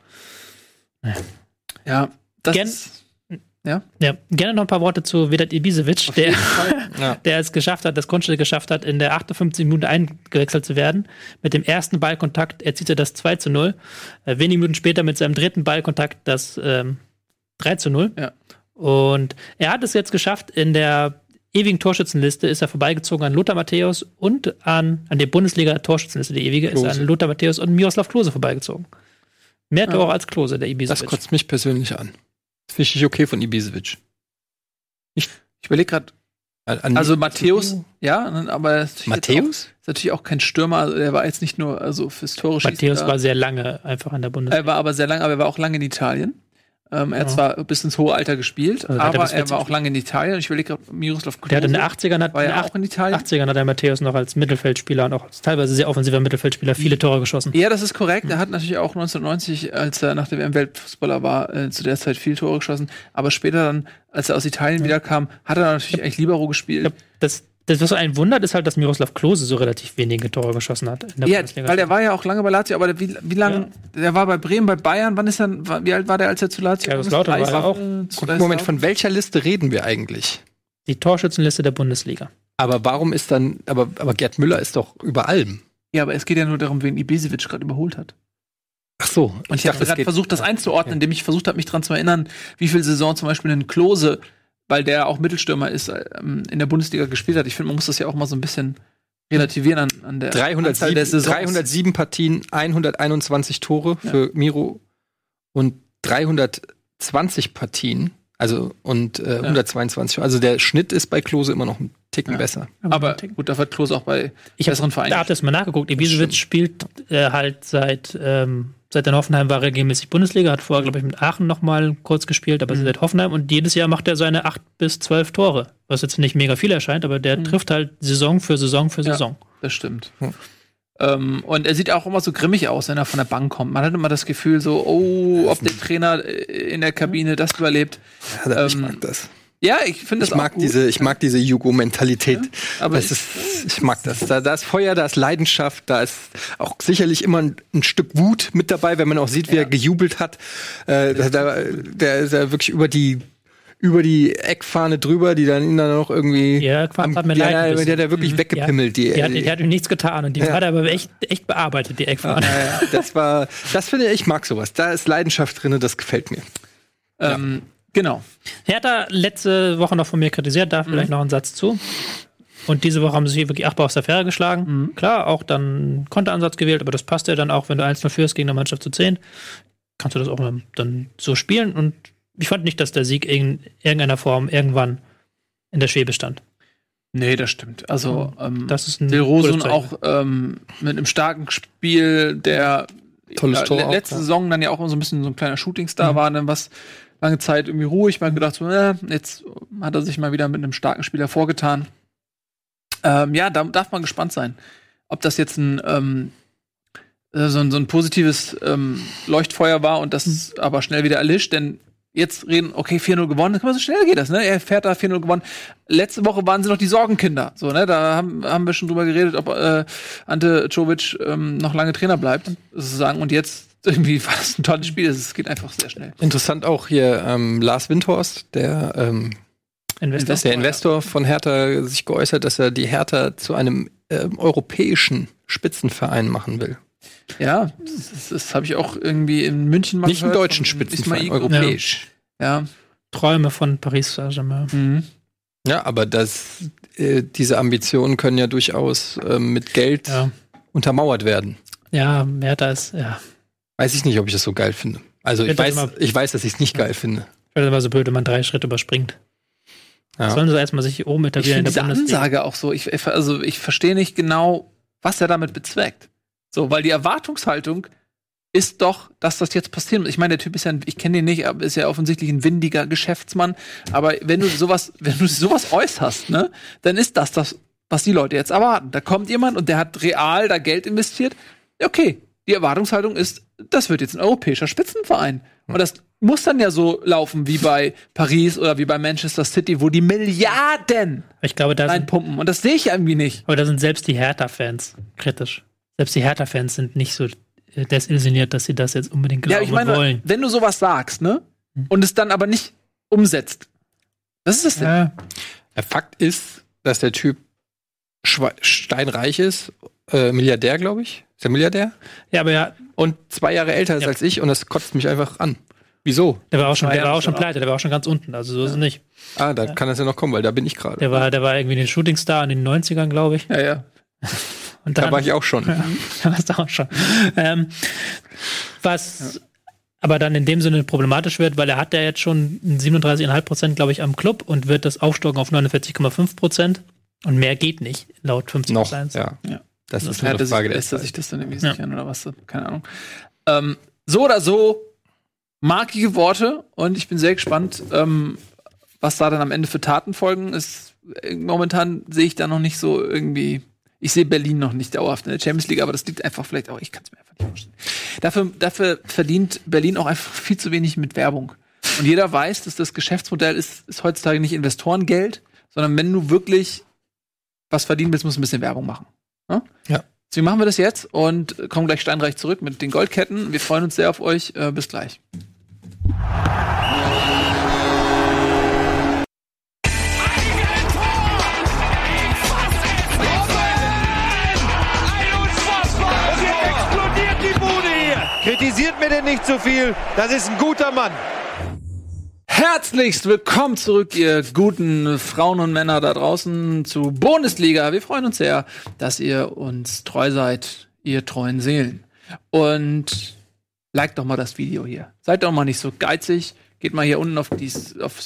ja, das Gen- ist, Ja, gerne noch ein paar Worte zu Vedat Ibisevic, der, Ja. der es geschafft hat, das Kunststück geschafft hat, in der 58 Minute eingewechselt zu werden. Mit dem ersten Ballkontakt erzielte das 2 zu 0. Äh, wenige Minuten später mit seinem dritten Ballkontakt das ähm, 3 zu 0. Ja. Und er hat es jetzt geschafft, in der ewigen Torschützenliste ist er vorbeigezogen an Lothar Matthäus und an, an der Bundesliga-Torschützenliste, die ewige, ist er Klose. an Lothar Matthäus und Miroslav Klose vorbeigezogen. Mehr Ja. Tore als Klose, der Das Ibisevic. kotzt mich persönlich an. Das finde ich okay von Ibisevic. ich überlege gerade, also Matthäus, ja, aber er ist natürlich jetzt Matthäus? Auch, ist natürlich auch kein Stürmer, also er war jetzt nicht nur also fürs Tore Matthäus war sehr lange einfach an der Bundesliga. Er war aber sehr lange, aber er war auch lange in Italien. Ähm, er hat Ja. zwar bis ins hohe Alter gespielt, Also er aber er 40 war auch lange in Italien. Ich überlege gerade, Miroslav Klose Der hat in den 80ern hat, war ja auch in Italien. 80ern hat der Matthäus noch als Mittelfeldspieler und auch teilweise sehr offensiver Mittelfeldspieler viele Tore geschossen. Ja, das ist korrekt. Er hat natürlich auch 1990, als er nach dem WM-Weltfußballer war, äh, zu der Zeit viel Tore geschossen. Aber später dann, als er aus Italien wiederkam, hat er natürlich eigentlich Libero gespielt. Das, das, was einen wundert, ist halt, dass Miroslav Klose so relativ wenige Tore geschossen hat. In der Ja, Bundesliga. weil der war ja auch lange bei Lazio, aber wie, wie lange, der war bei Bremen, bei Bayern, wann ist er, wie alt war der, als er zu Lazio Kaiserslautern war er auch. Äh, Moment, von welcher Liste reden wir eigentlich? die Torschützenliste der Bundesliga. Aber warum ist dann, aber, aber Gerd Müller ist doch über allem. Ja, aber es geht ja nur darum, wen Ibisevic gerade überholt hat. Ach so, Und ich, habe gerade versucht, das einzuordnen, indem ich versucht habe, mich daran zu erinnern, wie viel Saison zum Beispiel ein Klose, weil der auch Mittelstürmer ist, ähm, in der Bundesliga gespielt hat. Ich finde, man muss das ja auch mal so ein bisschen relativieren an, an der Anzahl 307, der Saisons. 307 Partien, 121 Tore für Miro und 320 Partien, also und äh, 122. Also der Schnitt ist bei Klose immer noch ein Ticken Ja. besser. Aber gut, da wird Klose auch bei Ich habe besseren Vereinen. da hab das mal nachgeguckt. Ibisevic spielt äh, halt seit ähm, seit er in Hoffenheim war regelmäßig Bundesliga, hat vorher glaube ich mit Aachen noch mal kurz gespielt, aber seit Hoffenheim und jedes Jahr macht er seine acht bis zwölf Tore, was jetzt nicht mega viel erscheint, aber der trifft halt Saison für Saison für Ja. Saison. Das stimmt. Hm. Ähm, und er sieht auch immer so grimmig aus, wenn er von der Bank kommt. Man hat immer das Gefühl, so, oh, ob der Trainer äh, in der Kabine das überlebt. Ja, ich Ähm, mag das. Ja, ich finde das Ich mag auch gut. diese, ich mag diese Jugo-Mentalität. aber das ist, ich mag das. Da, da ist Feuer, da ist Leidenschaft, da ist auch sicherlich immer ein, ein Stück Wut mit dabei, wenn man auch sieht, wie er gejubelt hat. Äh, da, da, der ist ja wirklich über die über die Eckfahne drüber, die dann ihn dann noch irgendwie Ja, Quatsch, hat mir ja, leid der, der hat ja wirklich weggepimmelt. Die, Die hat, die hat ihm nichts getan und die Ja. hat er aber echt, echt bearbeitet, die Eckfahne. ja, ja, das war, das finde ich, ich mag sowas. Da ist Leidenschaft drin, das gefällt mir. ähm, genau. Hertha letzte Woche noch von mir kritisiert, da vielleicht noch einen Satz zu. Und diese Woche haben sie wirklich Achbar aus der Fähre geschlagen. Klar, auch dann Konteransatz gewählt, aber das passt ja dann auch, wenn du 1-0 führst gegen eine Mannschaft zu 10. Kannst du das auch mal dann so spielen. Und ich fand nicht, dass der Sieg in irgendeiner Form irgendwann in der Schwebe stand. Nee, das stimmt. Also, ähm, Das ist ein Del Rosun auch ähm, mit einem starken Spiel, der Tolles Tor le- auch, letzte ja. Saison dann ja auch so ein bisschen so ein kleiner Shootingstar war, dann was lange Zeit irgendwie ruhig. Man hat gedacht, so, äh, jetzt hat er sich mal wieder mit einem starken Spiel hervorgetan. Ähm, ja, da darf man gespannt sein, ob das jetzt ein ähm, äh, so, ein so ein positives ähm, Leuchtfeuer war und das aber schnell wieder erlischt, denn jetzt reden, okay, 4-0 gewonnen, guck mal, so schnell geht das, ne? Er fährt da 4-0 gewonnen. Letzte Woche waren sie noch die Sorgenkinder, so, ne? Da haben, haben wir schon drüber geredet, ob äh, Ante Czovic ähm, noch lange Trainer bleibt, sozusagen. Und jetzt irgendwie war das ein tolles Spiel, es geht einfach sehr schnell. Interessant auch hier ähm, Lars Windhorst, der ähm, Investor. der Investor von Hertha sich geäußert, dass er die Hertha zu einem ähm, europäischen Spitzenverein machen will. Ja, das, das habe ich auch irgendwie in München mal Nicht einen deutschen von Spitzenverein, europäisch. Ja. Träume von Paris Saint-Germain. Mhm. Ja, aber das, äh, diese Ambitionen können ja durchaus ähm, mit Geld Ja. untermauert werden. Ja, Hertha ist, ja. Weiß ich nicht, ob ich das so geil finde. Also ich das weiß, immer- ich weiß, dass ich es nicht geil finde. Ich finde immer so blöd, wenn man drei Schritte überspringt. Ja. Sollen sie erstmal sich oben Ich etablieren finde in der diese Bundesliga? Ansage auch so. Ich, also ich verstehe nicht genau, was er damit bezweckt. So, weil die Erwartungshaltung ist doch, dass das jetzt passieren muss. Ich meine, der Typ ist ja, ein, ich kenne den nicht, aber ist ja offensichtlich ein windiger Geschäftsmann. Aber wenn du sowas, wenn du sowas äußerst, ne, dann ist das das was die Leute jetzt erwarten. Da kommt jemand und der hat real da Geld investiert. Okay, die Erwartungshaltung ist, das wird jetzt ein europäischer Spitzenverein. Und das muss dann ja so laufen wie bei Paris oder wie bei Manchester City, wo die Milliarden Ich glaube, da sind, reinpumpen. Und das sehe ich irgendwie nicht. aber da sind selbst die Hertha-Fans kritisch. Selbst die Hertha-Fans sind nicht so äh, desillusioniert, dass sie das jetzt unbedingt glauben Ja, ich meine, wollen. wenn du sowas sagst, ne? Und es dann aber nicht umsetzt. Was ist das denn? Ja, Der Fakt ist, dass der Typ steinreich ist, äh, Milliardär, glaube ich. Ist der Milliardär? ja, aber ja, Und zwei Jahre älter ist Ja. als ich und das kotzt mich einfach an. Wieso? der war auch schon, der war auch schon pleite, der war auch schon ganz unten. Also so ist es nicht. Ah, da kann das ja noch kommen, weil da bin ich gerade. Der war, der war irgendwie den Shootingstar in den 90ern, glaube ich. Ja, ja. Und Da dann, war ich auch schon. Ja, da warst du auch schon. Ähm, was aber dann in dem Sinne problematisch wird, weil er hat ja jetzt schon 37,5 Prozent, glaube ich, am Club und wird das aufstocken auf 49,5 Prozent. Und mehr geht nicht, laut 50 Noch, Prozent. ja. Ja. Das Das ist eine Frage der er Zeit. sich das dann irgendwie Ja. sichern oder was? Keine Ahnung. Ähm, so oder so, markige Worte und ich bin sehr gespannt, ähm, was da dann am Ende für Taten folgen. Ist, äh, momentan sehe ich da noch nicht so irgendwie. Ich sehe Berlin noch nicht dauerhaft in der Champions League, aber das liegt einfach vielleicht auch, ich kann es mir einfach nicht vorstellen. Dafür, dafür verdient Berlin auch einfach viel zu wenig mit Werbung. Und jeder weiß, dass das Geschäftsmodell ist, ist heutzutage nicht Investorengeld, sondern wenn du wirklich was verdienen willst, musst du ein bisschen Werbung machen. Ne? Ja. Deswegen machen wir das jetzt und kommen gleich steinreich zurück mit den Goldketten. Wir freuen uns sehr auf euch. Äh, bis gleich. Und jetzt explodiert die Bude hier. Kritisiert mir denn nicht zu viel. Das ist ein guter Mann. Herzlichst willkommen zurück, ihr guten Frauen und Männer da draußen zu Bundesliga. Wir freuen uns sehr, dass ihr uns treu seid, ihr treuen Seelen. Und liked doch mal das Video hier. Seid doch mal nicht so geizig. Geht mal hier unten auf die, auf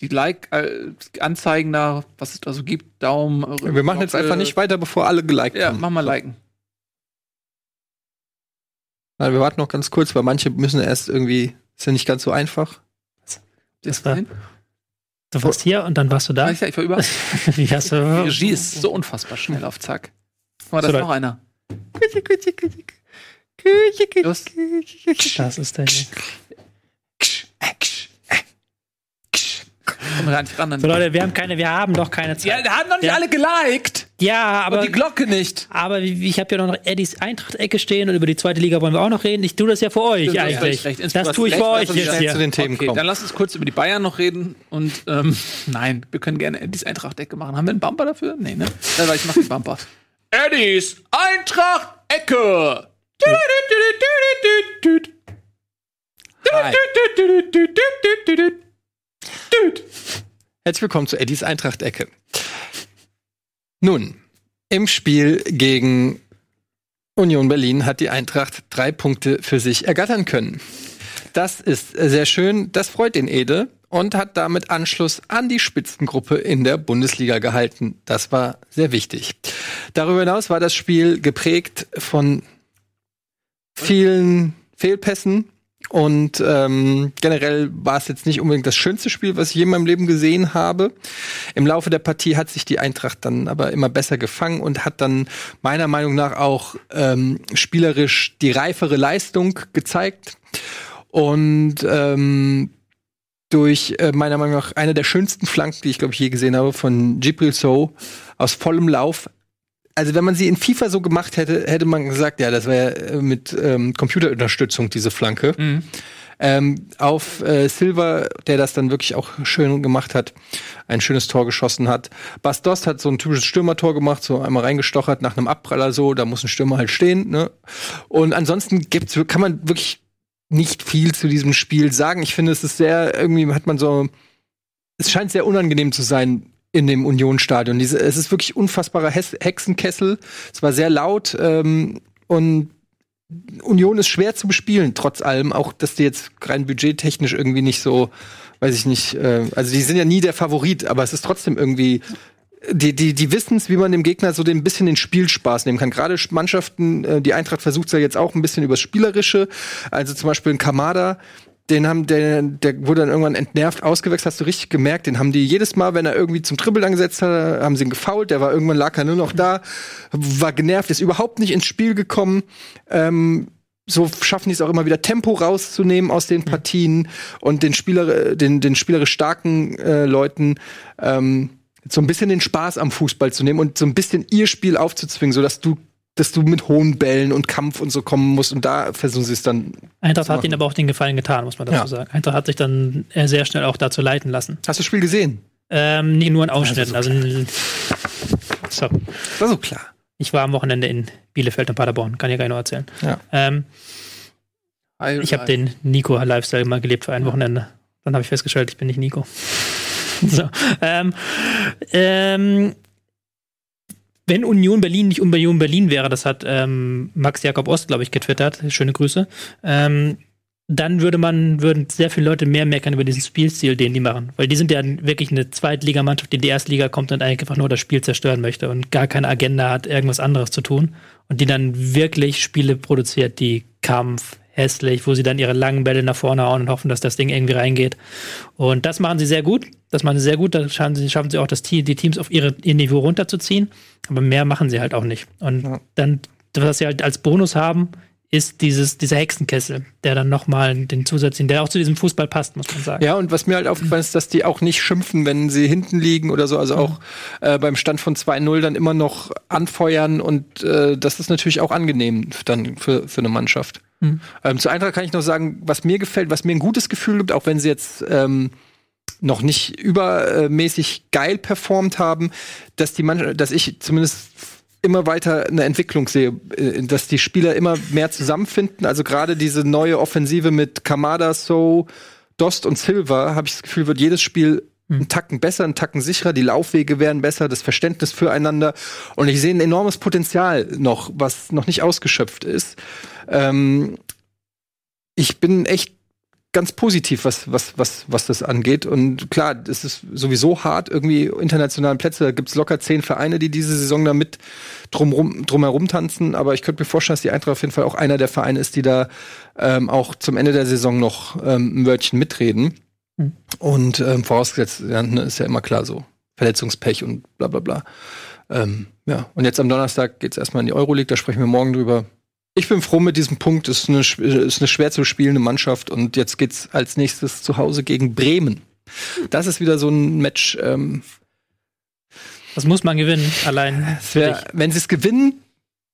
die Like-Anzeigen da, was es da so gibt. Daumen. Wir machen jetzt Glocke. einfach nicht weiter, bevor alle geliked Ja, haben. mach mal liken. Nein, wir warten noch ganz kurz, weil manche müssen erst irgendwie, ist ja nicht ganz so einfach. Das war- Du warst hier und dann warst du da. Ich, ich war überall. Wie hast Die? Regie ist so unfassbar schnell auf Zack. Guck mal, da So, ist noch einer. Los. Das ist der. hier. Komm gar nicht ran. So Leute, wir haben keine, wir haben doch keine ja, Zeit. da haben noch nicht Ja. alle geliked. Ja, aber und die Glocke nicht. aber ich habe ja noch Eddies Eintracht-Ecke stehen und über die zweite Liga wollen wir auch noch reden. Ich tue das ja für euch hast eigentlich. Das Du hast tue ich recht. für euch jetzt hier. zu den Themen Okay, kommen. dann lass uns kurz über die Bayern noch reden. Und ähm, nein, wir können gerne Eddies Eintracht-Ecke machen. Haben wir einen Bumper dafür? Nee, ne? Ja, weil ich mach den Bumper. Eddies Eintracht-Ecke. Hi. Herzlich willkommen zu Eddies Eintracht-Ecke. Nun, im Spiel gegen Union Berlin hat die Eintracht drei Punkte für sich ergattern können. Das ist sehr schön, das freut den Ede und hat damit Anschluss an die Spitzengruppe in der Bundesliga gehalten. Das war sehr wichtig. Darüber hinaus war das Spiel geprägt von vielen Fehlpässen und ähm, generell war es jetzt nicht unbedingt das schönste Spiel, was ich je in meinem Leben gesehen habe. Im Laufe der Partie hat sich die Eintracht dann aber immer besser gefangen und hat dann meiner Meinung nach auch ähm, spielerisch die reifere Leistung gezeigt. Und ähm, durch äh, meiner Meinung nach eine der schönsten Flanken, die ich glaube ich je gesehen habe, von Gibril So aus vollem Lauf. Also wenn man sie in FIFA so gemacht hätte, hätte man gesagt, ja, das wäre äh, mit ähm, Computerunterstützung diese Flanke. Ähm, auf äh, Silva, der das dann wirklich auch schön gemacht hat, ein schönes Tor geschossen hat. Bastos hat so ein typisches Stürmertor gemacht, so einmal reingestochert nach einem Abpraller so, da muss ein Stürmer halt stehen. Ne? Und ansonsten gibt's, kann man wirklich nicht viel zu diesem Spiel sagen. Ich finde, es ist sehr, irgendwie hat man so, es scheint sehr unangenehm zu sein in dem Union-Stadion. Diese, es ist wirklich unfassbarer Hexenkessel. Es war sehr laut ähm, und Union ist schwer zu bespielen, trotz allem. Auch, dass die jetzt rein budgettechnisch irgendwie nicht so, weiß ich nicht, äh, also die sind ja nie der Favorit, aber es ist trotzdem irgendwie die, die, die wissen wie man dem Gegner so ein bisschen den Spielspaß nehmen kann. Gerade Mannschaften, äh, die Eintracht versucht ja jetzt auch ein bisschen übers Spielerische. Also zum Beispiel ein Kamada, den haben, der, der wurde dann irgendwann entnervt ausgewechselt, hast du richtig gemerkt. Den haben die jedes Mal, wenn er irgendwie zum Dribbel angesetzt hat, haben sie ihn gefault. Der war irgendwann lag er nur noch da, war genervt, ist überhaupt nicht ins Spiel gekommen. Ähm, so schaffen die es auch immer wieder Tempo rauszunehmen aus den Partien und den Spieler, den, den spielerisch starken äh, Leuten ähm, so ein bisschen den Spaß am Fußball zu nehmen und so ein bisschen ihr Spiel aufzuzwingen, sodass du dass du mit hohen Bällen und Kampf und so kommen musst und da versuchen sie es dann. Eintracht hat ihnen aber auch den Gefallen getan, muss man dazu Ja. sagen. Eintracht hat sich dann äh, sehr schnell auch dazu leiten lassen. Hast du das Spiel gesehen? Ähm, nee, nur in Ausschnitten. Also, so. War so klar. Ich war am Wochenende in Bielefeld und Paderborn, kann ich gar nicht noch erzählen. Ja. Ähm, ich habe den Nico-Lifestyle mal gelebt für ein Wochenende. Dann habe ich festgestellt, ich bin nicht Nico. so. Ähm, ähm, wenn Union Berlin nicht Union Berlin wäre, das hat ähm, Max Jakob Ost, glaube ich, getwittert, schöne Grüße, ähm, dann würde man, würden sehr viele Leute mehr meckern über diesen Spielstil, den die machen. Weil die sind ja wirklich eine Zweitligamannschaft, die in die erste Liga kommt und eigentlich einfach nur das Spiel zerstören möchte und gar keine Agenda hat, irgendwas anderes zu tun. Und die dann wirklich Spiele produziert, die Kampf, hässlich, wo sie dann ihre langen Bälle nach vorne hauen und hoffen, dass das Ding irgendwie reingeht. Und das machen sie sehr gut. Das machen sie sehr gut. Da schaffen sie, schaffen sie auch, das Team, die Teams auf ihre, ihr Niveau runterzuziehen. Aber mehr machen sie halt auch nicht. Und Ja. dann, was sie halt als Bonus haben, ist dieses, dieser Hexenkessel, der dann nochmal den zusätzlichen, der auch zu diesem Fußball passt, muss man sagen. Ja, und was mir halt aufgefallen ist, dass die auch nicht schimpfen, wenn sie hinten liegen oder so. Also auch äh, beim Stand von 2-0 dann immer noch anfeuern und äh, das ist natürlich auch angenehm dann für, für eine Mannschaft. Mhm. Ähm, zu Eintracht kann ich noch sagen, was mir gefällt, was mir ein gutes Gefühl gibt, auch wenn sie jetzt ähm, noch nicht übermäßig geil performt haben, dass die Mannschaft, dass ich zumindest immer weiter eine Entwicklung sehe, äh, dass die Spieler immer mehr zusammenfinden. Also gerade diese neue Offensive mit Kamada, So, Dost und Silva, habe ich das Gefühl, wird jedes Spiel einen Tacken besser, einen Tacken sicherer, die Laufwege werden besser, das Verständnis füreinander. Und ich sehe ein enormes Potenzial noch, was noch nicht ausgeschöpft ist. Ähm, ich bin echt ganz positiv, was, was, was, was das angeht. Und klar, es ist sowieso hart, irgendwie internationalen Plätze. Da gibt's locker zehn Vereine, die diese Saison da mit drumrum, drumherum tanzen. Aber ich könnte mir vorstellen, dass die Eintracht auf jeden Fall auch einer der Vereine ist, die da ähm, auch zum Ende der Saison noch ähm, ein Wörtchen mitreden. Mhm. Und ähm, vorausgesetzt, ja, ne, ist ja immer klar so. Verletzungspech und bla bla bla. Ähm, ja, und jetzt am Donnerstag geht's erstmal in die Euroleague, da sprechen wir morgen drüber. Ich bin froh mit diesem Punkt. Es ist eine, sch- ist eine schwer zu spielende Mannschaft und jetzt geht's als nächstes zu Hause gegen Bremen. Das ist wieder so ein Match. Ähm, Das muss man gewinnen, allein. es wär, wenn sie es gewinnen,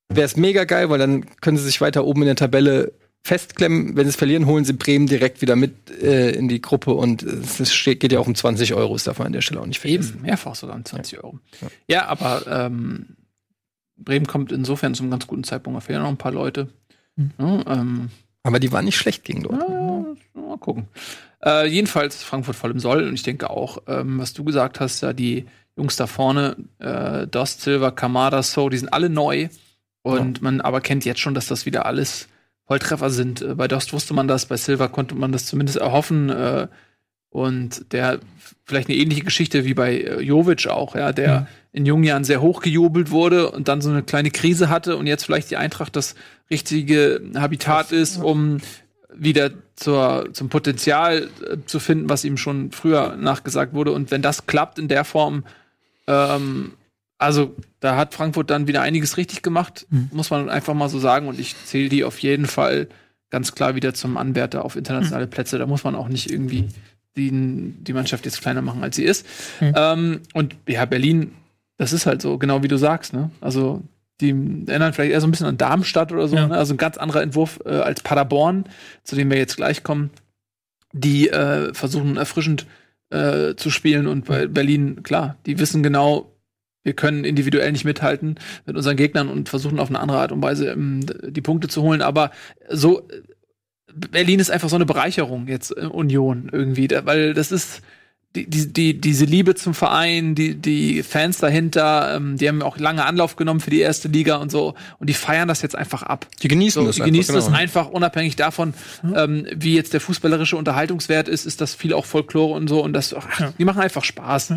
wäre es mega geil, weil dann können sie sich weiter oben in der Tabelle festklemmen. Wenn sie es verlieren, holen sie Bremen direkt wieder mit äh, in die Gruppe und es ist- steht, geht ja auch um 20 Euro, das darf man an der Stelle auch nicht vergessen. Eben, mehrfach sogar um 20 Euro. Ja, aber ähm, Bremen kommt insofern zum ganz guten Zeitpunkt. Da fehlen noch ein paar Leute. Mhm. Ja, ähm, Aber die waren nicht schlecht gegen Dortmund. ja, mal gucken. Äh, jedenfalls Frankfurt voll im Soll und ich denke auch, ähm, was du gesagt hast, ja, die Jungs da vorne, äh, Dost, Silva, Kamada, So, die sind alle neu und man aber kennt jetzt schon, dass das wieder alles Volltreffer sind. Äh, bei Dost wusste man das, bei Silva konnte man das zumindest erhoffen äh, und der vielleicht eine ähnliche Geschichte wie bei äh, Jovic auch, ja, der Mhm. in jungen Jahren sehr hochgejubelt wurde und dann so eine kleine Krise hatte und jetzt vielleicht die Eintracht das richtige Habitat ist, um wieder zur, zum Potenzial äh, zu finden, was ihm schon früher nachgesagt wurde. Und wenn das klappt in der Form, ähm, also da hat Frankfurt dann wieder einiges richtig gemacht, Mhm. muss man einfach mal so sagen. Und ich zähle die auf jeden Fall ganz klar wieder zum Anwärter auf internationale Plätze. Da muss man auch nicht irgendwie die, die Mannschaft jetzt kleiner machen, als sie ist. Mhm. Ähm, und ja, Berlin, das ist halt so, genau wie du sagst, ne? Also die erinnern vielleicht eher so ein bisschen an Darmstadt oder so, Ja. ne? Also ein ganz anderer Entwurf äh, als Paderborn, zu dem wir jetzt gleich kommen. Die äh, versuchen erfrischend äh, zu spielen und bei Berlin, klar, die wissen genau, wir können individuell nicht mithalten mit unseren Gegnern und versuchen auf eine andere Art und Weise ähm, die Punkte zu holen. Aber so, Berlin ist einfach so eine Bereicherung jetzt äh, Union irgendwie, weil das ist die, die, die, diese Liebe zum Verein, die, die Fans dahinter, ähm, die haben auch lange Anlauf genommen für die erste Liga und so und die feiern das jetzt einfach ab. Die genießen So, das die einfach, genießen genau. es einfach unabhängig davon, ähm, wie jetzt der fußballerische Unterhaltungswert ist, ist das viel auch Folklore und so und das, ach, Ja. die machen einfach Spaß.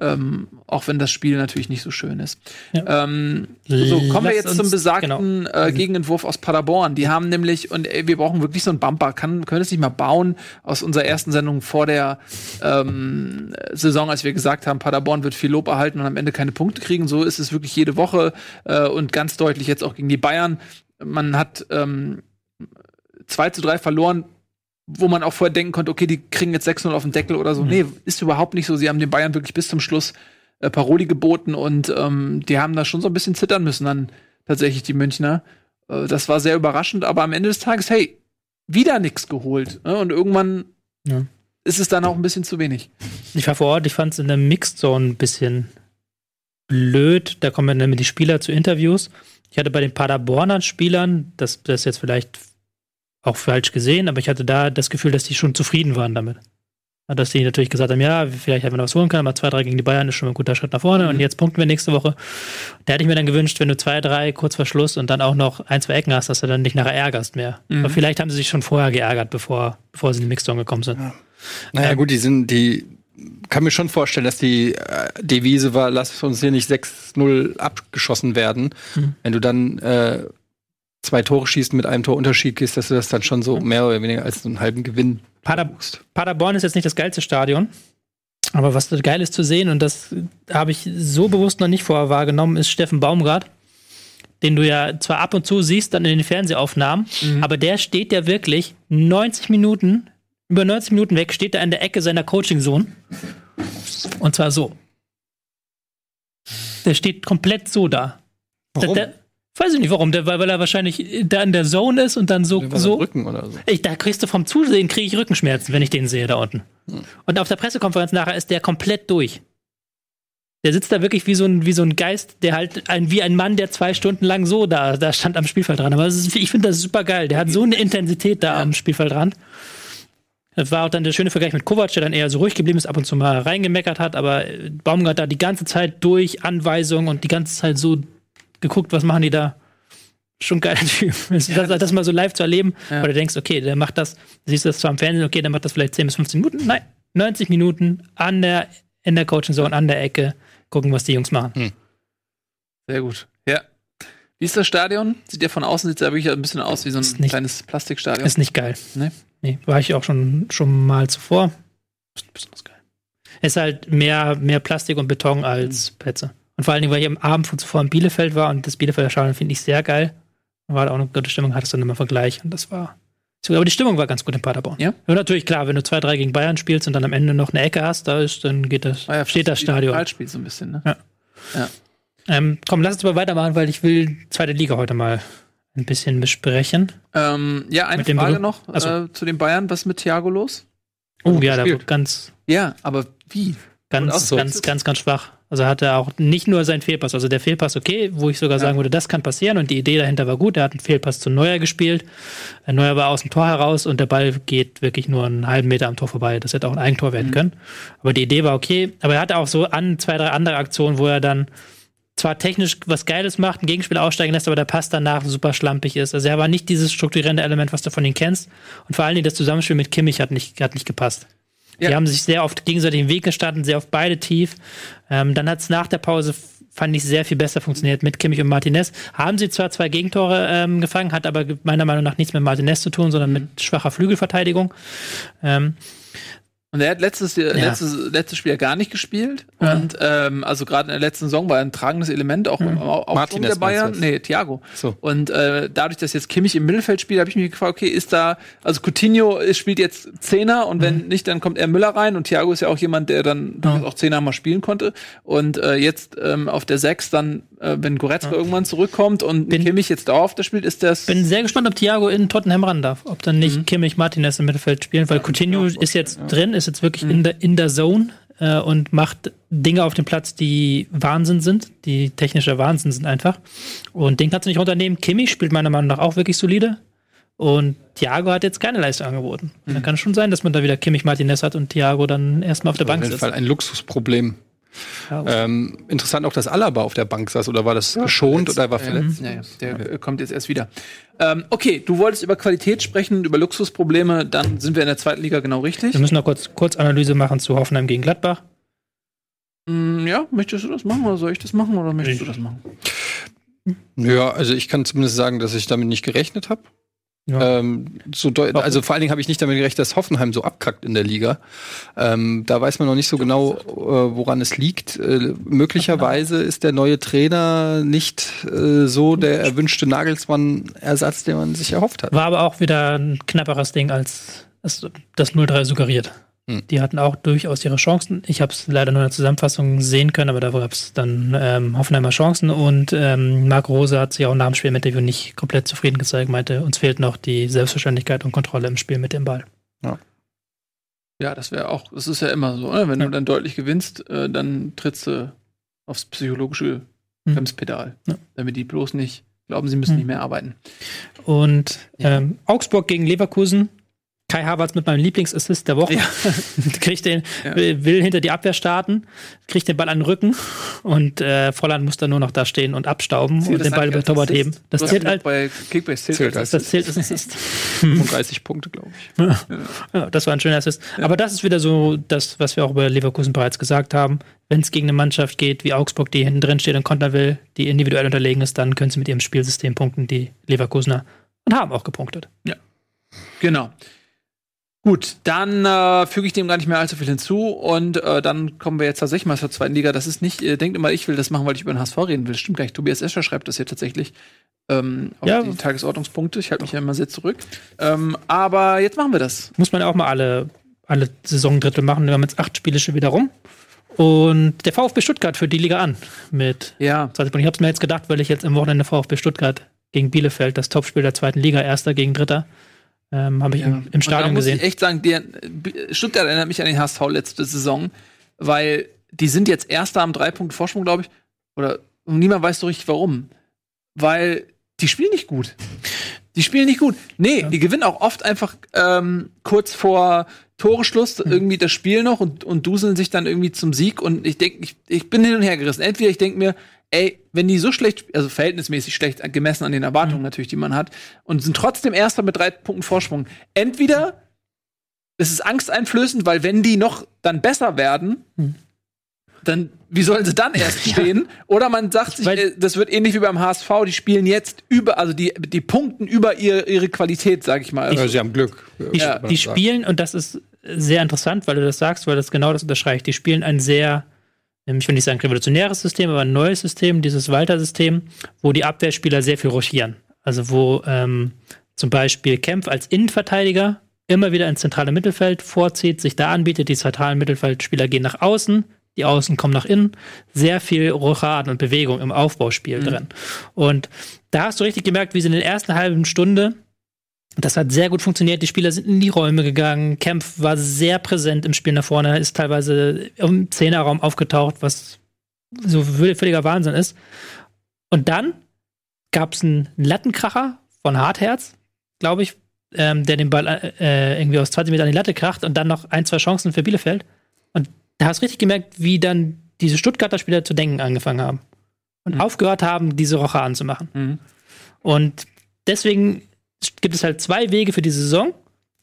Ähm, auch wenn das Spiel natürlich nicht so schön ist. Ja. Ähm, so, kommen wir jetzt zum besagten äh, Gegenentwurf aus Paderborn. Die haben nämlich, und ey, wir brauchen wirklich so einen Bumper, kann, können es nicht mal bauen aus unserer ersten Sendung vor der ähm, Saison, als wir gesagt haben, Paderborn wird viel Lob erhalten und am Ende keine Punkte kriegen. So ist es wirklich jede Woche äh, und ganz deutlich jetzt auch gegen die Bayern. Man hat ähm, 2 zu 3 verloren, wo man auch vorher denken konnte, okay, die kriegen jetzt 6-0 auf den Deckel oder so. Nee, ist überhaupt nicht so. Sie haben den Bayern wirklich bis zum Schluss äh, Paroli geboten und ähm, die haben da schon so ein bisschen zittern müssen dann tatsächlich die Münchner. Äh, das war sehr überraschend, aber am Ende des Tages, hey, wieder nichts geholt. Ne? Und irgendwann Ja. ist es dann auch ein bisschen zu wenig. Ich war vor Ort, ich fand es in der Mixed Zone ein bisschen blöd. Da kommen dann die Spieler zu Interviews. Ich hatte bei den Paderborner Spielern, das, das ist jetzt vielleicht auch falsch gesehen, aber ich hatte da das Gefühl, dass die schon zufrieden waren damit. Dass die natürlich gesagt haben, ja, vielleicht hätten wir noch was holen können, aber 2-3 gegen die Bayern ist schon ein guter Schritt nach vorne und jetzt punkten wir nächste Woche. Da hätte ich mir dann gewünscht, wenn du 2-3 kurz vor Schluss und dann auch noch ein, zwei Ecken hast, dass du dann nicht nachher ärgerst mehr. Aber vielleicht haben sie sich schon vorher geärgert, bevor, bevor sie in die Mixed Zone gekommen sind. Naja, gut, die sind, die kann mir schon vorstellen, dass die äh, Devise war, lass uns hier nicht 6-0 abgeschossen werden. Wenn du dann äh, zwei Tore schießt mit einem Torunterschied gehst, dass du das dann schon so mehr oder weniger als einen halben Gewinn Pader Paderborn ist jetzt nicht das geilste Stadion. Aber was geil ist zu sehen, und das habe ich so bewusst noch nicht vorher wahrgenommen, ist Steffen Baumgart, den du ja zwar ab und zu siehst, dann in den Fernsehaufnahmen, aber der steht ja wirklich 90 Minuten, über 90 Minuten weg, steht er in der Ecke seiner Coaching-Zone. Und zwar so. Der steht komplett so da. Warum? Der, der, weiß ich nicht warum, der, weil weil er wahrscheinlich da in der Zone ist und dann so, so Rücken oder so. ich, da kriegst du vom Zusehen kriege ich Rückenschmerzen, wenn ich den sehe da unten. Und auf der Pressekonferenz nachher ist der komplett durch. Der sitzt da wirklich wie so ein, wie so ein Geist, der halt ein, wie ein Mann, der zwei Stunden lang so da, da stand am Spielfeld dran. Aber ist, ich finde das super geil. Der hat so eine Intensität da am Spielfeld dran. Das war auch dann der schöne Vergleich mit Kovac, der dann eher so ruhig geblieben ist, ab und zu mal reingemeckert hat, aber Baumgart da die ganze Zeit durch Anweisungen und die ganze Zeit so geguckt, was machen die da. Schon geiler Typ. Das, das, mal so live zu erleben, Ja. weil du denkst, okay, der macht das, siehst du das zwar im Fernsehen, okay, der macht das vielleicht 10 bis 15 Minuten. Nein, 90 Minuten an der, in der Coaching Zone, an der Ecke, gucken, was die Jungs machen. Sehr gut. Ja. Wie ist das Stadion? Sieht ja von außen sieht ja wirklich ein bisschen aus wie so ein nicht- kleines Plastikstadion. Ist nicht geil. Nee? Nee, war ich auch schon, schon mal zuvor. Ist besonders geil. Ist halt mehr, mehr Plastik und Beton als Plätze. Und vor allen Dingen, weil ich am Abend von zuvor in Bielefeld war und das Bielefelder Stadion finde ich sehr geil. War da auch eine gute Stimmung, hattest du dann immer Vergleich und das war. Aber die Stimmung war ganz gut in Paderborn. Ja? Und natürlich, klar, wenn du 2-3 gegen Bayern spielst und dann am Ende noch eine Ecke hast, da ist, dann geht das, War ja steht das Stadion. Pokalspiel so ein bisschen, ne? Ja. Ähm, komm, lass uns aber weitermachen, weil ich will zweite Liga heute mal ein bisschen besprechen. Ähm, ja, eine Mit Frage noch so. äh, zu den Bayern. Was ist mit Thiago los? Oh ja, da wird ganz, Ja, aber wie? Ganz, ganz, ganz, ganz schwach. Also hat er auch nicht nur seinen Fehlpass, also der Fehlpass okay, wo ich sogar sagen würde, das kann passieren und die Idee dahinter war gut. Er hat einen Fehlpass zu Neuer gespielt. Äh, Neuer war aus dem Tor heraus und der Ball geht wirklich nur einen halben Meter am Tor vorbei. Das hätte auch ein Eigentor werden können. Aber die Idee war okay. Aber er hatte auch so an zwei, drei andere Aktionen, wo er dann zwar technisch was Geiles macht, einen Gegenspieler aussteigen lässt, aber der Pass danach super schlampig ist. Also er war nicht dieses strukturierende Element, was du von ihm kennst. Und vor allen Dingen das Zusammenspiel mit Kimmich hat nicht, hat nicht gepasst. Die haben sich sehr oft gegenseitig im Weg gestanden, sehr oft beide tief. Ähm, dann hat es nach der Pause, fand ich, sehr viel besser funktioniert mit Kimmich und Martinez. Haben sie zwar zwei Gegentore ähm, gefangen, hat aber meiner Meinung nach nichts mit Martinez zu tun, sondern mit schwacher Flügelverteidigung. Ähm, Und er hat letztes, Jahr- letztes, letztes Spiel ja gar nicht gespielt. Und ähm, also gerade in der letzten Saison war er ein tragendes Element, auch im Au- Aufschwung Martinez der Bayern. Nee, Thiago. So. Und äh, dadurch, dass jetzt Kimmich im Mittelfeld spielt, habe ich mich gefragt, okay, ist da, also Coutinho spielt jetzt Zehner und wenn nicht, dann kommt er Müller rein und Thiago ist ja auch jemand, der dann durchaus auch Zehner mal spielen konnte. Und äh, jetzt ähm, auf der Sechs dann, äh, wenn Goretzka irgendwann zurückkommt und Bin- Kimmich jetzt dauerhaft das spielt, ist das bin sehr gespannt, ob Thiago in Tottenham ran darf. Ob dann nicht Kimmich Martinez im Mittelfeld spielen, weil Coutinho ist jetzt drin, ist jetzt wirklich in, der, in der Zone äh, und macht Dinge auf dem Platz, die Wahnsinn sind, die technischer Wahnsinn sind einfach. Und den kannst du nicht runternehmen. Kimmich spielt meiner Meinung nach auch wirklich solide. Und Thiago hat jetzt keine Leistung angeboten. Dann kann es schon sein, dass man da wieder Kimmich Martinez hat und Thiago dann erstmal auf der Auf Bank jeden sitzt. Fall ein Luxusproblem. Ja, Ähm, interessant auch, dass Alaba auf der Bank saß. Oder war das geschont oder war verletzt? Ja, ja, der äh, kommt jetzt erst wieder. Ähm, okay, du wolltest über Qualität sprechen, über Luxusprobleme, dann sind wir in der zweiten Liga genau richtig. Wir müssen noch kurz, kurz Analyse machen zu Hoffenheim gegen Gladbach. Mm, ja, möchtest du das machen oder soll ich das machen oder möchtest Ich- du das machen? Ja, also ich kann zumindest sagen, dass ich damit nicht gerechnet habe. Ja. Ähm, so also vor allen Dingen habe ich nicht damit gerechnet, dass Hoffenheim so abkackt in der Liga. Ähm, da weiß man noch nicht so genau, äh, woran es liegt. Äh, möglicherweise ist der neue Trainer nicht äh, so der erwünschte Nagelsmann-Ersatz, den man sich erhofft hat. War aber auch wieder ein knapperes Ding, als das 0-3 suggeriert. Hm. Die hatten auch durchaus ihre Chancen. Ich habe es leider nur in der Zusammenfassung sehen können, aber da gab es dann ähm, Hoffenheimer Chancen und ähm, Marc Rose hat sich auch nach dem Spiel im Interview nicht komplett zufrieden gezeigt, meinte, uns fehlt noch die Selbstverständlichkeit und Kontrolle im Spiel mit dem Ball. Ja, das wäre auch, das ist ja immer so, ne? wenn Ja. du dann deutlich gewinnst, äh, dann trittst du aufs psychologische Hm. Bremspedal, Ja. damit die bloß nicht glauben, sie müssen Hm. nicht mehr arbeiten. Und Ja. ähm, Augsburg gegen Leverkusen. Kai Havertz mit meinem Lieblingsassist der Woche. Ja. kriegt den, Ja. will, will hinter die Abwehr starten, kriegt den Ball an den Rücken und äh, Volland muss dann nur noch da stehen und abstauben Zählt und den Ball über Torwart heben. Das Du zählt halt, bei Kickbase zählt, Zählt als das zählt als Assist. 35 Punkte, glaube ich. Ja, das war ein schöner Assist. Aber das ist wieder so das, was wir auch über Leverkusen bereits gesagt haben. Wenn es gegen eine Mannschaft geht, wie Augsburg, die hinten drin steht und kontern will, die individuell unterlegen ist, dann können sie mit ihrem Spielsystem punkten, die Leverkusener, und haben auch gepunktet. Genau. Gut, dann äh, füge ich dem gar nicht mehr allzu viel hinzu und äh, dann kommen wir jetzt tatsächlich mal zur zweiten Liga. Das ist nicht, äh, denkt immer, ich will das machen, weil ich über den HSV reden will. Stimmt gar nicht. Tobias Escher schreibt das hier tatsächlich ähm, auf Ja. die Tagesordnungspunkte. Ich halte mich ja immer sehr zurück. Ähm, aber jetzt machen wir das. Muss man ja auch mal alle, alle Saisondrittel machen. Wir haben jetzt acht Spiele schon wieder rum. Und der VfB Stuttgart führt die Liga an mit Ja. 20 Punkten. Ich habe es mir jetzt gedacht, weil ich jetzt am Wochenende VfB Stuttgart gegen Bielefeld, das Topspiel der zweiten Liga, erster gegen dritter, ähm, habe ich Ja. im, Und im da Stadion muss gesehen. ich echt sagen, der, Stuttgart erinnert mich an den HSV letzte Saison, weil die sind jetzt Erster am drei Punkte Vorsprung, glaube ich. Oder und niemand weiß so richtig warum. Weil die spielen nicht gut. Die spielen nicht gut. Nee, Ja. die gewinnen auch oft einfach ähm, kurz vor Toreschluss Hm. irgendwie das Spiel noch und, und duseln sich dann irgendwie zum Sieg. Und ich denke, ich, ich bin hin und her gerissen. Entweder ich denke mir, ey, wenn die so schlecht, also verhältnismäßig schlecht gemessen an den Erwartungen Hm. natürlich, die man hat, und sind trotzdem Erster mit drei Punkten Vorsprung. Entweder es ist angsteinflößend, weil wenn die noch dann besser werden, Hm. Dann wie sollen sie dann erst stehen? Oder man sagt sich, Weil- äh, das wird ähnlich wie beim HSV, die spielen jetzt über, also die, die punkten über ihr, ihre Qualität, sag ich mal. Ja, sie haben Glück. Die, Ja. die spielen, und das ist sehr interessant, weil du das sagst, weil das genau das unterstreicht, die spielen ein sehr, ähm, ich will nicht sagen revolutionäres System, aber ein neues System, dieses Walter-System, wo die Abwehrspieler sehr viel ruschieren. Also wo ähm, zum Beispiel Kempf als Innenverteidiger immer wieder ins zentrale Mittelfeld vorzieht, sich da anbietet, die zentralen Mittelfeldspieler gehen nach außen, die Außen kommen nach innen, sehr viel Rochaden und Bewegung im Aufbauspiel drin. Und da hast du richtig gemerkt, wie sie in der ersten halben Stunde das hat sehr gut funktioniert. Die Spieler sind in die Räume gegangen. Kempf war sehr präsent im Spiel nach vorne, ist teilweise im Zehnerraum aufgetaucht, was so völliger Wahnsinn ist. Und dann gab es einen Lattenkracher von Hartherz, glaube ich, ähm, der den Ball äh, irgendwie aus 20 Metern an die Latte kracht und dann noch ein, zwei Chancen für Bielefeld. Und da hast du richtig gemerkt, wie dann diese Stuttgarter Spieler zu denken angefangen haben. Und Mhm. aufgehört haben, diese Roche anzumachen. Mhm. Und deswegen gibt es halt zwei Wege für die Saison.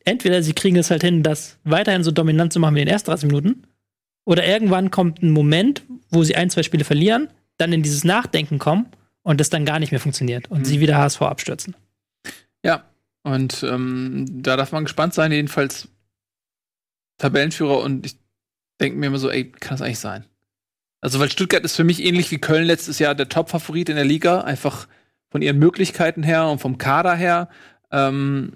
Entweder sie kriegen es halt hin, das weiterhin so dominant zu machen wie in den ersten 30 Minuten. Oder irgendwann kommt ein Moment, wo sie ein, zwei Spiele verlieren, dann in dieses Nachdenken kommen und das dann gar nicht mehr funktioniert und Mhm. sie wieder HSV abstürzen. Ja, und ähm, da darf man gespannt sein, jedenfalls Tabellenführer und ich denke mir immer so, ey, kann das eigentlich sein? Also, weil Stuttgart ist für mich ähnlich wie Köln letztes Jahr der Top-Favorit in der Liga, einfach von ihren Möglichkeiten her und vom Kader her. Ähm,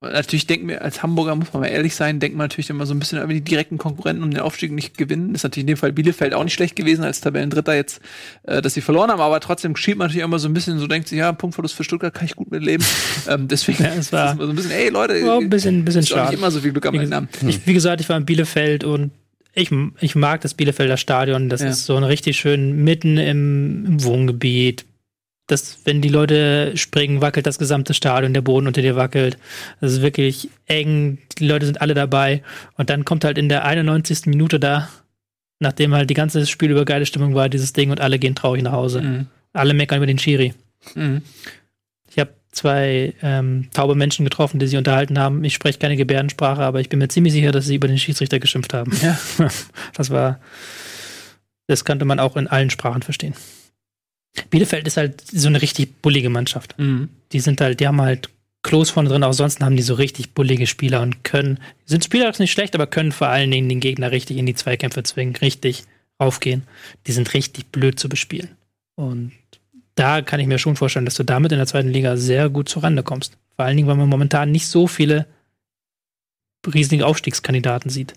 natürlich denken wir, als Hamburger muss man mal ehrlich sein, denkt man natürlich immer so ein bisschen über die direkten Konkurrenten um den Aufstieg nicht gewinnen. Ist natürlich in dem Fall Bielefeld auch nicht schlecht gewesen als Tabellendritter jetzt, äh, dass sie verloren haben, aber trotzdem schiebt man natürlich immer so ein bisschen, so denkt sich, ja, Punktverlust für Stuttgart kann ich gut mitleben. ähm, deswegen Ja, es war- ist immer so ein bisschen, ey Leute, Ja, ein bisschen, ein bisschen ist nicht immer so viel Glück am Ende haben. Ich, wie gesagt, ich war in Bielefeld und ich, ich mag das Bielefelder Stadion. Das Ja. ist so ein richtig schön mitten im, im Wohngebiet. Das, wenn die Leute springen, wackelt das gesamte Stadion, der Boden unter dir wackelt. Das ist wirklich eng. Die Leute sind alle dabei. Und dann kommt halt in der 91. Minute da, nachdem halt die ganze Spiel über geile Stimmung war, dieses Ding und alle gehen traurig nach Hause. Mhm. Alle meckern über den Schiri. Mhm. Ich habe zwei ähm, taube Menschen getroffen, die sich unterhalten haben. Ich spreche keine Gebärdensprache, aber ich bin mir ziemlich sicher, dass sie über den Schiedsrichter geschimpft haben. Ja. Das war, das könnte man auch in allen Sprachen verstehen. Bielefeld ist halt so eine richtig bullige Mannschaft. Mhm. Die sind halt, die haben halt Klos vorne drin, auch sonst haben die so richtig bullige Spieler und können, sind spielerisch nicht schlecht, aber können vor allen Dingen den Gegner richtig in die Zweikämpfe zwingen, richtig raufgehen. Die sind richtig blöd zu bespielen. Und da kann ich mir schon vorstellen, dass du damit in der zweiten Liga sehr gut zurande kommst. Vor allen Dingen, weil man momentan nicht so viele riesige Aufstiegskandidaten sieht.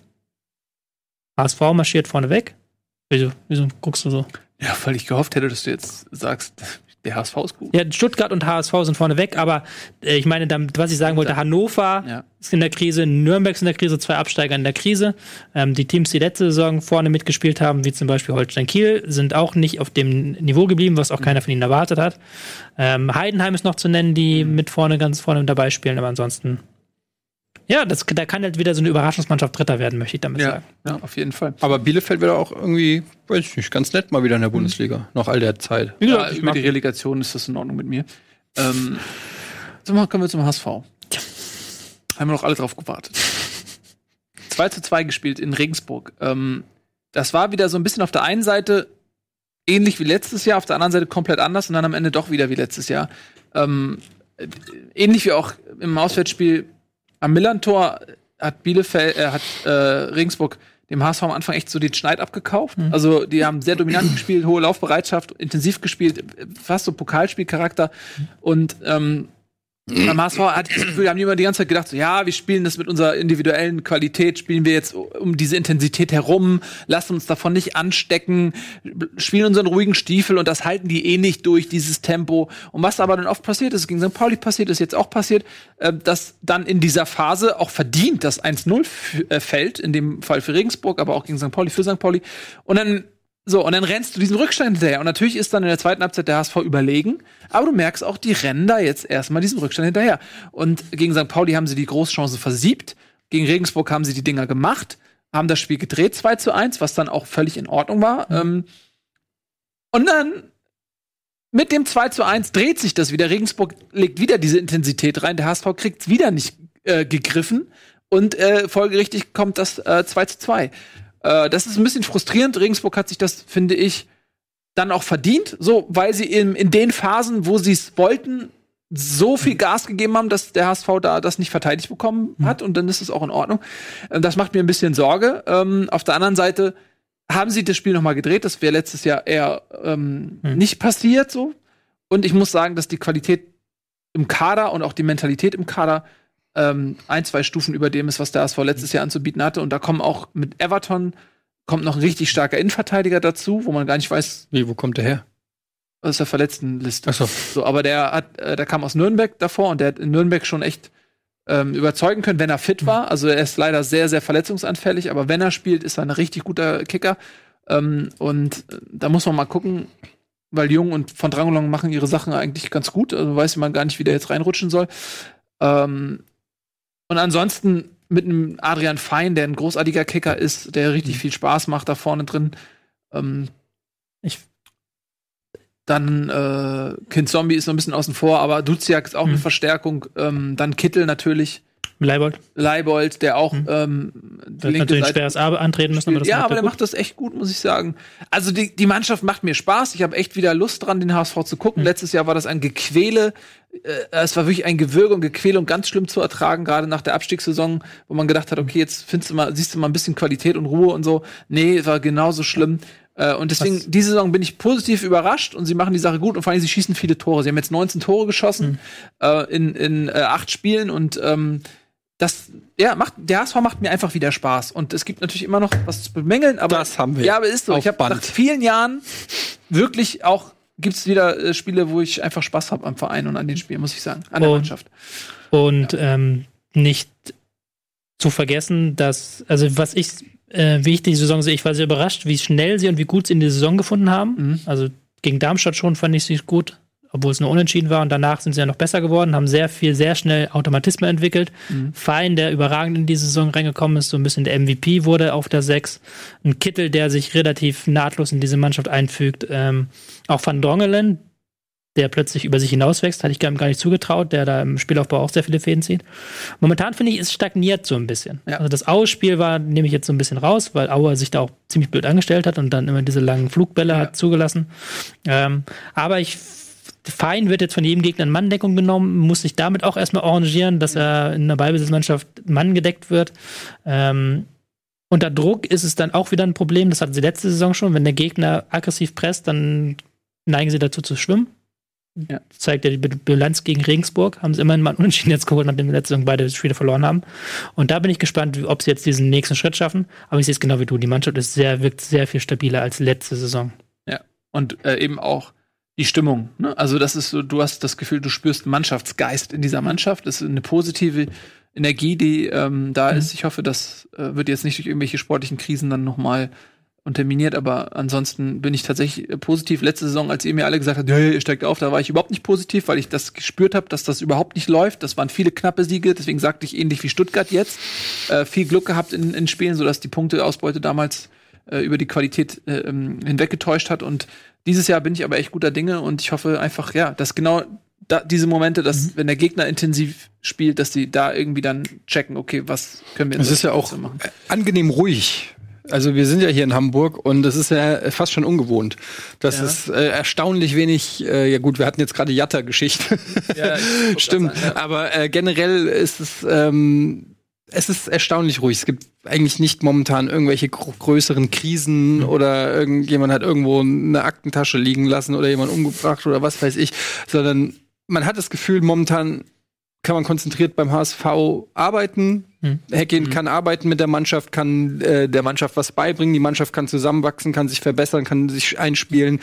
HSV marschiert vorne weg. Wieso, wieso guckst du so? Ja, weil ich gehofft hätte, dass du jetzt sagst, der HSV ist gut. Ja, Stuttgart und HSV sind vorne weg, aber äh, ich meine, damit, was ich sagen wollte, Hannover Ja. ist in der Krise, Nürnberg ist in der Krise, zwei Absteiger in der Krise. Ähm, die Teams, die letzte Saison vorne mitgespielt haben, wie zum Beispiel Holstein Kiel, sind auch nicht auf dem Niveau geblieben, was auch keiner von ihnen erwartet hat. Ähm, Heidenheim ist noch zu nennen, die mit vorne ganz vorne dabei spielen, aber ansonsten. Ja, das, da kann halt wieder so eine Überraschungsmannschaft Dritter werden, möchte ich damit Ja, sagen. ja, auf jeden Fall. Aber Bielefeld wäre auch irgendwie, weiß ich nicht, ganz nett mal wieder in der Bundesliga. Nach all der Zeit. Wie Ja, gesagt, ich über mag die Relegation ist das in Ordnung mit mir. Ähm, so kommen wir zum HSV. Haben wir noch alle drauf gewartet. 2 zu 2 gespielt in Regensburg. Ähm, das war wieder so ein bisschen auf der einen Seite ähnlich wie letztes Jahr, auf der anderen Seite komplett anders und dann am Ende doch wieder wie letztes Jahr. Ähm, äh, ähnlich wie auch im Auswärtsspiel am Millantor hat Bielefeld, äh, hat äh, Regensburg dem HSV am Anfang echt so den Schneid abgekauft. Also die haben sehr dominant gespielt, hohe Laufbereitschaft, intensiv gespielt, fast so Pokalspielcharakter. Und ähm, beim HSV hatte ich das Gefühl, haben die immer die ganze Zeit gedacht, so, ja, wir spielen das mit unserer individuellen Qualität, spielen wir jetzt um diese Intensität herum, lassen uns davon nicht anstecken, spielen unseren ruhigen Stiefel und das halten die eh nicht durch, dieses Tempo. Und was aber dann oft passiert ist, gegen St. Pauli passiert, ist jetzt auch passiert, äh, dass dann in dieser Phase auch verdient das 1-0 f- äh, fällt, in dem Fall für Regensburg, aber auch gegen St. Pauli, für St. Pauli. Und dann so, und dann rennst du diesen Rückstand hinterher. Und natürlich ist dann in der zweiten Halbzeit der HSV überlegen. Aber du merkst auch, die rennen da jetzt erstmal diesem Rückstand hinterher. Und gegen St. Pauli haben sie die Großchance versiebt. Gegen Regensburg haben sie die Dinger gemacht, haben das Spiel gedreht 2 zu 1, was dann auch völlig in Ordnung war. Ähm, und dann mit dem 2 zu 1 dreht sich das wieder. Regensburg legt wieder diese Intensität rein. Der HSV kriegt es wieder nicht äh, gegriffen. Und äh, folgerichtig kommt das äh, 2 zu 2. Äh, das ist ein bisschen frustrierend. Regensburg hat sich das, finde ich, dann auch verdient, so, weil sie in, in den Phasen, wo sie es wollten, so viel Gas gegeben haben, dass der HSV da das nicht verteidigt bekommen hat und dann ist es auch in Ordnung. Äh, Das macht mir ein bisschen Sorge. Ähm, auf der anderen Seite haben sie das Spiel noch mal gedreht. Das wäre letztes Jahr eher ähm, nicht passiert so. Und ich muss sagen, dass die Qualität im Kader und auch die Mentalität im Kader ähm, ein, zwei Stufen über dem ist, was der HSV letztes Jahr anzubieten hatte. Und da kommen auch mit Everton kommt noch ein richtig starker Innenverteidiger dazu, wo man gar nicht weiß, Wie, wo kommt der her? aus der Verletztenliste. Ach so. So, aber der hat, äh, der kam aus Nürnberg davor und der hat in Nürnberg schon echt ähm, überzeugen können, wenn er fit war. Also er ist leider sehr, sehr verletzungsanfällig, aber wenn er spielt, ist er ein richtig guter Kicker. Ähm, und äh, da muss man mal gucken, weil Jung und von Drangolong machen ihre Sachen eigentlich ganz gut. Also weiß man gar nicht, wie der jetzt reinrutschen soll. Ähm, und ansonsten mit einem Adrian Fein, der ein großartiger Kicker ist, der richtig viel Spaß macht da vorne drin. Ähm, Ich- dann äh, Kind Zombie ist noch ein bisschen außen vor, aber Duziak ist auch eine Mhm. Verstärkung. Ähm, dann Kittel natürlich, Leibold Leibold, der auch Mhm. ähm, die linke natürlich Seite schweres Arbeit antreten müssen, aber ja, aber er der gut. macht das echt gut, muss ich sagen. Also die, die Mannschaft macht mir Spaß. Ich habe echt wieder Lust dran, den HSV zu gucken. Mhm. Letztes Jahr war das ein Gequäle. Äh, es war wirklich ein Gewürge und Gequäle und ganz schlimm zu ertragen, gerade nach der Abstiegssaison, wo man gedacht hat, okay, jetzt findest du mal, siehst du mal ein bisschen Qualität und Ruhe und so. Nee, war genauso schlimm. Äh, und deswegen, Was- diese Saison bin ich positiv überrascht und sie machen die Sache gut und vor allem, sie schießen viele Tore. Sie haben jetzt 19 Tore geschossen äh, in, in äh, acht Spielen und ähm, das, ja, macht, der HSV macht mir einfach wieder Spaß. Und es gibt natürlich immer noch was zu bemängeln, aber. Das haben wir Ja, aber ist so. Ich habe nach vielen Jahren wirklich auch, gibt es wieder äh, Spiele, wo ich einfach Spaß habe am Verein und an den Spielen, muss ich sagen. An der Und- Mannschaft. Und ähm, nicht zu vergessen, dass, also was ich, äh, wie ich die Saison sehe, ich war sehr überrascht, wie schnell sie und wie gut sie in die Saison gefunden haben. Mhm. Also gegen Darmstadt schon fand ich sie gut, obwohl es nur unentschieden war. Und danach sind sie ja noch besser geworden, haben sehr viel, sehr schnell Automatismen entwickelt. Mhm. Fein, der überragend in die Saison reingekommen ist, so ein bisschen der MVP wurde auf der 6. Ein Kittel, der sich relativ nahtlos in diese Mannschaft einfügt. Ähm, auch Van Drongelen, der plötzlich über sich hinauswächst, hatte ich gar nicht zugetraut, der da im Spielaufbau auch sehr viele Fäden zieht. Momentan finde ich, es stagniert so ein bisschen. Ja. Also das Aue-Spiel war, nehme ich jetzt so ein bisschen raus, weil Aue sich da auch ziemlich blöd angestellt hat und dann immer diese langen Flugbälle Ja. hat zugelassen. Ähm, aber ich Fein wird jetzt von jedem Gegner in Manndeckung genommen, muss sich damit auch erstmal arrangieren, dass er in einer Ballbesitzmannschaft Mann gedeckt wird. Ähm, unter Druck ist es dann auch wieder ein Problem, das hatten sie letzte Saison schon, wenn der Gegner aggressiv presst, dann neigen sie dazu zu schwimmen. Ja. Das zeigt ja die Bi- Bilanz gegen Regensburg, haben sie immerhin mal einen Unentschieden jetzt geholt, nachdem wir letzte Saison beide Spiele verloren haben. Und da bin ich gespannt, ob sie jetzt diesen nächsten Schritt schaffen. Aber ich sehe es genau wie du, die Mannschaft ist sehr, wirkt sehr viel stabiler als letzte Saison. Und äh, eben auch die Stimmung. Ne? Also, das ist so, du hast das Gefühl, du spürst Mannschaftsgeist in dieser Mannschaft. Das ist eine positive Energie, die ähm, da Mhm. ist. Ich hoffe, das äh, wird jetzt nicht durch irgendwelche sportlichen Krisen dann nochmal unterminiert, aber ansonsten bin ich tatsächlich äh, positiv. Letzte Saison, als ihr mir alle gesagt habt, hey, ihr steigt auf, da war ich überhaupt nicht positiv, weil ich das gespürt habe, dass das überhaupt nicht läuft. Das waren viele knappe Siege, deswegen sagte ich ähnlich wie Stuttgart jetzt. Äh, viel Glück gehabt in, in Spielen, sodass die Punkteausbeute damals äh, über die Qualität äh, ähm, hinweggetäuscht hat. Und dieses Jahr bin ich aber echt guter Dinge und ich hoffe einfach, ja, dass genau da, diese Momente, dass wenn der Gegner intensiv spielt, dass die da irgendwie dann checken, okay, was können wir in Es ist ja auch machen. angenehm ruhig. Also wir sind ja hier in Hamburg und es ist ja fast schon ungewohnt. Das Ja. ist äh, erstaunlich wenig, äh, ja gut, wir hatten jetzt gerade Jatta-Geschichte. Ja, Stimmt. sagen, ja. Aber äh, generell ist es, ähm, es ist erstaunlich ruhig. Es gibt eigentlich nicht momentan irgendwelche gro größeren Krisen oder irgendjemand hat irgendwo eine Aktentasche liegen lassen oder jemand umgebracht oder was weiß ich, sondern man hat das Gefühl, momentan kann man konzentriert beim HSV arbeiten. Hm. Heckin kann arbeiten mit der Mannschaft, kann äh, der Mannschaft was beibringen, die Mannschaft kann zusammenwachsen, kann sich verbessern, kann sich einspielen.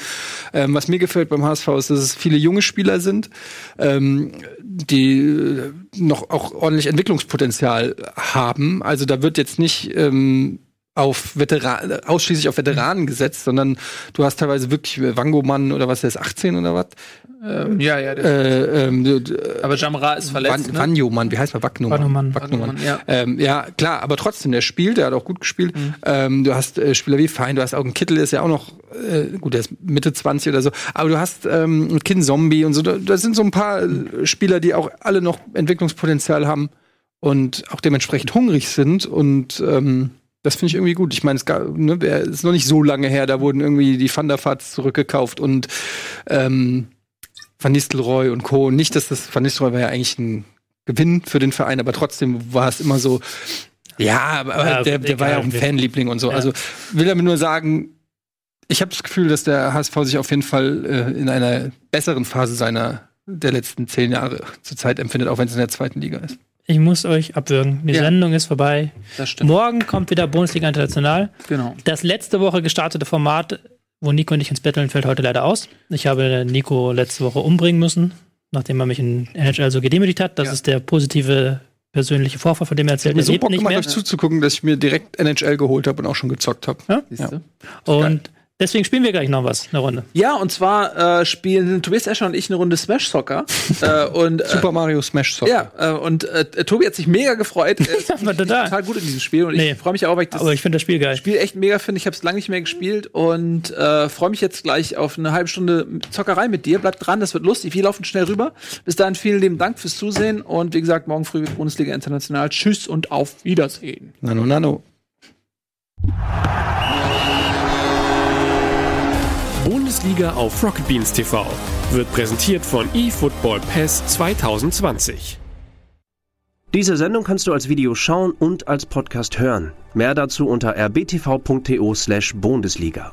Ähm, was mir gefällt beim HSV ist, dass es viele junge Spieler sind, ähm, die äh, noch auch ordentlich Entwicklungspotenzial haben. Also da wird jetzt nicht ähm, auf Veteran, ausschließlich auf Veteranen gesetzt, sondern du hast teilweise wirklich Wangomann oder was, der ist 18 oder was? Ähm, ja, ja, Äh, ähm, aber Jamra ist verletzt. Van, ne? Vanjomann, wie heißt man? Wagnumann. Wagnumann. Wagnumann. Ja. Ähm, ja, klar, aber trotzdem, der spielt, der hat auch gut gespielt. Ähm, du hast äh, Spieler wie Fein, du hast auch einen Kittel, der ist ja auch noch, äh, gut, der ist Mitte 20 oder so, aber du hast ähm, einen Kin Zombie und so, da, da sind so ein paar äh, Spieler, die auch alle noch Entwicklungspotenzial haben und auch dementsprechend hungrig sind und ähm, das finde ich irgendwie gut. Ich meine, es gab, ne, ist noch nicht so lange her, da wurden irgendwie die Van der Vaarts zurückgekauft und ähm, Van Nistelrooy und Co. Nicht, dass das Van Nistelrooy war ja eigentlich ein Gewinn für den Verein, aber trotzdem war es immer so, ja, aber Ja, der, der war ja auch ein Fanliebling und so. Ja. Also will damit nur sagen, ich habe das Gefühl, dass der HSV sich auf jeden Fall äh, in einer besseren Phase seiner der letzten zehn Jahre zurzeit empfindet, auch wenn es in der zweiten Liga ist. Ich muss euch abwürgen. Die Ja. Sendung ist vorbei. Das stimmt. Morgen kommt wieder Bundesliga International. Genau. Das letzte Woche gestartete Format, wo Nico und ich ins Betteln, fällt heute leider aus. Ich habe Nico letzte Woche umbringen müssen, nachdem er mich in NHL so gedemütigt hat. Das Ja. ist der positive persönliche Vorfall, von dem er erzählt. Mir Er so lebt Bock nicht gemacht, mehr. euch zuzugucken, dass ich mir direkt NHL geholt habe und auch schon gezockt habe. Siehste? Und deswegen spielen wir gleich noch was, eine Runde. Ja, und zwar äh, spielen Tobias Escher und ich eine Runde Smash Soccer. äh, und, äh, Super Mario Smash Soccer. Ja, äh, und äh, Tobi hat sich mega gefreut. Er ist total. total gut in diesem Spiel und Nee. ich freue mich auch, weil ich das Aber ich finde das Spiel geil. Spiel echt mega finde. Ich habe es lange nicht mehr gespielt und äh, freue mich jetzt gleich auf eine halbe Stunde Zockerei mit dir. Bleibt dran, das wird lustig. Wir laufen schnell rüber. Bis dahin vielen lieben Dank fürs Zusehen und wie gesagt, morgen früh wird Bundesliga International. Tschüss und auf Wiedersehen. Nano, nano. Bundesliga auf Rocket Beans TV wird präsentiert von eFootball Pass 2020. Diese Sendung kannst du als Video schauen und als Podcast hören. Mehr dazu unter rbtv.to/bundesliga.